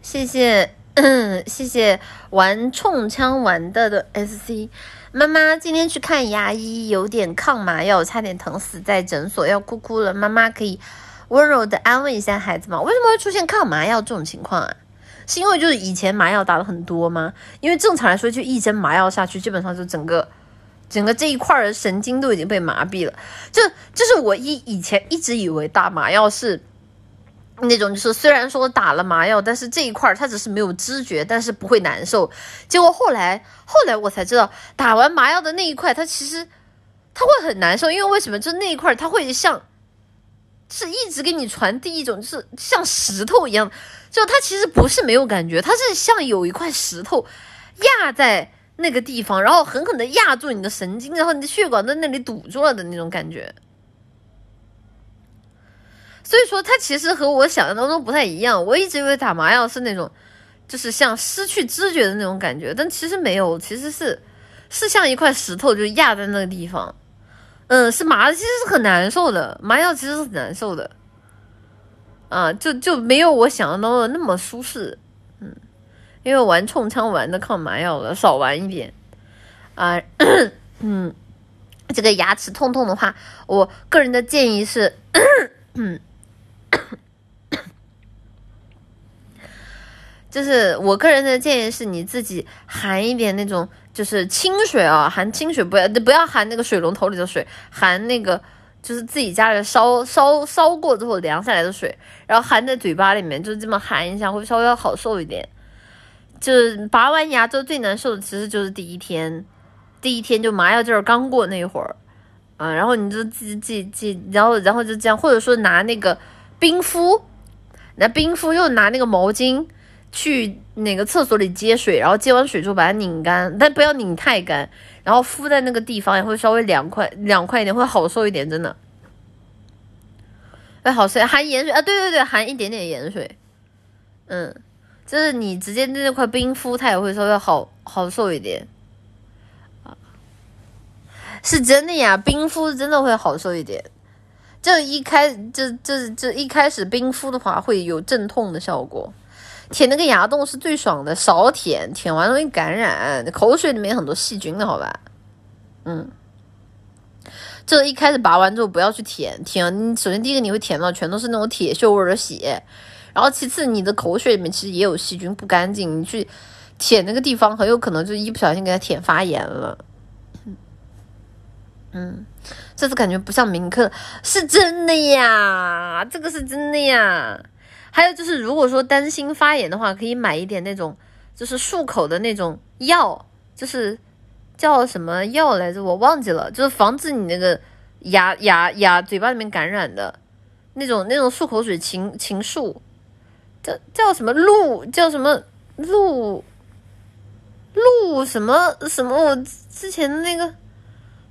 谢谢 谢谢玩冲枪玩的的 SC 妈妈，今天去看牙医，有点抗麻药，差点疼死在诊所，要哭哭了。妈妈可以温柔的安慰一下孩子吗？为什么会出现抗麻药这种情况啊？是因为就是以前麻药打的很多吗？因为正常来说，就一针麻药下去，基本上就整个整个这一块的神经都已经被麻痹了。就就是我以以前一直以为打麻药是。那种就是虽然说打了麻药，但是这一块它只是没有知觉，但是不会难受。结果后来后来我才知道，打完麻药的那一块它其实它会很难受，因为为什么？就那一块它会像是一直给你传递一种就是像石头一样，就它其实不是没有感觉，它是像有一块石头压在那个地方，然后狠狠的压住你的神经，然后你的血管在那里堵住了的那种感觉。所以说，它其实和我想象当中不太一样。我一直以为打麻药是那种，就是像失去知觉的那种感觉，但其实没有，其实是是像一块石头就压在那个地方，嗯，是麻，其实是很难受的。麻药其实是很难受的，啊，就就没有我想象当中的那么舒适，嗯，因为玩冲枪玩的抗麻药了，少玩一点，啊，嗯，这个牙齿痛痛的话，我个人的建议是，嗯。就是我个人的建议是，你自己含一点那种就是清水啊，含清水，不要不要含那个水龙头里的水，含那个就是自己家里烧烧烧过之后凉下来的水，然后含在嘴巴里面，就这么含一下，会稍微好受一点。就是拔完牙之后最难受的其实就是第一天，第一天就麻药劲儿刚过那一会儿，啊，然后你就自己自己自己，然后然后就这样，或者说拿那个冰敷，拿冰敷又拿那个毛巾。去哪个厕所里接水，然后接完水之后把它拧干，但不要拧太干，然后敷在那个地方也会稍微凉快凉快一点，会好受一点，真的。哎，好受，含盐水啊，对对对，含一点点盐水，嗯，就是你直接那块冰敷，它也会稍微好好受一点。啊，是真的呀，冰敷真的会好受一点。就一开，就就就一开始冰敷的话会有镇痛的效果。舔那个牙洞是最爽的，少舔，舔完容易感染。口水里面很多细菌的好吧？嗯，这一开始拔完之后不要去舔，舔首先第一个你会舔到全都是那种铁锈味的血，然后其次你的口水里面其实也有细菌，不干净，你去舔那个地方很有可能就一不小心给它舔发炎了。嗯，这次感觉不像铭刻，是真的呀，这个是真的呀。还有就是，如果说担心发炎的话，可以买一点那种就是漱口的那种药，就是叫什么药来着？我忘记了，就是防止你那个牙牙牙嘴巴里面感染的那种那种漱口水，情情漱，叫叫什么露？叫什么露？露什么什么？我之前那个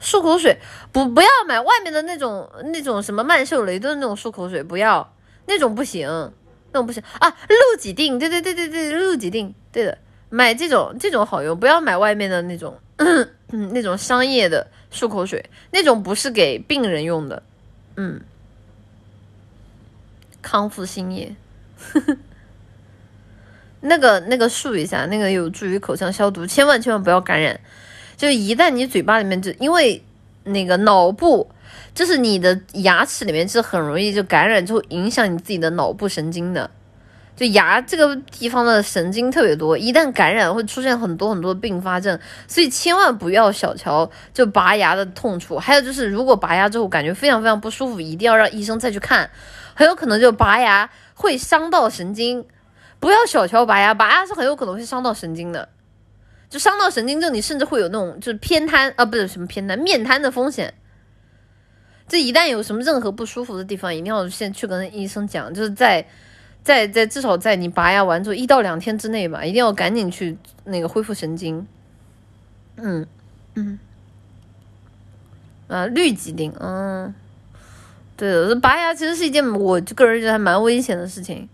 漱口水，不不要买外面的那种那种什么曼秀雷敦那种漱口水，不要那种不行。那种不行啊，露几定，对对对对对，露几定，对的，买这种这种好用，不要买外面的那种，嗯，那种商业的漱口水，那种不是给病人用的，嗯，康复新液，那个那个漱一下，那个有助于口腔消毒，千万千万不要感染，就一旦你嘴巴里面就因为那个脑部。就是你的牙齿里面是很容易就感染，之后影响你自己的脑部神经的。就牙这个地方的神经特别多，一旦感染会出现很多很多并发症，所以千万不要小瞧就拔牙的痛处。还有就是，如果拔牙之后感觉非常非常不舒服，一定要让医生再去看，很有可能就拔牙会伤到神经。不要小瞧拔牙，拔牙是很有可能会伤到神经的，就伤到神经症，你甚至会有那种就是偏瘫啊，不是什么偏瘫，面瘫的风险。这一旦有什么任何不舒服的地方，一定要先去跟医生讲，就是在，在在至少在你拔牙完之后一到两天之内吧，一定要赶紧去那个恢复神经。嗯嗯，啊，氯己定，嗯，对的，拔牙其实是一件我个人觉得还蛮危险的事情。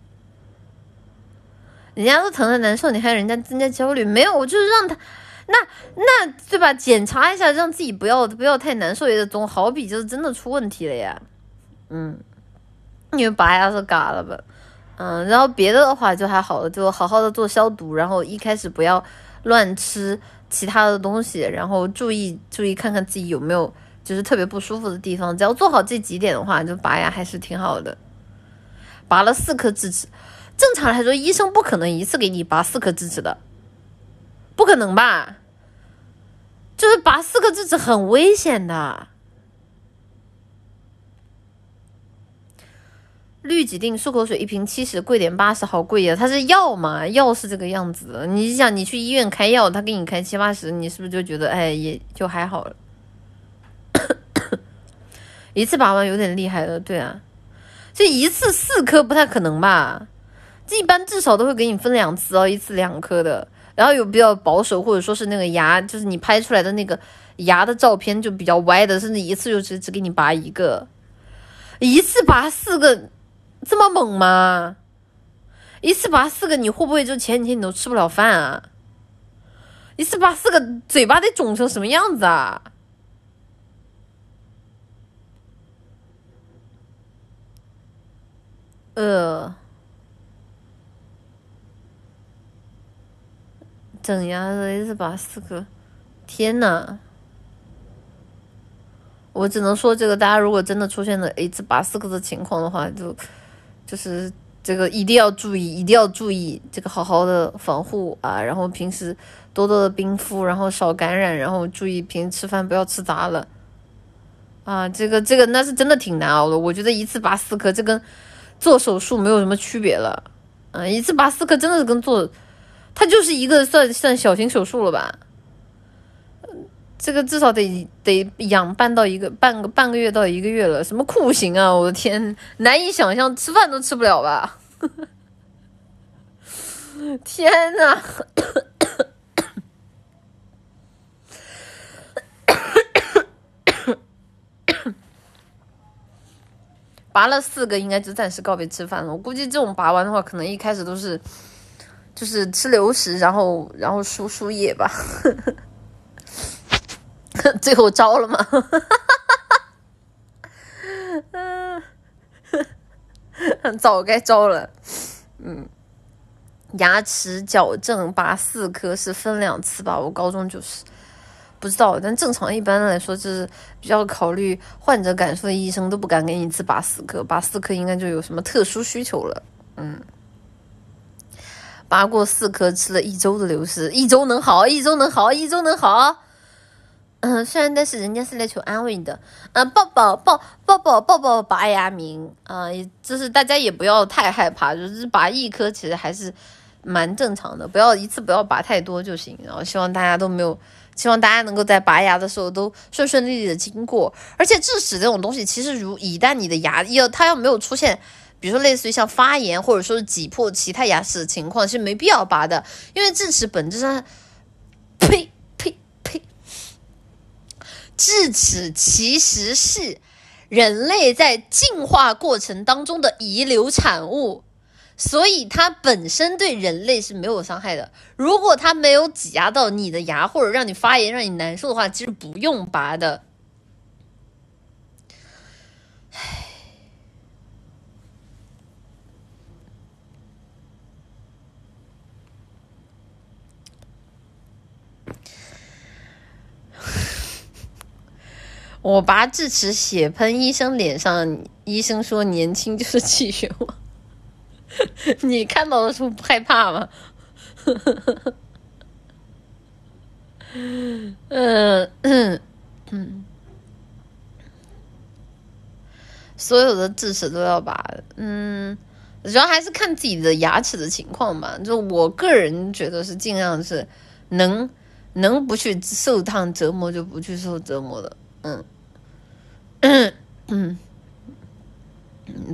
人家都疼的难受，你还人家增加焦虑？没有，我就是让他。那那对吧？检查一下，让自己不要不要太难受，也总好比就是真的出问题了呀。嗯，因为拔牙是嘎了吧？嗯，然后别的的话就还好了，就好好的做消毒，然后一开始不要乱吃其他的东西，然后注意注意看看自己有没有就是特别不舒服的地方，只要做好这几点的话，就拔牙还是挺好的。拔了四颗智齿，正常来说医生不可能一次给你拔四颗智齿的，不可能吧？就是拔四颗智齿很危险的。氯己定漱口水一瓶七十，贵点八十，好贵呀！它是药嘛，药是这个样子。你想，你去医院开药，他给你开七八十，你是不是就觉得哎，也就还好了？一次拔完有点厉害了，对啊，这一次四颗不太可能吧？一般至少都会给你分两次哦，一次两颗的。然后有比较保守，或者说是那个牙，就是你拍出来的那个牙的照片就比较歪的，甚至一次就只只给你拔一个，一次拔四个。这么猛吗？一次拔四个，你会不会就前几天你都吃不了饭啊？一次拔四个，嘴巴得肿成什么样子啊？呃，整牙的一次拔四颗，天呐！我只能说，这个大家如果真的出现了一次拔四颗的情况的话，就。就是这个一定要注意，一定要注意这个好好的防护啊！然后平时多多的冰敷，然后少感染，然后注意平时吃饭不要吃杂了啊！这个这个那是真的挺难熬的。我觉得一次拔四颗，这跟做手术没有什么区别了。嗯，一次拔四颗真的是跟做，它就是一个算算小型手术了吧？这个至少得得养半到一个半个半个月到一个月了，什么酷刑啊！我的天，难以想象，吃饭都吃不了吧？天呐！拔了四个，应该就暂时告别吃饭了。我估计这种拔完的话，可能一开始都是就是吃流食，然后然后输输液吧。最后招了吗？嗯，早该招了。嗯，牙齿矫正拔四颗是分两次吧？我高中就是不知道，但正常一般来说就是比较考虑患者感受的医生都不敢给你一次拔四颗，拔四颗应该就有什么特殊需求了。嗯，拔过四颗，吃了一周的流食，一周能好，一周能好，一周能好。嗯，虽然但是人家是来求安慰的，嗯，抱抱抱抱抱抱抱拔牙名啊，就是大家也不要太害怕，就是拔一颗其实还是蛮正常的，不要一次不要拔太多就行。然后希望大家都没有，希望大家能够在拔牙的时候都顺顺利利的经过。而且智齿这种东西，其实如一旦你的牙要它要没有出现，比如说类似于像发炎或者说是挤破其他牙齿的情况，是没必要拔的，因为智齿本质上，呸。智齿其实是人类在进化过程当中的遗留产物，所以它本身对人类是没有伤害的。如果它没有挤压到你的牙，或者让你发炎、让你难受的话，其实不用拔的。我拔智齿，血喷医生脸上，医生说年轻就是气血旺。你看到的时候不害怕吗？嗯嗯嗯，所有的智齿都要拔，嗯，主要还是看自己的牙齿的情况吧。就我个人觉得是尽量是能能不去受烫折磨就不去受折磨的。嗯，嗯嗯，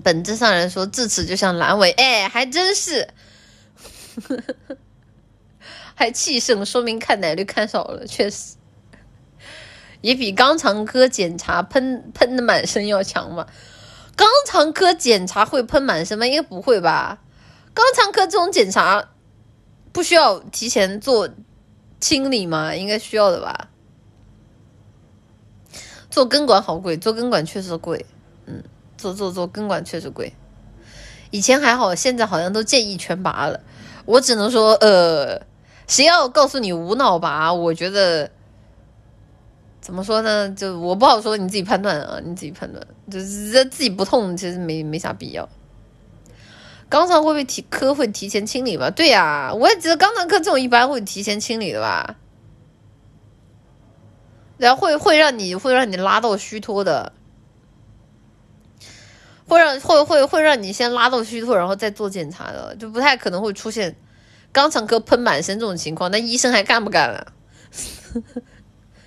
本质上来说，智齿就像阑尾，哎，还真是，还气盛，说明看奶绿看少了，确实，也比肛肠科检查喷喷的满身要强嘛。肛肠科检查会喷满身吗？应该不会吧。肛肠科这种检查不需要提前做清理吗？应该需要的吧。做根管好贵，做根管确实贵，嗯，做做做根管确实贵。以前还好，现在好像都建议全拔了。我只能说，呃，谁要告诉你无脑拔，我觉得怎么说呢？就我不好说，你自己判断啊，你自己判断。就是这自己不痛，其实没没啥必要。肛肠会不会提科会提前清理吧？对呀，我也觉得肛肠科这种一般会提前清理的吧。然后会会让你会让你拉到虚脱的，会让会会会让你先拉到虚脱，然后再做检查的，就不太可能会出现肛肠科喷满身这种情况。那医生还干不干了？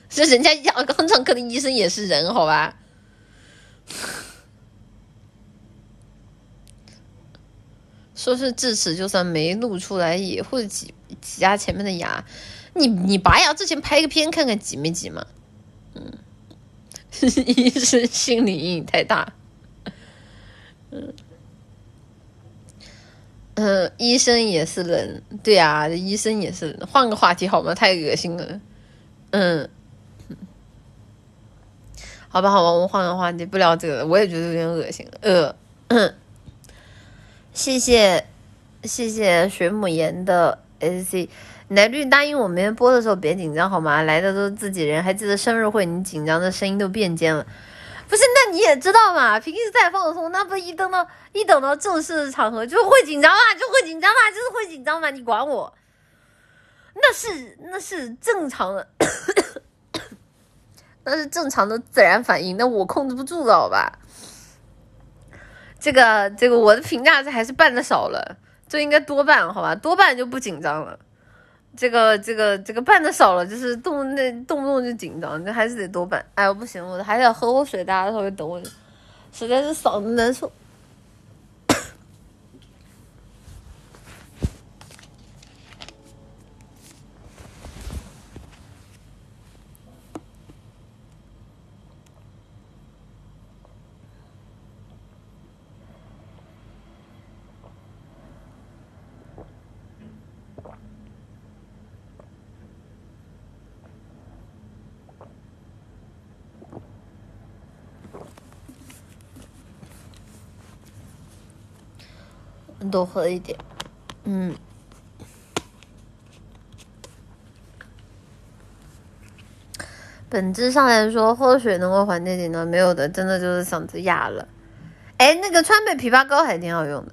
是人家讲肛肠科的医生也是人，好吧？说是智齿，就算没露出来，也会挤挤压前面的牙。你你拔牙之前拍个片看看挤没挤嘛？嗯，医生心理阴影太大。嗯嗯，医生也是人，对呀，医生也是人。换个话题好吗？太恶心了。嗯，好吧，好吧，我们换个话题，不聊这个了。我也觉得有点恶心。呃。谢谢，谢谢水母岩的 S C，奶绿答应我明天播的时候别紧张好吗？来的都是自己人，还记得生日会你紧张的声音都变尖了。不是，那你也知道嘛，平时再放松，那不一等到一等到正式的场合就会紧张嘛，就会紧张嘛，就是会紧张嘛，你管我？那是那是正常的，那是正常的自然反应，那我控制不住的好吧？这个这个，我的评价这还是办的少了，就应该多办，好吧？多办就不紧张了。这个这个这个办的少了，就是动那动不动就紧张，这还是得多办。哎呦，不行，我还想喝口水，大家稍微等我，实在是嗓子难受。多喝一点，嗯。本质上来说，喝水能够缓解紧张，没有的，真的就是嗓子哑了。哎，那个川贝枇杷膏还挺好用的，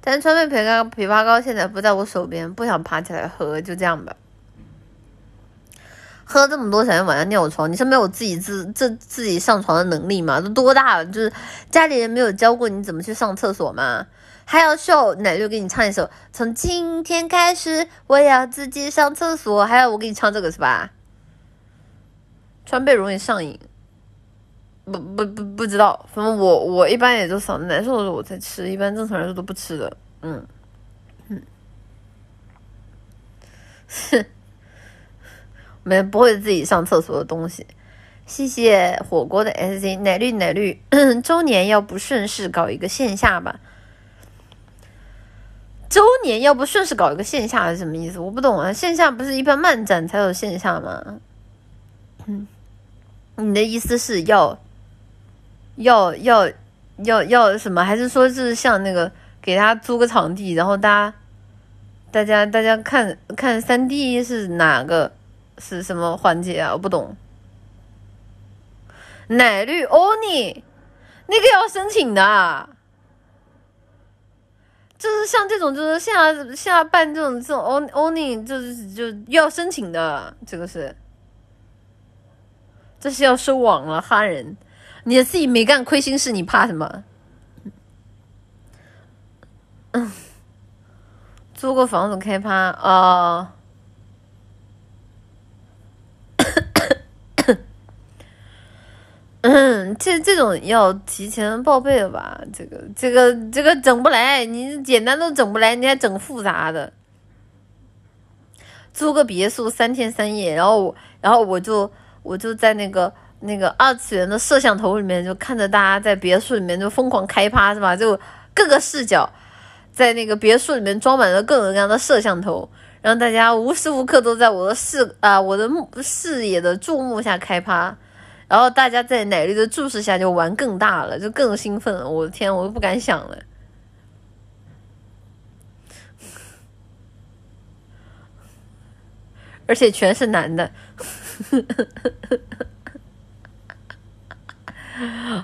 但川贝枇杷枇杷膏现在不在我手边，不想爬起来喝，就这样吧。喝这么多想要晚上尿床？你是没有自己自自自己上床的能力吗？都多大了？就是家里人没有教过你怎么去上厕所吗？还要秀奶绿给你唱一首，从今天开始我要自己上厕所。还要我给你唱这个是吧？川贝容易上瘾，不不不不知道。反正我我一般也就嗓子难受的时候我才吃，一般正常来说都不吃的。嗯嗯，哼，没不会自己上厕所的东西。谢谢火锅的 S C 奶绿奶绿，周年要不顺势搞一个线下吧。周年要不顺势搞一个线下是什么意思？我不懂啊！线下不是一般漫展才有线下吗？嗯，你的意思是要要要要要什么？还是说是像那个给他租个场地，然后大家大家大家看看三 D 是哪个是什么环节啊？我不懂。奶绿欧尼，那个要申请的。就是像这种，就是现在现在办这种这种 on owning，就是就要申请的，这个是，这是要收网了哈人，你自己没干亏心事，你怕什么？嗯，租个房子开趴啊。嗯，这这种要提前报备的吧？这个这个这个整不来，你简单都整不来，你还整复杂的。租个别墅三天三夜，然后然后我就我就在那个那个二次元的摄像头里面，就看着大家在别墅里面就疯狂开趴，是吧？就各个视角，在那个别墅里面装满了各种各样的摄像头，让大家无时无刻都在我的视啊我的目视野的注目下开趴。然后大家在奶绿的注视下就玩更大了，就更兴奋了，我的天，我都不敢想了。而且全是男的。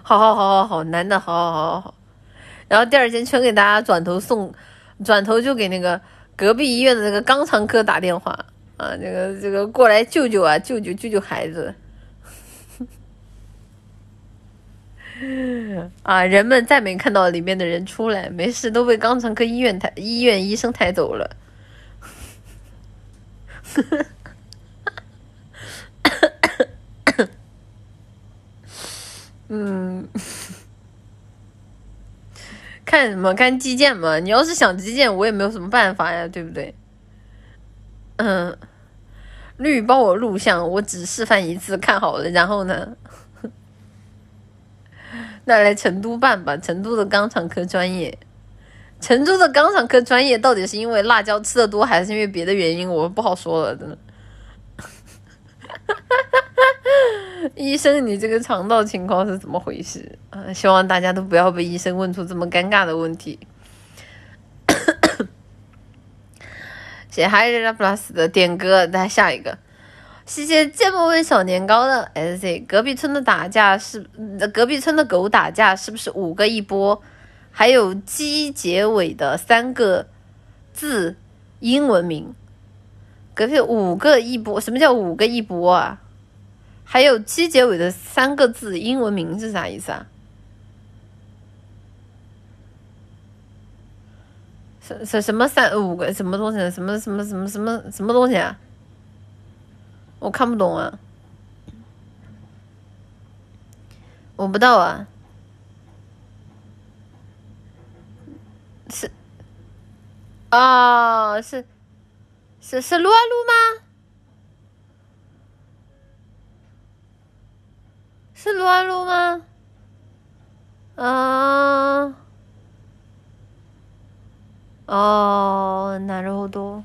好好好好好，男的好好好好好。然后第二天全给大家转头送，转头就给那个隔壁医院的那个肛肠科打电话，啊，那个这个过来救救啊，救救救救孩子。啊！人们再没看到里面的人出来，没事都被肛肠科医院抬医院医生抬走了。嗯，看什么？看基建嘛！你要是想基建，我也没有什么办法呀，对不对？嗯，绿帮我录像，我只示范一次，看好了，然后呢？那来成都办吧，成都的肛肠科专业。成都的肛肠科专业到底是因为辣椒吃的多，还是因为别的原因？我不好说了，真的。医生，你这个肠道情况是怎么回事啊？希望大家都不要被医生问出这么尴尬的问题。谢谢 h i r Plus 的点歌，再下一个。谢谢芥末味小年糕的 S C。隔壁村的打架是，隔壁村的狗打架是不是五个一波？还有鸡结尾的三个字英文名。隔壁五个一波，什么叫五个一波啊？还有鸡结尾的三个字英文名是啥意思啊？什什什么三五个什么东西？什么什么什么什么什么东西啊？我看不懂啊，我不知道啊，是啊，是是是撸啊撸吗？是撸啊撸吗？啊，哦，なるほど，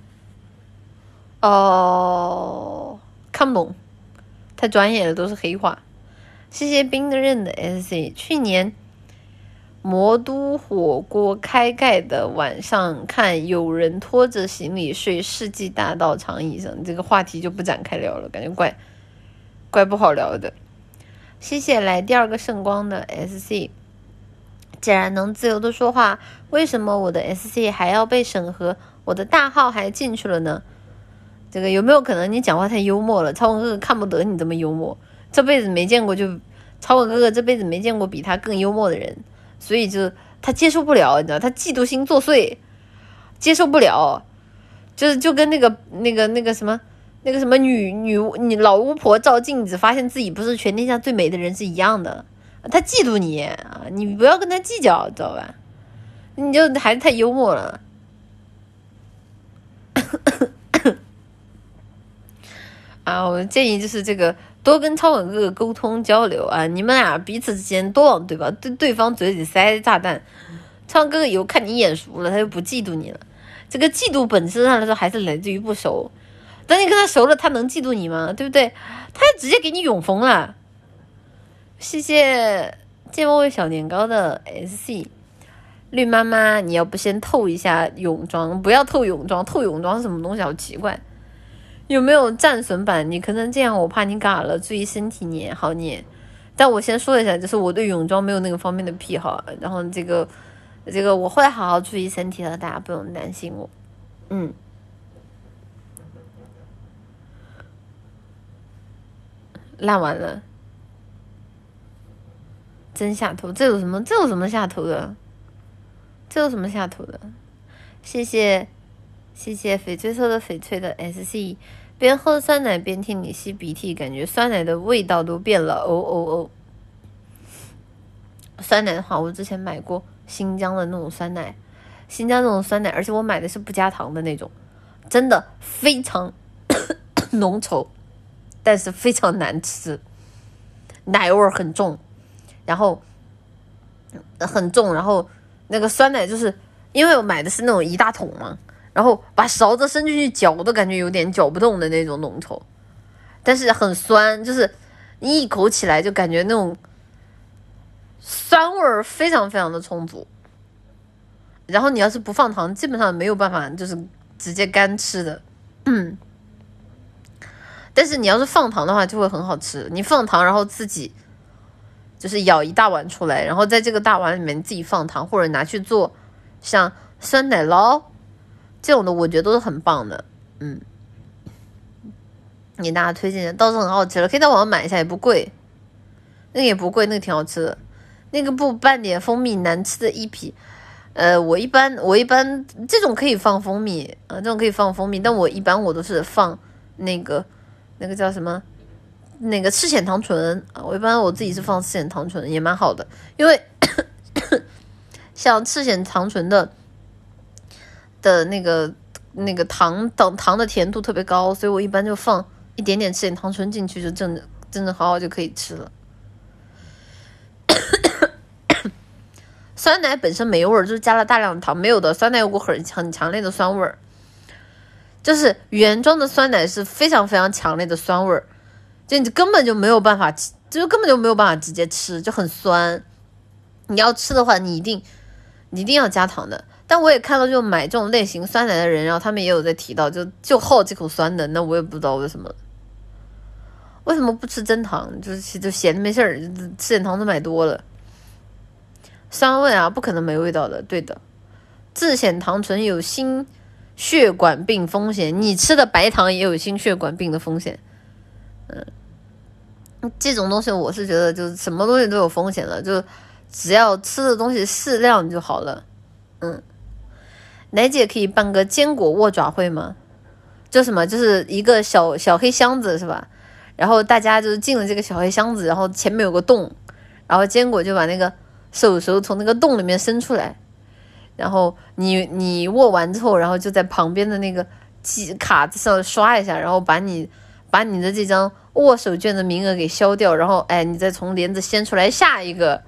哦。 看不懂，太专业了，都是黑话。谢谢冰的刃的 S C。去年魔都火锅开盖的晚上，看有人拖着行李睡世纪大道长椅上，这个话题就不展开聊了，感觉怪怪不好聊的。谢谢来第二个圣光的 S C。既然能自由的说话，为什么我的 S C 还要被审核？我的大号还进去了呢？这个有没有可能你讲话太幽默了？超文哥哥看不得你这么幽默，这辈子没见过就，超文哥哥这辈子没见过比他更幽默的人，所以就他接受不了，你知道，他嫉妒心作祟，接受不了，就是就跟那个那个那个什么那个什么女女你老巫婆照镜子发现自己不是全天下最美的人是一样的，他嫉妒你啊，你不要跟他计较，知道吧？你就还是太幽默了。啊，我建议就是这个多跟超稳哥哥沟通交流啊，你们俩彼此之间多往对吧？对对方嘴里塞炸弹。超哥哥以后看你眼熟了，他就不嫉妒你了。这个嫉妒本质上来说还是来自于不熟。等你跟他熟了，他能嫉妒你吗？对不对？他就直接给你永封了。谢谢芥末味小年糕的 S C 绿妈妈，你要不先透一下泳装？不要透泳装，透泳装是什么东西？好奇怪。有没有战损版？你可能这样，我怕你嘎了，注意身体你好你。但我先说一下，就是我对泳装没有那个方面的癖好，然后这个这个我会好好注意身体的，大家不用担心我。嗯，烂完了，真下头，这有什么？这有什么下头的？这有什么下头的？谢谢。谢谢翡翠色的翡翠的 S C，边喝酸奶边听你吸鼻涕，感觉酸奶的味道都变了。哦哦哦！酸奶的话，我之前买过新疆的那种酸奶，新疆那种酸奶，而且我买的是不加糖的那种，真的非常 浓稠，但是非常难吃，奶味很重，然后很重，然后那个酸奶就是因为我买的是那种一大桶嘛。然后把勺子伸进去搅，都感觉有点搅不动的那种浓稠，但是很酸，就是你一口起来就感觉那种酸味儿非常非常的充足。然后你要是不放糖，基本上没有办法就是直接干吃的。嗯，但是你要是放糖的话，就会很好吃。你放糖，然后自己就是舀一大碗出来，然后在这个大碗里面自己放糖，或者拿去做像酸奶酪这种的，我觉得都是很棒的。嗯，给大家推荐，倒是很好吃了，可以在网上买一下，也不贵。那个也不贵，那个挺好吃的。那个不拌点蜂蜜难吃的一批。呃，我一般我一般这种可以放蜂蜜啊，这种可以放蜂蜜，但我一般我都是放那个那个叫什么那个赤藓糖醇啊，我一般我自己是放赤藓糖醇也蛮好的，因为 像赤藓糖醇的的那个那个糖糖糖的甜度特别高，所以我一般就放一点点吃点糖醇进去，就正正正好好就可以吃了。酸奶本身没味儿，就是加了大量的糖。没有的酸奶有股很很强烈的酸味儿，就是原装的酸奶是非常非常强烈的酸味儿，就你根本就没有办法，就根本就没有办法直接吃，就很酸。你要吃的话，你一定你一定要加糖的。但我也看到，就买这种类型酸奶的人，然后他们也有在提到，就就好这口酸的。那我也不知道为什么，为什么不吃真糖？就是就闲着没事儿，吃点糖都买多了。酸味啊，不可能没味道的。对的，自显糖醇有心血管病风险，你吃的白糖也有心血管病的风险。嗯，这种东西我是觉得就是什么东西都有风险的，就只要吃的东西适量就好了。嗯，奶姐可以办个坚果握爪会吗？就什么，就是一个小小黑箱子是吧？然后大家就是进了这个小黑箱子，然后前面有个洞，然后坚果就把那个。手手从那个洞里面伸出来，然后你你握完之后，然后就在旁边的那个机卡子上刷一下，然后把你把你的这张握手券的名额给消掉，然后哎，你再从帘子掀出来下一个，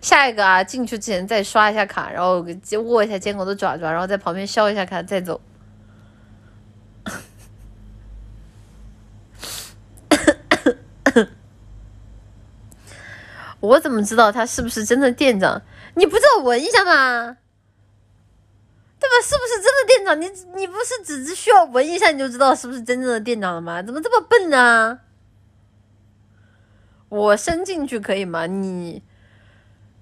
下一个啊，进去之前再刷一下卡，然后握一下坚果的爪爪，然后在旁边削一下卡再走。我怎么知道他是不是真的店长？你不知道闻一下吗？对吧？是不是真的店长？你你不是只是需要闻一下你就知道是不是真正的店长了吗？怎么这么笨呢？我伸进去可以吗？你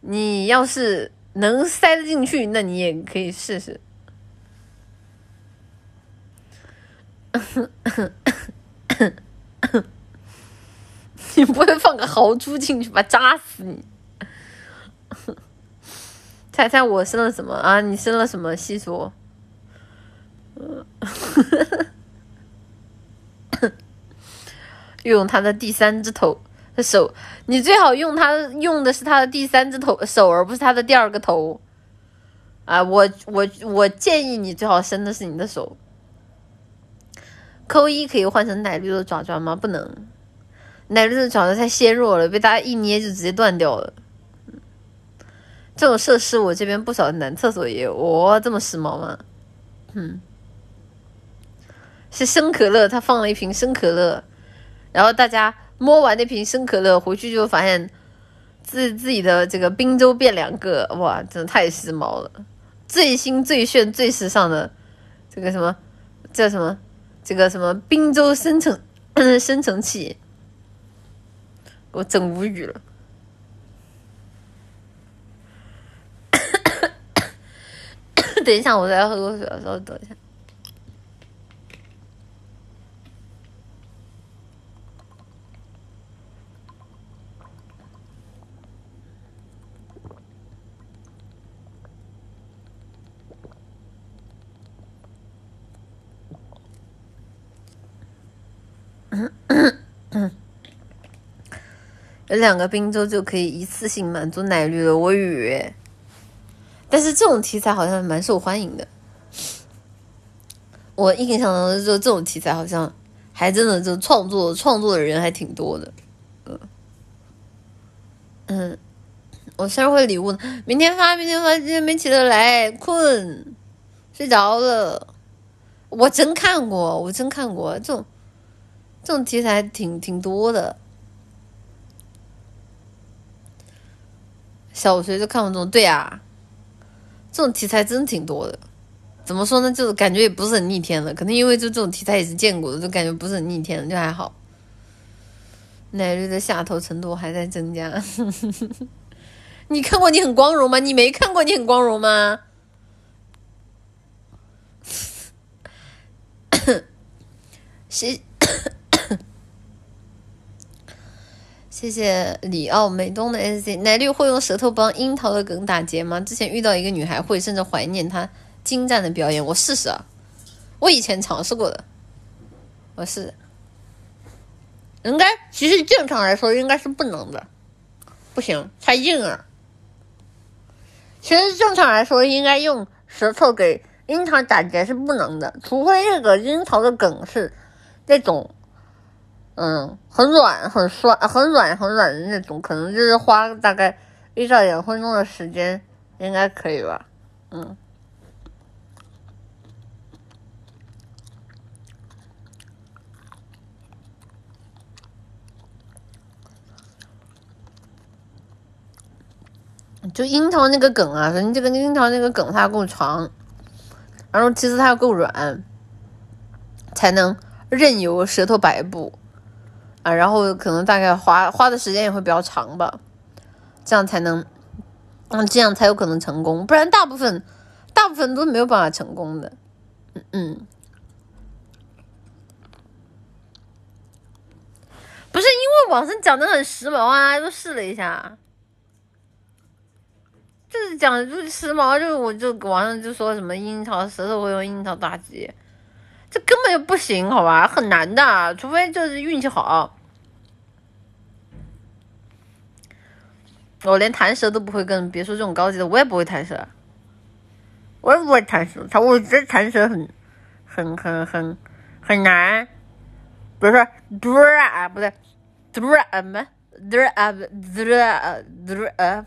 你要是能塞得进去，那你也可以试试。你不会放个豪猪进去吧？扎死你！猜猜我生了什么啊？你生了什么？细说。用他的第三只头手，你最好用他用的是他的第三只头手，而不是他的第二个头。啊，我我我建议你最好生的是你的手。扣一可以换成奶绿的爪爪吗？不能。奶绿的爪子太纤弱了，被大家一捏就直接断掉了。这种设施我这边不少男厕所也有，哦，这么时髦吗？嗯，是生可乐，他放了一瓶生可乐，然后大家摸完那瓶生可乐回去就发现自自己的这个滨州变两个，哇，真的太时髦了，最新最炫最时尚的这个什么叫什么这个什么滨州生成生成器。我真无语了。等一下，我再喝口水，稍微等一下。有两个滨州就可以一次性满足奶绿了，我以为。但是这种题材好像蛮受欢迎的。我印象当中，就这种题材好像还真的就创作创作的人还挺多的。嗯嗯，我生日会礼物明天发，明天发，今天没起得来，困，睡着了。我真看过，我真看过这种这种题材挺挺多的。小学就看过这种，对啊，这种题材真挺多的。怎么说呢？就是感觉也不是很逆天的，可能因为就这种题材也是见过的，就感觉不是很逆天的，就还好。奶绿的下头程度还在增加。你看过你很光荣吗？你没看过你很光荣吗？谁，谢谢里奥美东的 S C。奶绿会用舌头帮樱桃的梗打结吗？之前遇到一个女孩会，甚至怀念她精湛的表演。我试试啊，我以前尝试过的，我试。应该其实正常来说应该是不能的，不行，太硬了。其实正常来说应该用舌头给樱桃打结是不能的，除非这个樱桃的梗是那种，嗯，很软、很酸、很软、很软的那种，可能就是花大概一到两分钟的时间，应该可以吧，嗯。就樱桃那个梗啊，你这个樱桃那个梗它够长，然后其实它够软，才能任由舌头摆布啊，然后可能大概花花的时间也会比较长吧，这样才能，嗯，这样才有可能成功，不然大部分大部分都没有办法成功的，嗯嗯，不是因为网上讲的很时髦啊，都试了一下。就是讲就时髦，就我就网上就说什么樱桃舌头会用樱桃打结，这根本就不行，好吧，很难的，除非就是运气好。我连弹舌都不会，更别说这种高级的，我也不会弹舌，我也不会弹舌，他我觉得弹舌很很很很很难。比如说嘟啊，不对，嘟啊什么嘟啊嘟啊嘟啊，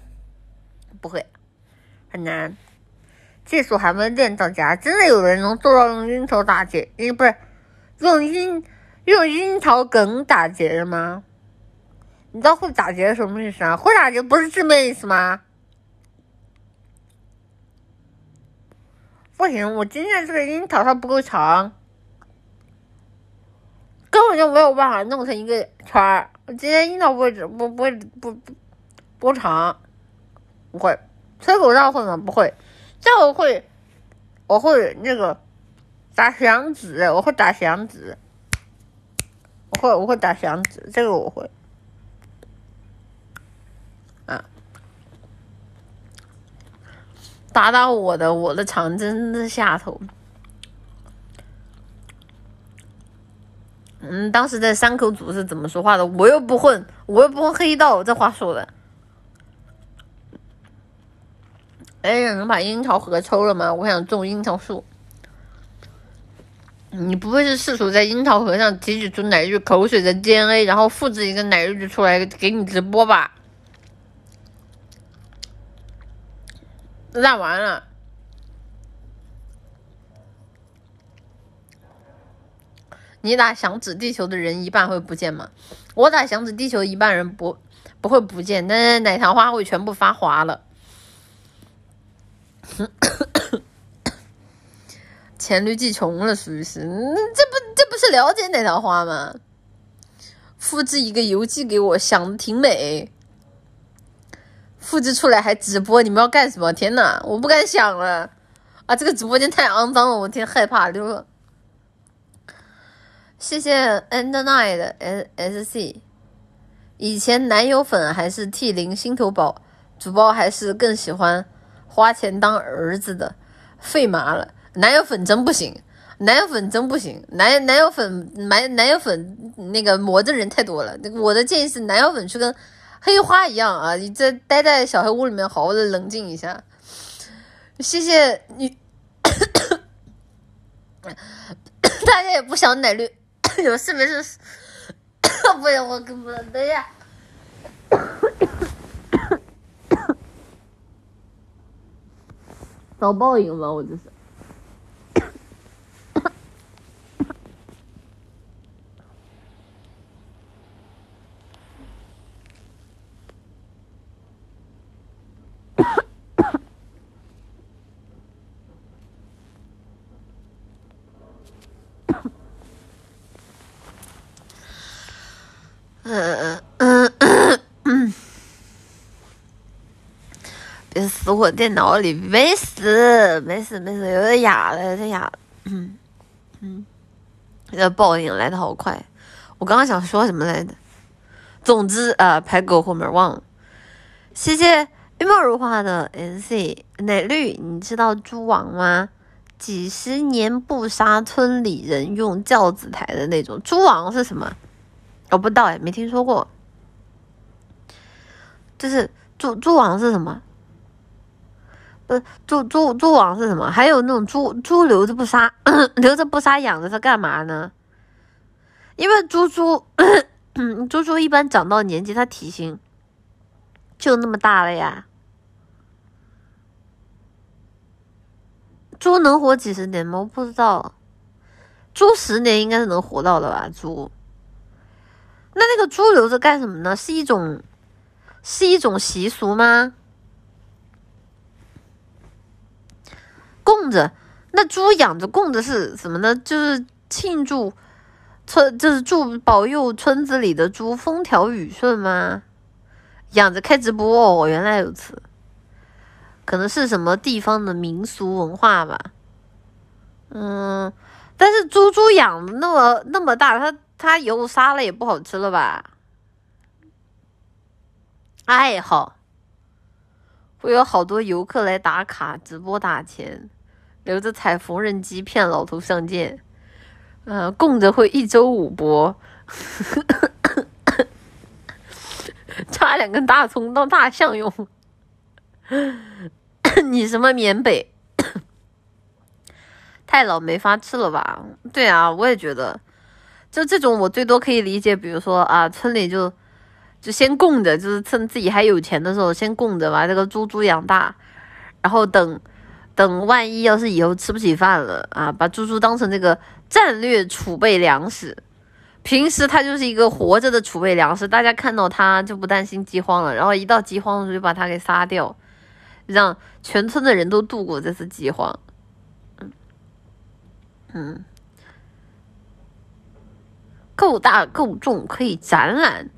不会。很难，技术还没练到家。真的有人能做到用樱桃打结？诶，不是用樱用樱桃梗打结的吗？你知道会打结什么意思啊？会打结不是字面意思吗？不行，我今天这个樱桃它不够长，根本就没有办法弄成一个圈儿。我今天樱桃不会不不会不不不长，不会。吹口哨会吗？不会，这我会，我会那个打响指，我会打响指，我会我会打响指，这个我会，啊，打到我的我的长针的下头，嗯，当时在山口组是怎么说话的？我又不混，我又不混黑道，这话说的。哎，能把樱桃核抽了吗？我想种樱桃树。你不会是试图在樱桃核上提取出奶绿口水的 DNA，然后复制一个奶绿出来给你直播吧？烂完了。你打响指地球的人一半会不见吗？我打响指地球一半人不不会不见，但是奶糖花会全部发滑了。黔驴技穷了，属于是，这不这不是了解哪条花吗？复制一个邮寄给我，想的挺美。复制出来还直播，你们要干什么？天呐，我不敢想了啊！这个直播间太肮脏了，我天，害怕就。谢谢 End Night S S C。以前男友粉还是 T 零心头宝，主播还是更喜欢。花钱当儿子的，费麻了。男友粉真不行，男友粉真不行。男男友粉买男友粉那个魔的人太多了。我的建议是，男友粉去跟黑花一样啊，你这待在小黑屋里面，好好的冷静一下。谢谢你，大家也不想奶绿，有事没事。不行，我根本等一下。遭报应了？我这是。嗯嗯。死我电脑里，没死，没死，没死，有点哑了，有点哑了。嗯嗯，这报应来的好快。我刚刚想说什么来着？总之啊，排狗后面忘了。谢谢玉貌如花的 N C 奶绿，你知道猪王吗？几十年不杀，村里人用轿子抬的那种。猪王是什么？我不知道哎，没听说过。就是猪猪王是什么？不，猪猪猪王是什么？还有那种猪猪留着不杀，留着不杀养着它干嘛呢？因为猪猪，猪猪一般长到年纪，它体型就那么大了呀。猪能活几十年吗？我不知道。猪十年应该是能活到的吧？猪。那那个猪留着干什么呢？是一种，是一种习俗吗？供着。那猪养着供着是什么呢？就是庆祝村，就是祝保佑村子里的猪风调雨顺吗？养着开直播哦，原来如此。可能是什么地方的民俗文化吧，嗯，但是猪猪养那么那么大，它它以后杀了也不好吃了吧？爱好会有好多游客来打卡直播打钱，留着踩缝纫机骗老头相见，嗯，供着会一周五播，插两根大葱当大象用。你什么缅北？太老没法吃了吧？对啊，我也觉得，就这种我最多可以理解。比如说啊，村里就就先供着，就是趁自己还有钱的时候先供着，把这个猪猪养大，然后等等，万一要是以后吃不起饭了啊，把猪猪当成这个战略储备粮食。平时它就是一个活着的储备粮食，大家看到它就不担心饥荒了。然后一到饥荒的时候就把它给杀掉。让全村的人都度过这次饥荒。嗯嗯，够大够重，可以展览。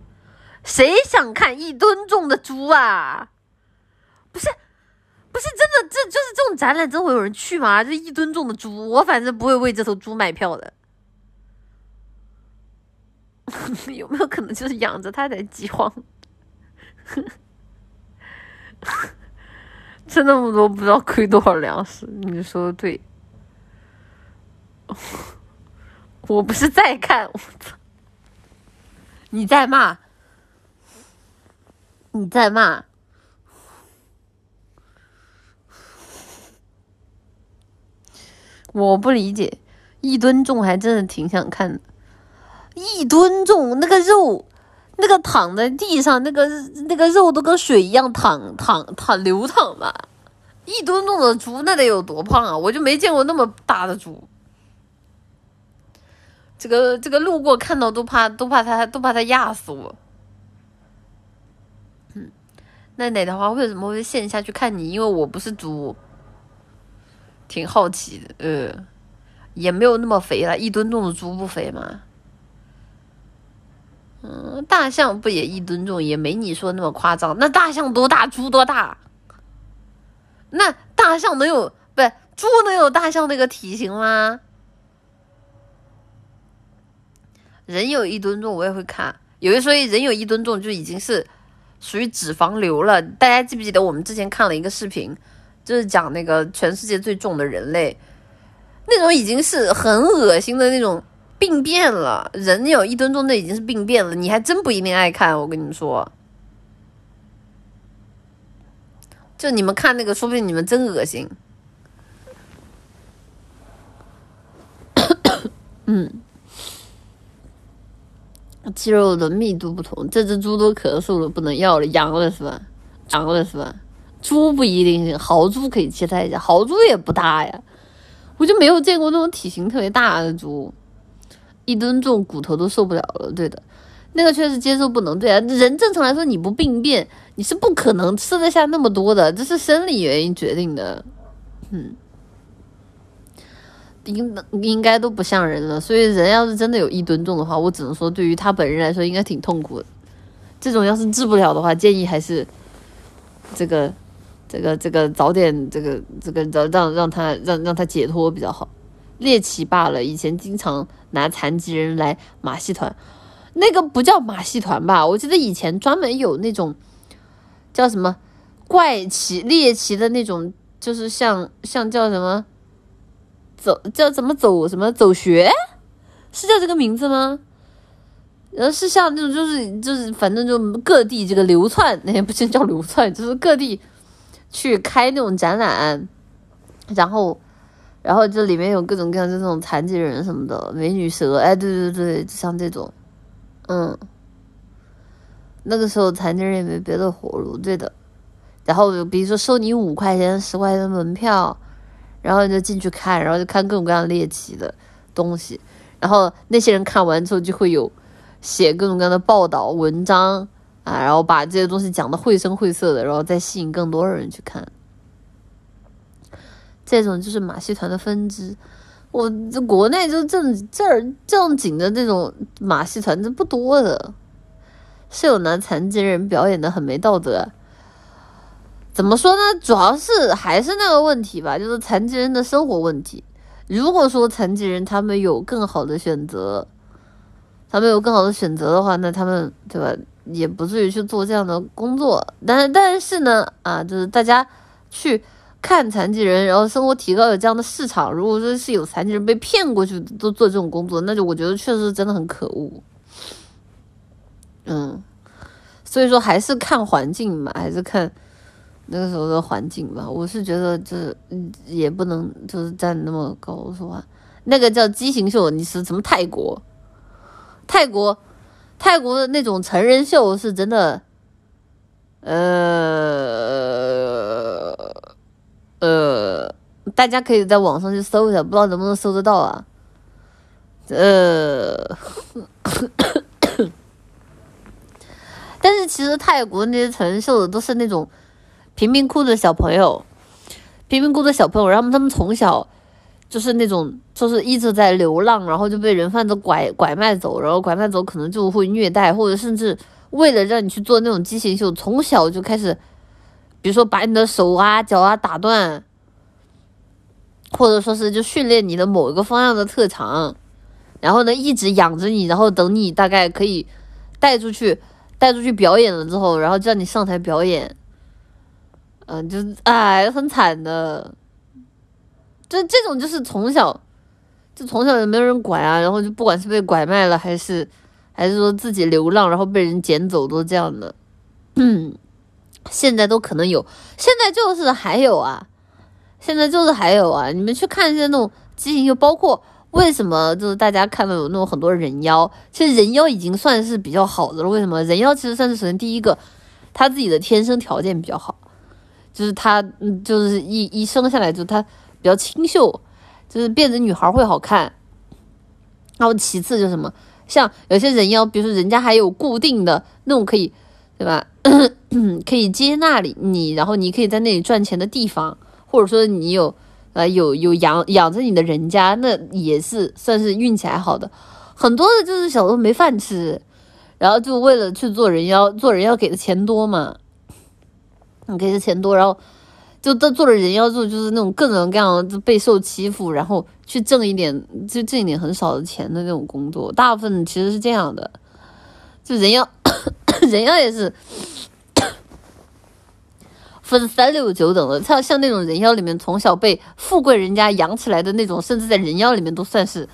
谁想看一吨重的猪啊？不是，不是真的，这就是这种展览，真会有人去吗？这一吨重的猪，我反正不会为这头猪买票的。有没有可能就是养着它在饥荒？吃那么多不知道亏多少粮食，你说的对。我不是在看，我操！你在骂，你在骂，我不理解，一吨重还真的挺想看的，一吨重那个肉。那个躺在地上，那个那个肉都跟水一样淌淌淌流淌吧，一吨重的猪那得有多胖啊！我就没见过那么大的猪，这个这个路过看到都怕都怕它都怕它压死我。嗯，那奶的话为什么会线下去看你？因为我不是猪，挺好奇的，呃，也没有那么肥了，一吨重的猪不肥吗？嗯，大象不也一吨重，也没你说那么夸张。那大象多大，猪多大？那大象能有不？猪能有大象那个体型吗？人有一吨重，我也会看。有的说人有一吨重就已经是属于脂肪瘤了。大家记不记得我们之前看了一个视频，就是讲那个全世界最重的人类，那种已经是很恶心的那种。病变了，人有一吨重，那已经是病变了。你还真不一定爱看，我跟你们说。就你们看那个，说不定你们真恶心。嗯，肌肉的密度不同，这只猪都咳嗽了，不能要了，阳了是吧？阳了是吧？猪不一定，豪猪可以期待一下，豪猪也不大呀，我就没有见过那种体型特别大的猪。一吨重，骨头都受不了了。对的，那个确实接受不能。对啊，人正常来说，你不病变，你是不可能吃得下那么多的，这是生理原因决定的。嗯，应应该都不像人了。所以人要是真的有一吨重的话，我只能说，对于他本人来说，应该挺痛苦的。这种要是治不了的话，建议还是这个这个这个早点这个这个让让让他让让他解脱比较好。猎奇罢了，以前经常拿残疾人来马戏团，那个不叫马戏团吧？我记得以前专门有那种叫什么怪奇猎奇的那种，就是像像叫什么走叫怎么走什么走学，是叫这个名字吗？然后是像那种就是就是反正就各地这个流窜，那 也不行叫流窜，就是各地。去开那种展览，然后，然后这里面有各种各样的这种残疾人什么的美女蛇，哎，对对对，像这种，嗯，那个时候残疾人也没别的活路，对的。然后比如说收你五块钱、十块钱的门票，然后你就进去看，然后就看各种各样猎奇的东西，然后那些人看完之后就会有写各种各样的报道文章。啊，然后把这些东西讲的绘声绘色的，然后再吸引更多的人去看。这种就是马戏团的分支。我这国内就正这儿正经的这种马戏团这不多的，是有拿残疾人表演的很没道德。怎么说呢？主要是还是那个问题吧，就是残疾人的生活问题。如果说残疾人他们有更好的选择，他们有更好的选择的话，那他们对吧？也不至于去做这样的工作，但但是呢，啊，就是大家去看残疾人，然后生活提高有这样的市场。如果说是有残疾人被骗过去都做这种工作，那就我觉得确实真的很可恶。嗯，所以说还是看环境嘛，还是看那个时候的环境吧。我是觉得就是也不能就是站那么高，说话。那个叫畸形秀，你是什么泰国？泰国。泰国的那种成人秀是真的，呃呃，大家可以在网上去搜一下，不知道能不能搜得到啊？呃，但是其实泰国那些成人秀的都是那种贫民窟的小朋友，贫民窟的小朋友，然后他们从小。就是那种，就是一直在流浪，然后就被人贩子拐拐卖走，然后拐卖走可能就会虐待，或者甚至为了让你去做那种畸形秀，从小就开始，比如说把你的手啊、脚啊打断，或者说是就训练你的某一个方向的特长，然后呢一直养着你，然后等你大概可以带出去，带出去表演了之后，然后叫你上台表演，嗯，就哎很惨的。就这种就是从小，就从小也没有人管啊，然后就不管是被拐卖了，还是还是说自己流浪，然后被人捡走，都这样的。嗯，现在都可能有，现在就是还有啊，现在就是还有啊。你们去看一些那种畸形，就包括为什么就是大家看到有那种很多人妖，其实人妖已经算是比较好的了。为什么人妖其实算是首先第一个，他自己的天生条件比较好，就是他，就是一一生下来就他。比较清秀，就是变成女孩会好看。然后其次就是什么，像有些人妖，比如说人家还有固定的那种可以，对吧？可以接纳你，你然后你可以在那里赚钱的地方，或者说你有呃有有养养着你的人家，那也是算是运气还好的。很多的就是小时候没饭吃，然后就为了去做人妖，做人妖给的钱多嘛，你给的钱多，然后。就都做了人妖做，就是那种各种各样的备受欺负，然后去挣一点，就挣一点很少的钱的那种工作，大部分其实是这样的。就人妖，人妖也是分三六九等的，像像那种人妖里面从小被富贵人家养起来的那种，甚至在人妖里面都算是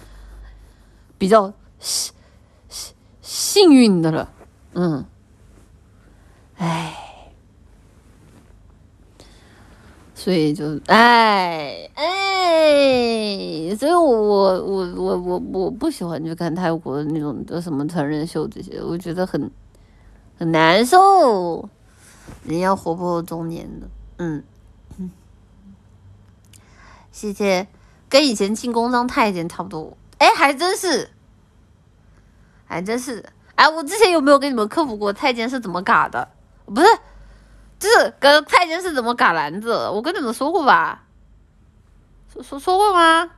比较幸幸幸运的了。嗯，唉。所以就哎哎，所以我我我我我我不喜欢去看泰国的那种的什么成人秀这些，我觉得很很难受。人要活泼中年的，嗯，谢谢，跟以前进宫当太监差不多。哎，还真是，还真是。哎，我之前有没有跟你们科普过太监是怎么嘎的？不是。就是跟太监是怎么嘎篮子，我跟你们说过吧？说说说过吗？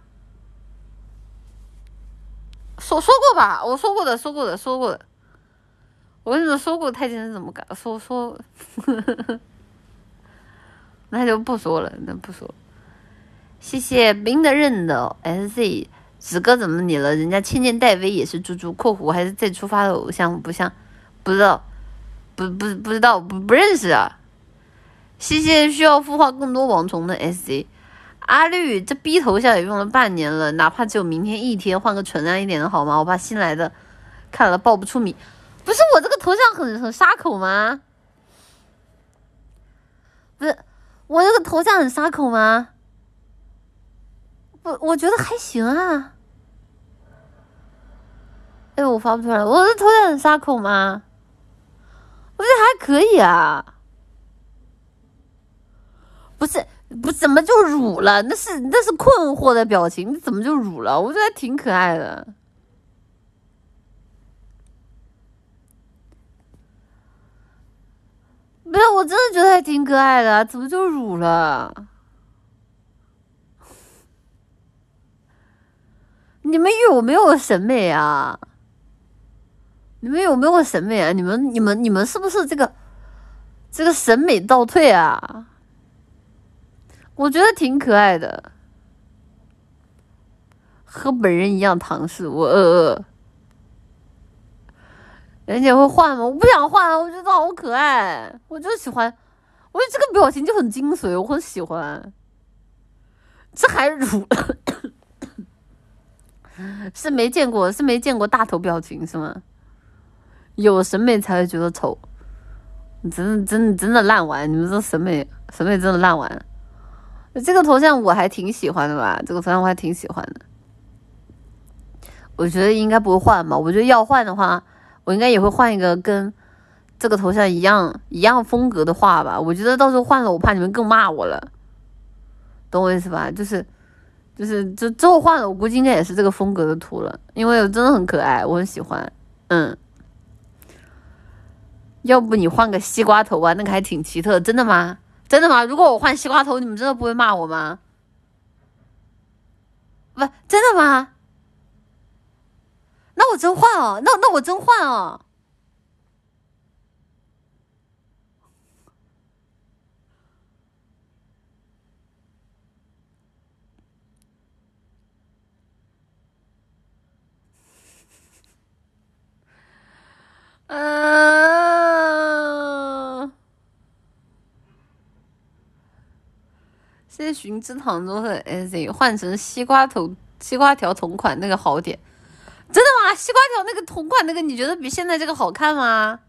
说说过吧？我说过的，说过的，说过的。我跟你们说过太监是怎么嘎，说说。那就不说了，那不说。谢谢冰的刃的 S Z 子哥怎么你了？人家千剑戴威也是猪猪（括弧还是再出发的偶像），不像，不知道，不不不知道，不不认识啊。谢谢需要孵化更多王虫的 S C，阿绿，这 B 头像也用了半年了，哪怕只有明天一天，换个纯暗一点的好吗？我怕新来的看了报不出名。不是我这个头像很很杀口吗？不是我这个头像很杀口吗？不，我觉得还行啊。哎，我发不出来，我的头像很杀口吗？我觉得还可以啊。不是，不怎么就乳了？那是那是困惑的表情，你怎么就乳了？我觉得挺可爱的。不是，我真的觉得还挺可爱的，怎么就乳了？你们有没有审美啊？你们有没有审美啊？你们、你们、你们是不是这个这个审美倒退啊？我觉得挺可爱的，和本人一样唐氏，我呃呃。人家会换吗？我不想换，我觉得好可爱，我就喜欢，我觉得这个表情就很精髓，我很喜欢。这还辱？是没见过，是没见过大头表情是吗？有审美才会觉得丑，真的真的真的烂完，你们这审美审美真的烂完。这个头像我还挺喜欢的吧？这个头像我还挺喜欢的，我觉得应该不会换吧？我觉得要换的话。我应该也会换一个跟这个头像一样一样风格的画吧。我觉得到时候换了，我怕你们更骂我了，懂我意思吧？就是就是就之后换了，我估计应该也是这个风格的图了，因为真的很可爱，我很喜欢。嗯，要不你换个西瓜头吧，那个还挺奇特。真的吗？真的吗？如果我换西瓜头，你们真的不会骂我吗？不，真的吗？那我真换哦，那那我真换哦。嗯，谢寻知堂中的 S 换成西瓜头、西瓜条同款那个好点。真的吗？西瓜条那个同款那个，你觉得比现在这个好看吗？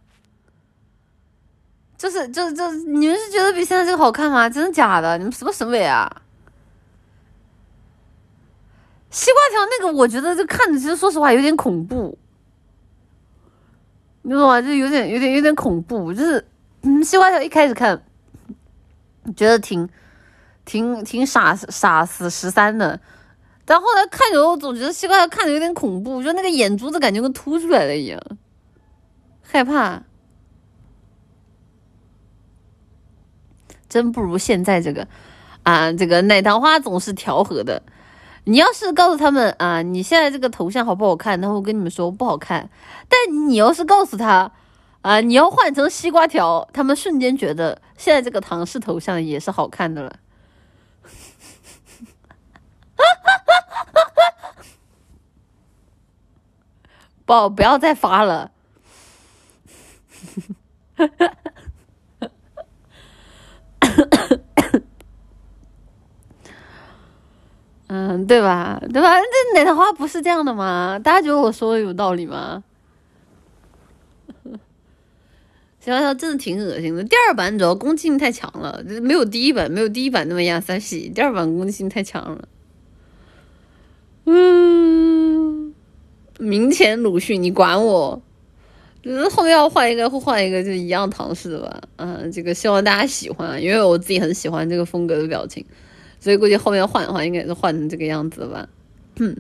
就是，就是，就是，你们是觉得比现在这个好看吗？真的假的？你们什么审美啊？西瓜条那个，我觉得就看着其实说实话有点恐怖，你懂吗？就有点，有点，有点恐怖。就是，嗯，西瓜条一开始看，觉得挺，挺，挺傻傻死十三的。但后来看着我总觉得西瓜看着有点恐怖，就那个眼珠子感觉跟凸出来了一样，害怕。真不如现在这个啊，这个奶糖花总是调和的。你要是告诉他们啊，你现在这个头像好不好看，他会跟你们说不好看。但你要是告诉他啊，你要换成西瓜条，他们瞬间觉得现在这个唐氏头像也是好看的了。不，不要再发了。嗯，对吧？对吧？这哪的话不是这样的吗？大家觉得我说的有道理吗？行行真的挺恶心的。第二版主要攻击性太强了，没有第一版没有第一版那么亚三系。第二版攻击性太强了。嗯，明前鲁迅，你管我？就是后面要换一个，会换一个，就一样唐式的吧。嗯，这个希望大家喜欢，因为我自己很喜欢这个风格的表情，所以估计后面换的话，应该是换成这个样子吧。嗯，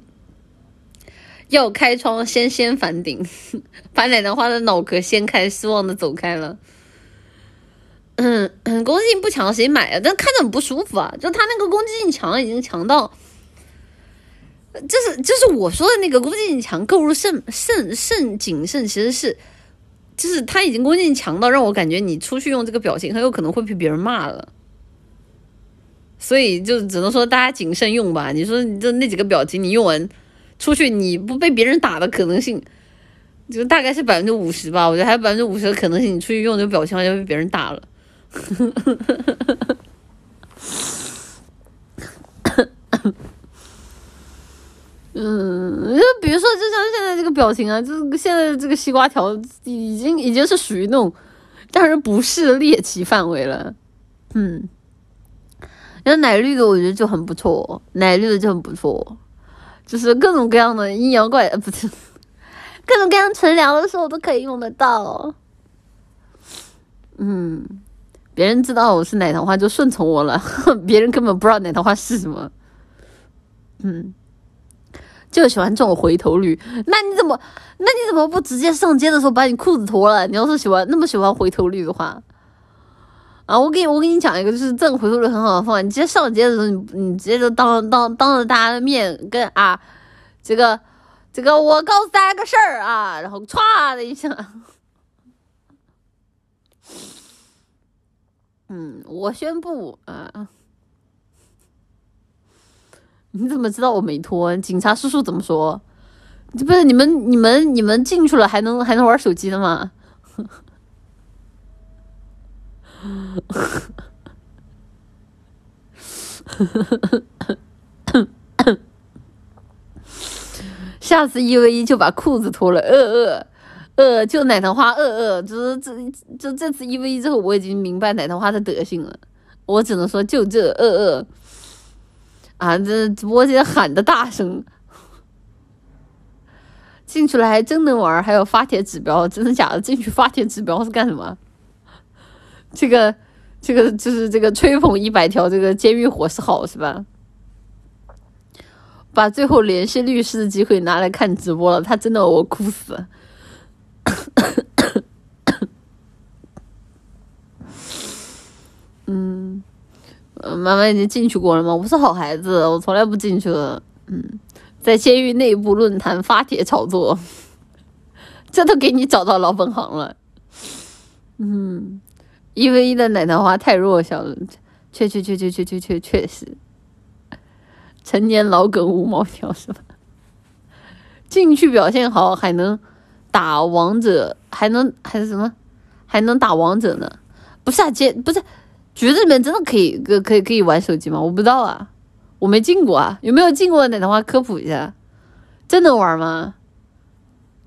要开窗先掀房顶，把奶奶花的脑壳掀开，失望的走开了。嗯，攻击性不强，谁买啊？但看着很不舒服啊，就他那个攻击性强，已经强到。就是就是我说的那个攻击性强，购入慎慎慎谨慎，其实是，就是他已经攻击性强到让我感觉你出去用这个表情很有可能会被别人骂了，所以就只能说大家谨慎用吧。你说你这那几个表情，你用完出去你不被别人打的可能性，就大概是百分之五十吧。我觉得还有百分之五十的可能性，你出去用这个表情就被别人打了。嗯，就比如说，就像现在这个表情啊，就是现在这个西瓜条已经已经是属于那种让人不适的猎奇范围了。嗯，然后奶绿的我觉得就很不错，奶绿的就很不错，就是各种各样的阴阳怪，不是各种各样纯良的时候都可以用得到。嗯，别人知道我是奶糖花就顺从我了，别人根本不知道奶糖花是什么。嗯。就喜欢这种回头率，那你怎么，那你怎么不直接上街的时候把你裤子脱了？你要是喜欢那么喜欢回头率的话，啊，我给你我给你讲一个，就是这个回头率很好的方法，你直接上街的时候，你你直接就当当当着大家的面跟啊，这个这个我告诉大家个事儿啊，然后歘的一下，嗯，我宣布啊。你怎么知道我没脱？警察叔叔怎么说？这不是你们、你们、你们进去了还能还能玩手机的吗？下次一 v 一就把裤子脱了，呃呃呃，就奶糖花，呃呃，就是这就这次一 v 一之后，我已经明白奶糖花的德行了。我只能说，就这，呃呃。啊，这直播间喊的大声，进去了还真能玩，还有发帖指标，真的假的？进去发帖指标是干什么？这个，这个就是这个吹捧一百条这个监狱伙食好是吧？把最后联系律师的机会拿来看直播了，他真的我哭死。嗯。妈妈已经进去过了吗？我是好孩子，我从来不进去的。嗯，在监狱内部论坛发帖炒作，这都给你找到老本行了。嗯，一 v 一的奶糖花太弱小了，确确确确确确确确实，成年老梗五毛条是吧？进去表现好还能打王者，还能还是什么？还能打王者呢？不是啊，接不是。局子里面真的可以可可以可以玩手机吗？我不知道啊，我没进过啊。有没有进过的话科普一下，真能玩吗？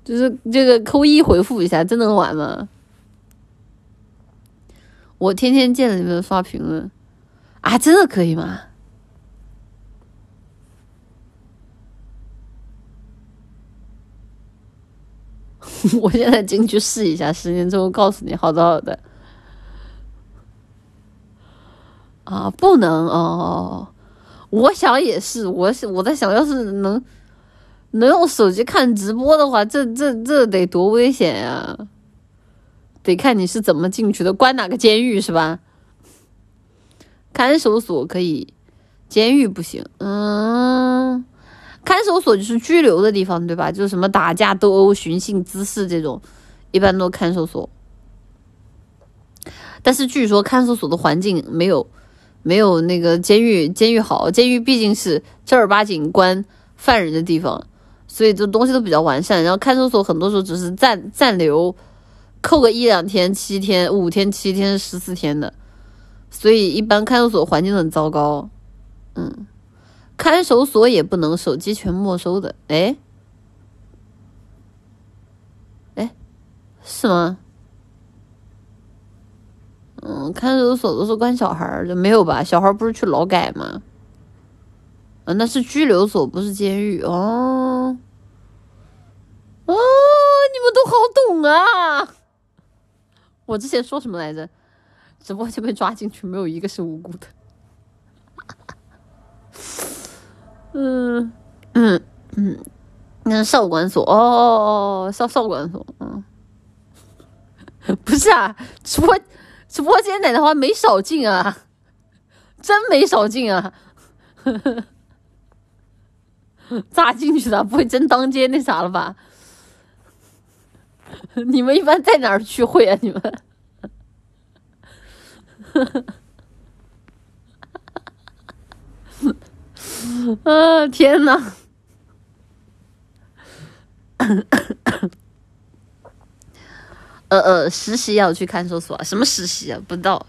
就是这个扣一回复一下，真能玩吗？我天天见着你们刷评论啊，真的可以吗？我现在进去试一下，十年之后告诉你。好的，好的。啊，不能哦！我想也是，我是我在想，要是能能用手机看直播的话，这这这得多危险呀！得看你是怎么进去的，关哪个监狱是吧？看守所可以，监狱不行。嗯，看守所就是拘留的地方，对吧？就是什么打架斗殴、寻衅滋事这种，一般都看守所。但是据说看守所的环境没有。没有那个监狱，监狱好，监狱毕竟是正儿八经关犯人的地方，所以这东西都比较完善。然后看守所很多时候只是暂暂留，扣个一两天、七天、五天、七天、十四天的，所以一般看守所环境很糟糕。嗯，看守所也不能手机全没收的，哎，哎，是吗？嗯，看守所都是关小孩的，没有吧？小孩不是去劳改吗？啊，那是拘留所，不是监狱哦。哦，你们都好懂啊！我之前说什么来着？直播间被抓进去，没有一个是无辜的。嗯嗯嗯，那少管所哦哦哦，少少管所，嗯，不是啊，直播。直播间奶的话没少进啊，真没少进啊，咋进去的？不会真当街那啥了吧？你们一般在哪儿聚会啊？你们？啊天呐！呃呃，实习要去看守所啊？什么实习啊？不知道，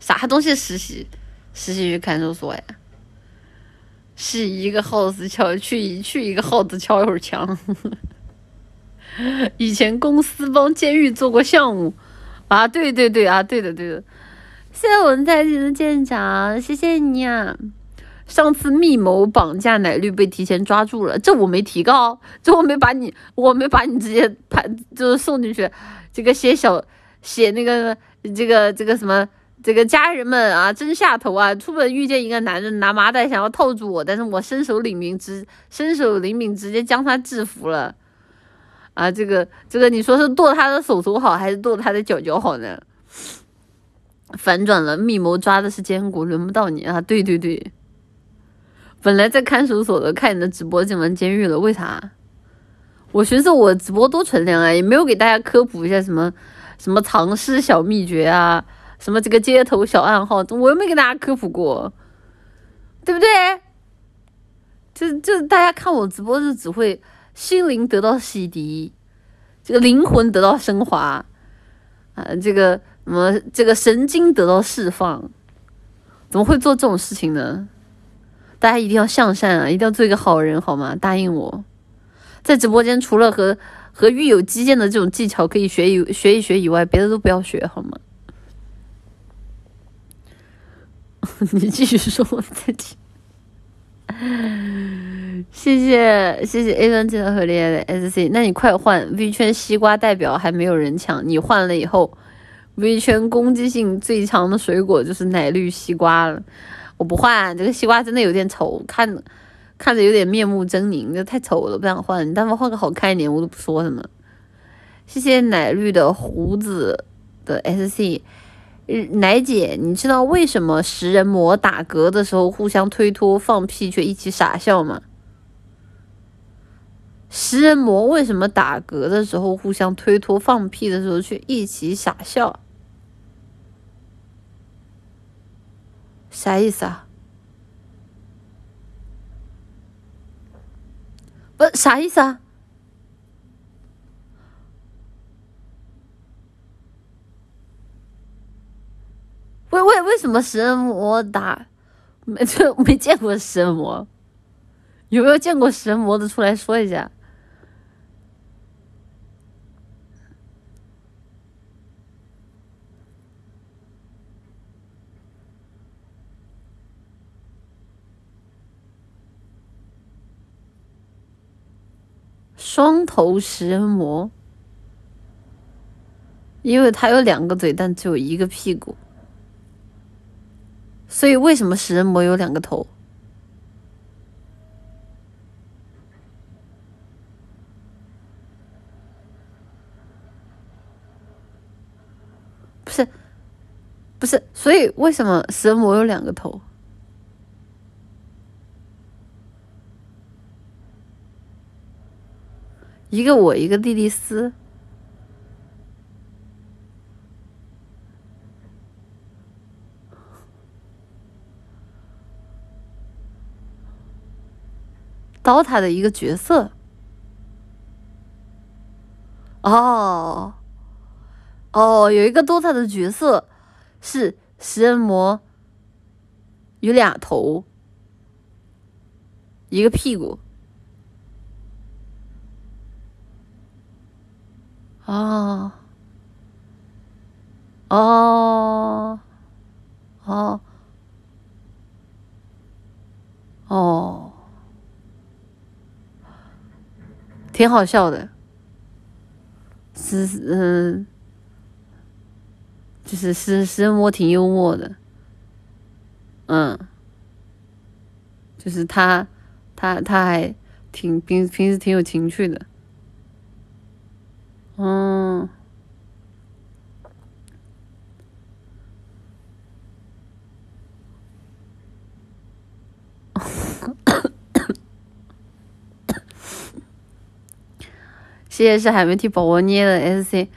啥东西实习？实习去看守所呀？是一个耗子敲去一去一个耗子敲一会儿墙。以前公司帮监狱做过项目啊，对对对啊，对的对的。谢谢文在线的舰长，谢谢你啊！上次密谋绑架奶绿被提前抓住了，这我没提告，这我没把你，我没把你直接判，就是送进去。这个写小写那个这个这个什么这个家人们啊，真下头啊！出门遇见一个男人拿麻袋想要套住我，但是我身手灵敏，直身手灵敏，直接将他制服了。啊，这个这个，你说是剁他的手手好，还是剁他的脚脚好呢？反转了，密谋抓的是坚果，轮不到你啊！对对对。本来在看守所的，看你的直播进了监狱了，为啥？我寻思我直播多纯良啊，也没有给大家科普一下什么什么藏尸小秘诀啊，什么这个街头小暗号，我又没给大家科普过，对不对？就就大家看我直播就只会心灵得到洗涤，这个灵魂得到升华，啊，这个什么这个神经得到释放，怎么会做这种事情呢？大家一定要向善啊！一定要做一个好人，好吗？答应我，在直播间除了和和狱友击剑的这种技巧可以学一学一学以外，别的都不要学，好吗？你继续说，我再听。谢谢谢谢 A 端记得和恋爱的 SC，那你快换 V 圈西瓜代表还没有人抢，你换了以后，V 圈攻击性最强的水果就是奶绿西瓜了。我不换这个西瓜，真的有点丑，看看着有点面目狰狞，这太丑了，不想换。你但凡换个好看一点，我都不说什么。谢谢奶绿的胡子的 SC，奶姐，你知道为什么食人魔打嗝的时候互相推脱放屁却一起傻笑吗？食人魔为什么打嗝的时候互相推脱放屁的时候却一起傻笑？啥意思啊？呃，啥意思啊？为为为什么食人魔打？没就没见过食人魔，有没有见过食人魔的出来说一下？双头食人魔，因为它有两个嘴，但只有一个屁股，所以为什么食人魔有两个头？不是，不是，所以为什么食人魔有两个头？一个我，一个莉莉丝，刀塔的一个角色。哦，哦，有一个 DOTA 的角色是食人魔，有俩头，一个屁股。哦，哦，哦，哦，挺好笑的，是嗯，就是是是我挺幽默的，嗯，就是他他他还挺平平时挺有情趣的。嗯，谢谢是海绵体宝宝捏的 SC，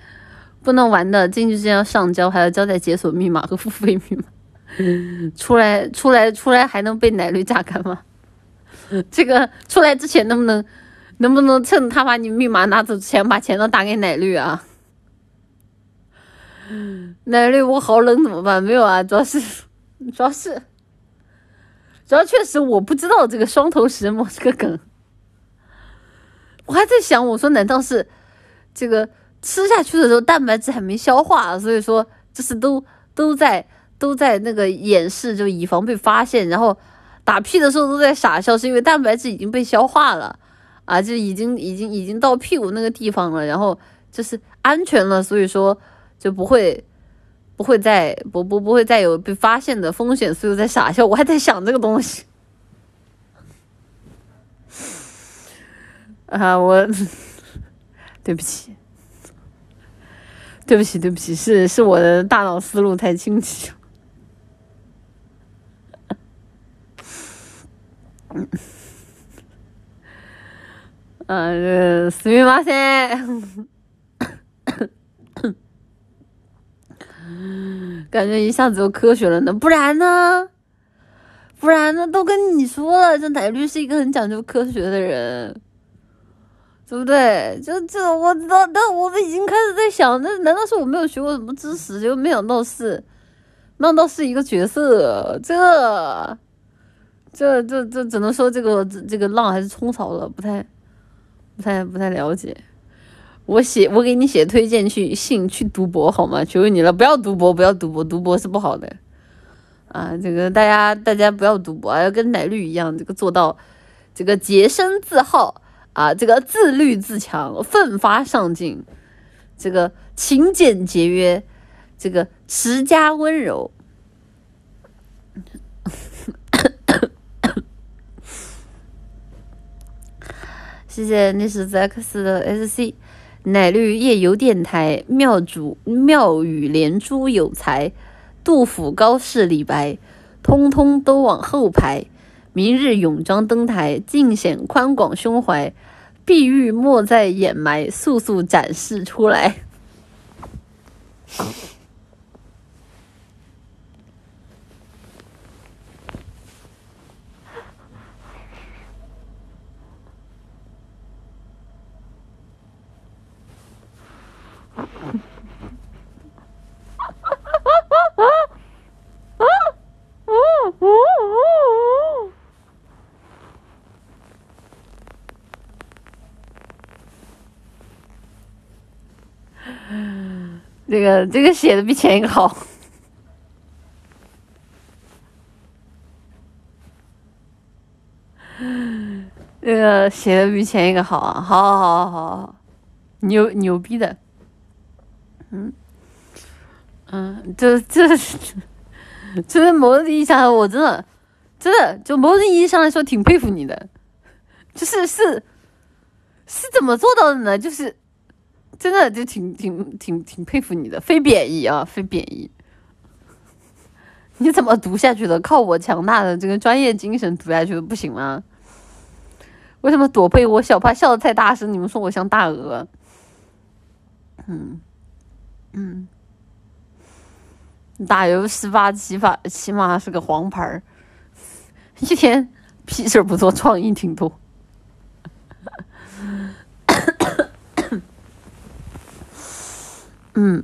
不能玩的进去之前要上交，还要交代解锁密码和付费密码。出来出来出来还能被奶绿榨干吗？这个出来之前能不能能不能趁他把你密码拿走之前把钱都打给奶绿啊？奶绿我好冷怎么办？没有啊，主要是主要是主要确实我不知道这个双头石墨这个梗，我还在想，我说难道是这个吃下去的时候蛋白质还没消化，所以说就是都都在都在那个掩饰，就以防被发现，然后打屁的时候都在傻笑，是因为蛋白质已经被消化了啊，就已经已经已经到屁股那个地方了，然后就是安全了，所以说。就不会，不会再不不不会再有被发现的风险，所以我在傻笑。我还在想这个东西，啊，我 对不起，对不起，对不起，是是我的大脑思路太清晰。嗯，嗯，すみません。感觉一下子就科学了呢，不然呢？不然呢？都跟你说了，这奶绿是一个很讲究科学的人，对不对？就这，我知道，但我都已经开始在想，那难道是我没有学过什么知识？就没想到是，没想到是一个角色，这，这，这，这只能说这个这个浪还是冲少了，不太， 不太，不太了解。我写，我给你写推荐去信去读博好吗？求求你了，不要读博，不要读博，读博是不好的。啊，这个大家大家不要读博，要跟奶绿一样，这个做到这个洁身自好啊，这个自律自强，奋发上进，这个勤俭节约，这个持家温柔。谢谢你是 ZX 的 SC。奶绿夜游电台，妙主妙语连珠有才，杜甫、高适、李白，通通都往后排。明日永章登台，尽显宽广胸怀。碧玉莫再掩埋，速速展示出来。这个这个写的比前一个好，这个写的比前一个好啊！好好好好好，牛牛逼的，嗯。嗯，这这这某种意义上，我真的真的就某种意义上来说，挺佩服你的，就是是是怎么做到的呢？就是。真的就挺挺挺挺佩服你的，非贬义啊，非贬义。你怎么读下去的？靠我强大的这个专业精神读下去的，不行吗？为什么躲被窝小怕笑的太大声？你们说我像大鹅？嗯嗯，打游十八起码起码是个黄牌儿，一天屁事儿不做，创意挺多。嗯，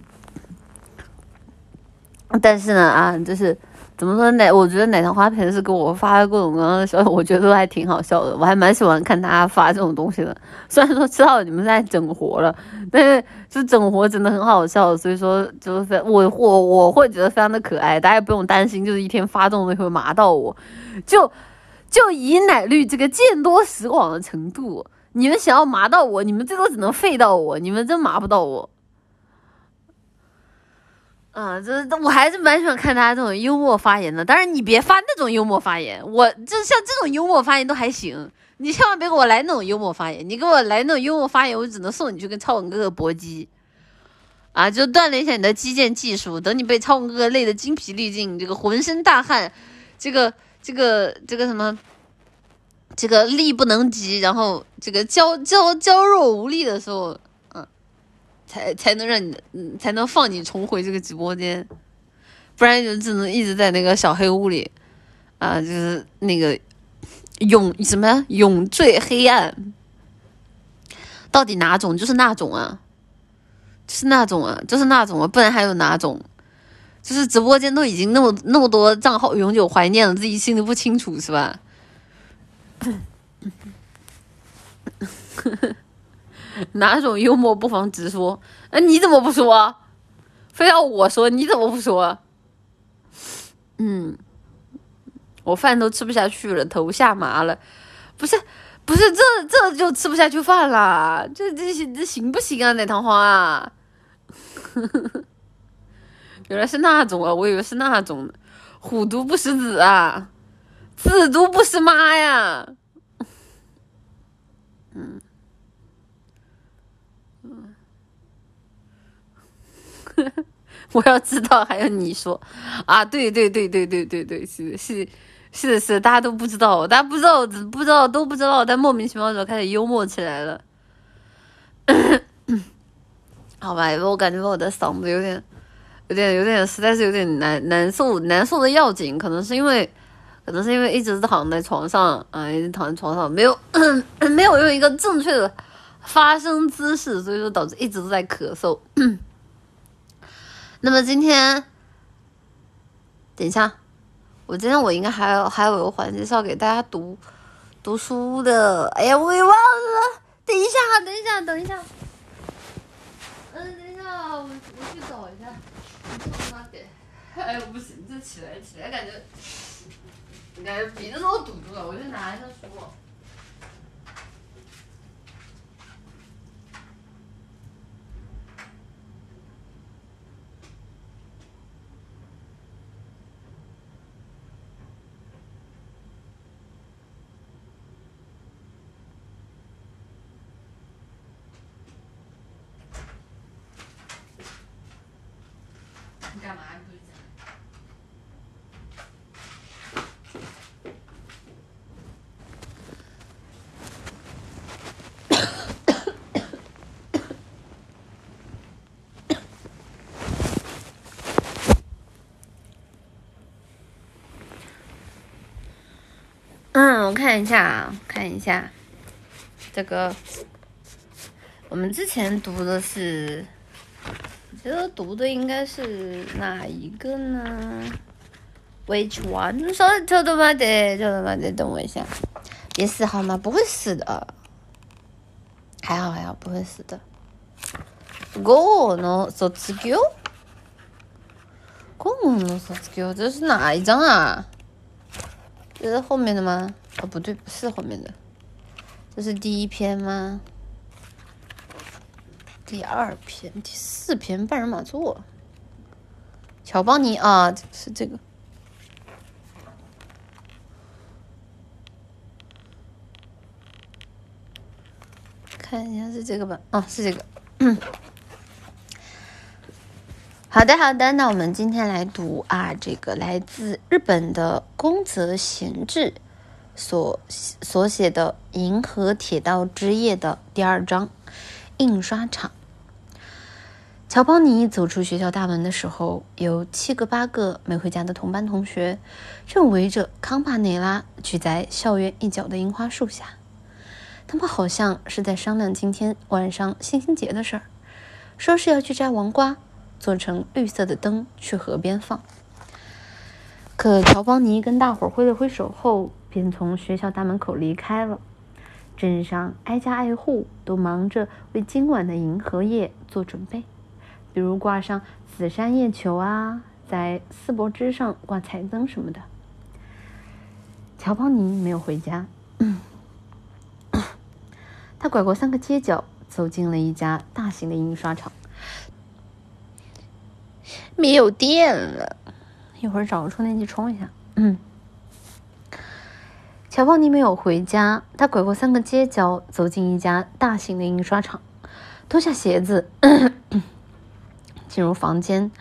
但是呢，啊，就是怎么说奶？我觉得奶糖花盆是给我发各种各样的消息，我觉得都还挺好笑的。我还蛮喜欢看大家发这种东西的。虽然说知道你们在整活了，但是就整活真的很好笑，所以说就是我我我会觉得非常的可爱。大家不用担心，就是一天发这种东西会麻到我。就就以奶绿这个见多识广的程度，你们想要麻到我，你们最多只能废到我，你们真麻不到我。嗯，这我还是蛮喜欢看他这种幽默发言的。当然，你别发那种幽默发言，我就像这种幽默发言都还行。你千万别给我来那种幽默发言，你给我来那种幽默发言，我只能送你去跟超文哥哥搏击，啊，就锻炼一下你的击剑技术。等你被超文哥哥累得精疲力尽，这个浑身大汗，这个这个这个什么，这个力不能及，然后这个娇娇娇弱无力的时候。才才能让你，才能放你重回这个直播间，不然就只能一直在那个小黑屋里，啊，就是那个永什么永坠黑暗，到底哪种？就是那种啊，就是那种啊，就是那种啊，不然还有哪种？就是直播间都已经那么那么多账号永久怀念了，自己心里不清楚是吧？哪种幽默不妨直说？哎，你怎么不说？非要我说？你怎么不说？嗯，我饭都吃不下去了，头下麻了。不是，不是，这这就吃不下去饭了。这这这行不行啊？奶糖花啊？原来是那种啊，我以为是那种。虎毒不食子啊，子毒不食妈呀。嗯。我要知道，还要你说啊？对对对对对对对，是是是是，大家都不知道，大家不知道，不知道都不知道，但莫名其妙的开始幽默起来了。好吧，我感觉我的嗓子有点、有点、有点，实在是有点难难受，难受的要紧。可能是因为，可能是因为一直躺在床上啊，一直躺在床上，没有 没有用一个正确的发声姿势，所以说导致一直都在咳嗽。那么今天，等一下，我今天我应该还有还有一个环节是要给大家读读书的。哎呀，我也忘了。等一下，等一下，等一下。嗯，等一下，我我去找一下。哎呦，不行，这起来起来，感觉感觉鼻子都堵住了。我去拿一下书。嗯，我看一下啊，看一下，这个我们之前读的是，觉得读的应该是哪一个呢？Which one？稍等，稍等嘛得，稍等嘛得，等我一下。别死好吗？不会死的，还好还好，不会死的。Go no so z g Go no so z 这是哪一张啊？这是后面的吗？哦，不对，不是后面的，这是第一篇吗？第二篇、第四篇半人马座，乔邦尼啊，是这个，看一下是这个吧？啊，是这个。好的，好的，那我们今天来读啊，这个来自日本的宫泽贤治所所写的《银河铁道之夜》的第二章——印刷厂。乔邦尼走出学校大门的时候，有七个八个没回家的同班同学正围着康帕内拉聚在校园一角的樱花树下，他们好像是在商量今天晚上星星节的事儿，说是要去摘王瓜。做成绿色的灯去河边放。可乔邦尼跟大伙挥了挥手后，便从学校大门口离开了。镇上挨家挨户都忙着为今晚的银河夜做准备，比如挂上紫杉叶球啊，在丝柏枝上挂彩灯什么的。乔邦尼没有回家，他拐过三个街角，走进了一家大型的印刷厂。没有电了，一会儿找个充电器充一下。嗯，乔邦尼没有回家，他拐过三个街角，走进一家大型的印刷厂，脱下鞋子，进入房间，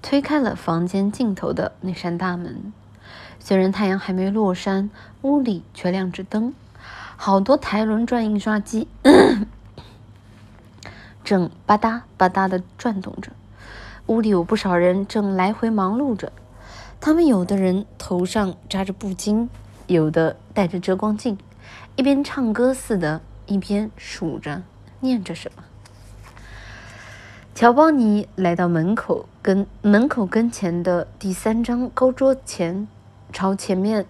推开了房间尽头的那扇大门。虽然太阳还没落山，屋里却亮着灯，好多台轮转印刷机 正吧嗒吧嗒的转动着。屋里有不少人正来回忙碌着，他们有的人头上扎着布巾，有的戴着遮光镜，一边唱歌似的，一边数着念着什么。乔邦尼来到门口跟门口跟前的第三张高桌前，朝前面，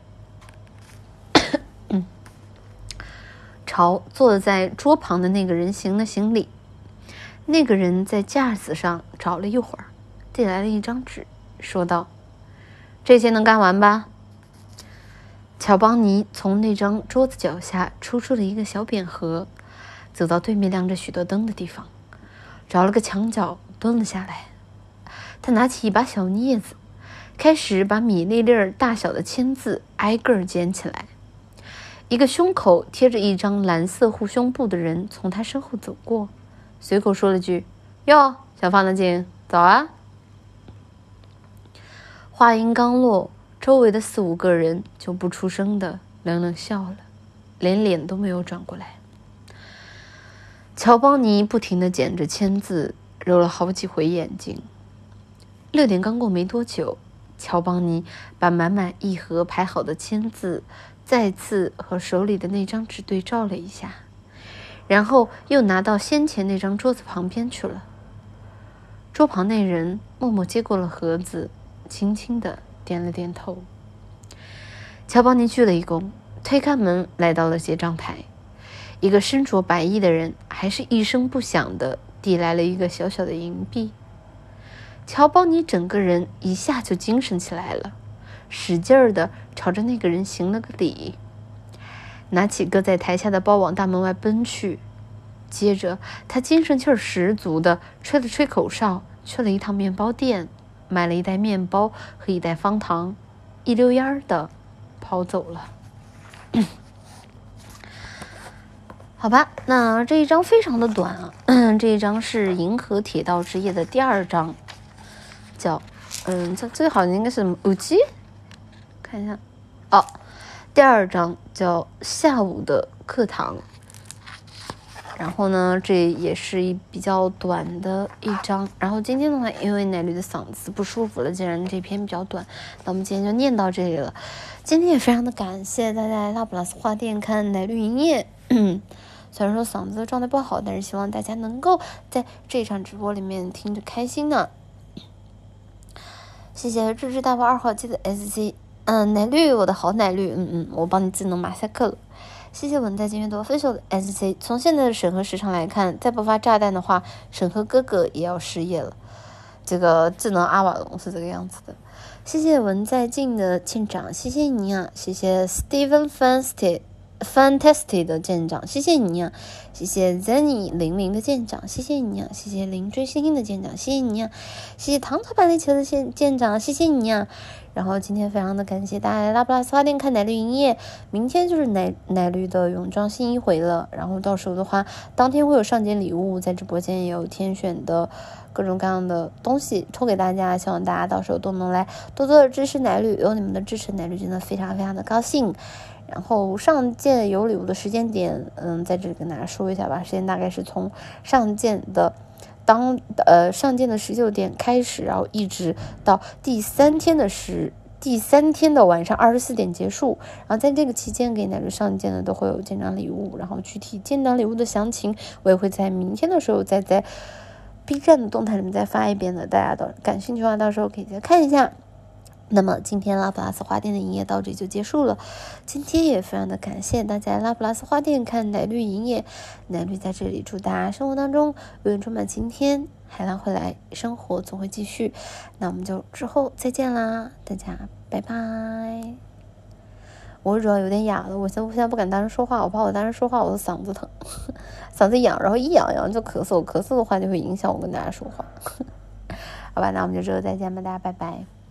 朝坐在桌旁的那个人行了行礼。那个人在架子上找了一会儿，递来了一张纸，说道：“这些能干完吧？”乔邦尼从那张桌子脚下抽出了一个小扁盒，走到对面亮着许多灯的地方。找了个墙角蹲了下来，他拿起一把小镊子，开始把米粒粒儿大小的签字挨个儿捡起来。一个胸口贴着一张蓝色护胸布的人从他身后走过，随口说了句：“哟，小放大镜，早啊！”话音刚落，周围的四五个人就不出声的冷冷笑了，连脸都没有转过来。乔邦尼不停地捡着签字，揉了好几回眼睛。六点刚过没多久，乔邦尼把满满一盒排好的签字再次和手里的那张纸对照了一下，然后又拿到先前那张桌子旁边去了。桌旁那人默默接过了盒子，轻轻地点了点头。乔邦尼鞠了一躬，推开门，来到了结账台。一个身着白衣的人，还是一声不响的递来了一个小小的银币。乔邦尼整个人一下就精神起来了，使劲儿的朝着那个人行了个礼，拿起搁在台下的包往大门外奔去。接着，他精神气儿十足的吹了吹口哨，去了一趟面包店，买了一袋面包和一袋方糖，一溜烟儿的跑走了。好吧，那这一章非常的短啊，这一章是《银河铁道之夜》的第二章，叫嗯，这最好像应该是五七，看一下哦，第二章叫下午的课堂。然后呢，这也是一比较短的一章。然后今天的话，因为奶绿的嗓子不舒服了，既然这篇比较短，那我们今天就念到这里了。今天也非常的感谢大家来拉普拉斯花店看奶绿营业。虽然说嗓子状态不好，但是希望大家能够在这场直播里面听着开心呢。谢谢智智大宝二号机的 SC，嗯，奶绿，我的好奶绿，嗯嗯，我帮你智能马赛克了。谢谢文在金月多分手的 SC。从现在的审核时长来看，再不发炸弹的话，审核哥哥也要失业了。这个智能阿瓦隆是这个样子的。谢谢文在晋的舰长，谢谢你啊，谢谢 Steven Fantastic。Fantastic 的舰长，谢谢你啊！谢谢 Zenny 零零的舰长，谢谢你啊！谢谢零追星星的舰长，谢谢你啊！谢谢糖糖板栗球的舰舰长，谢谢你啊！然后今天非常的感谢大家来拉布拉斯花店看奶绿营业，明天就是奶奶绿的泳装新一回了。然后到时候的话，当天会有上节礼物，在直播间也有天选的各种各样的东西抽给大家，希望大家到时候都能来多多的支持奶绿，有你们的支持，奶绿真的非常非常的高兴。然后上件有礼物的时间点，嗯，在这里跟大家说一下吧。时间大概是从上件的当呃上舰的十九点开始，然后一直到第三天的十第三天的晚上二十四点结束。然后在这个期间给奶绿上舰的都会有舰长礼物。然后具体舰长礼物的详情，我也会在明天的时候再在 B 站的动态里面再发一遍的。大家都感兴趣的话，到时候可以再看一下。那么今天拉普拉斯花店的营业到这里就结束了。今天也非常的感谢大家拉普拉斯花店看奶绿营业，奶绿在这里祝大家生活当中永远充满晴天，海浪会来，生活总会继续。那我们就之后再见啦，大家拜拜。我主要有点哑了，我现我现在不敢大声说话，我怕我大声说话我的嗓子疼，嗓子痒，然后一痒痒就咳嗽，咳嗽的话就会影响我跟大家说话。好吧，那我们就之后再见吧，大家拜拜。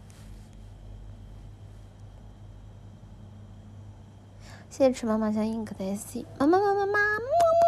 谢谢吃妈妈香，ink 的 SC，妈妈妈妈妈。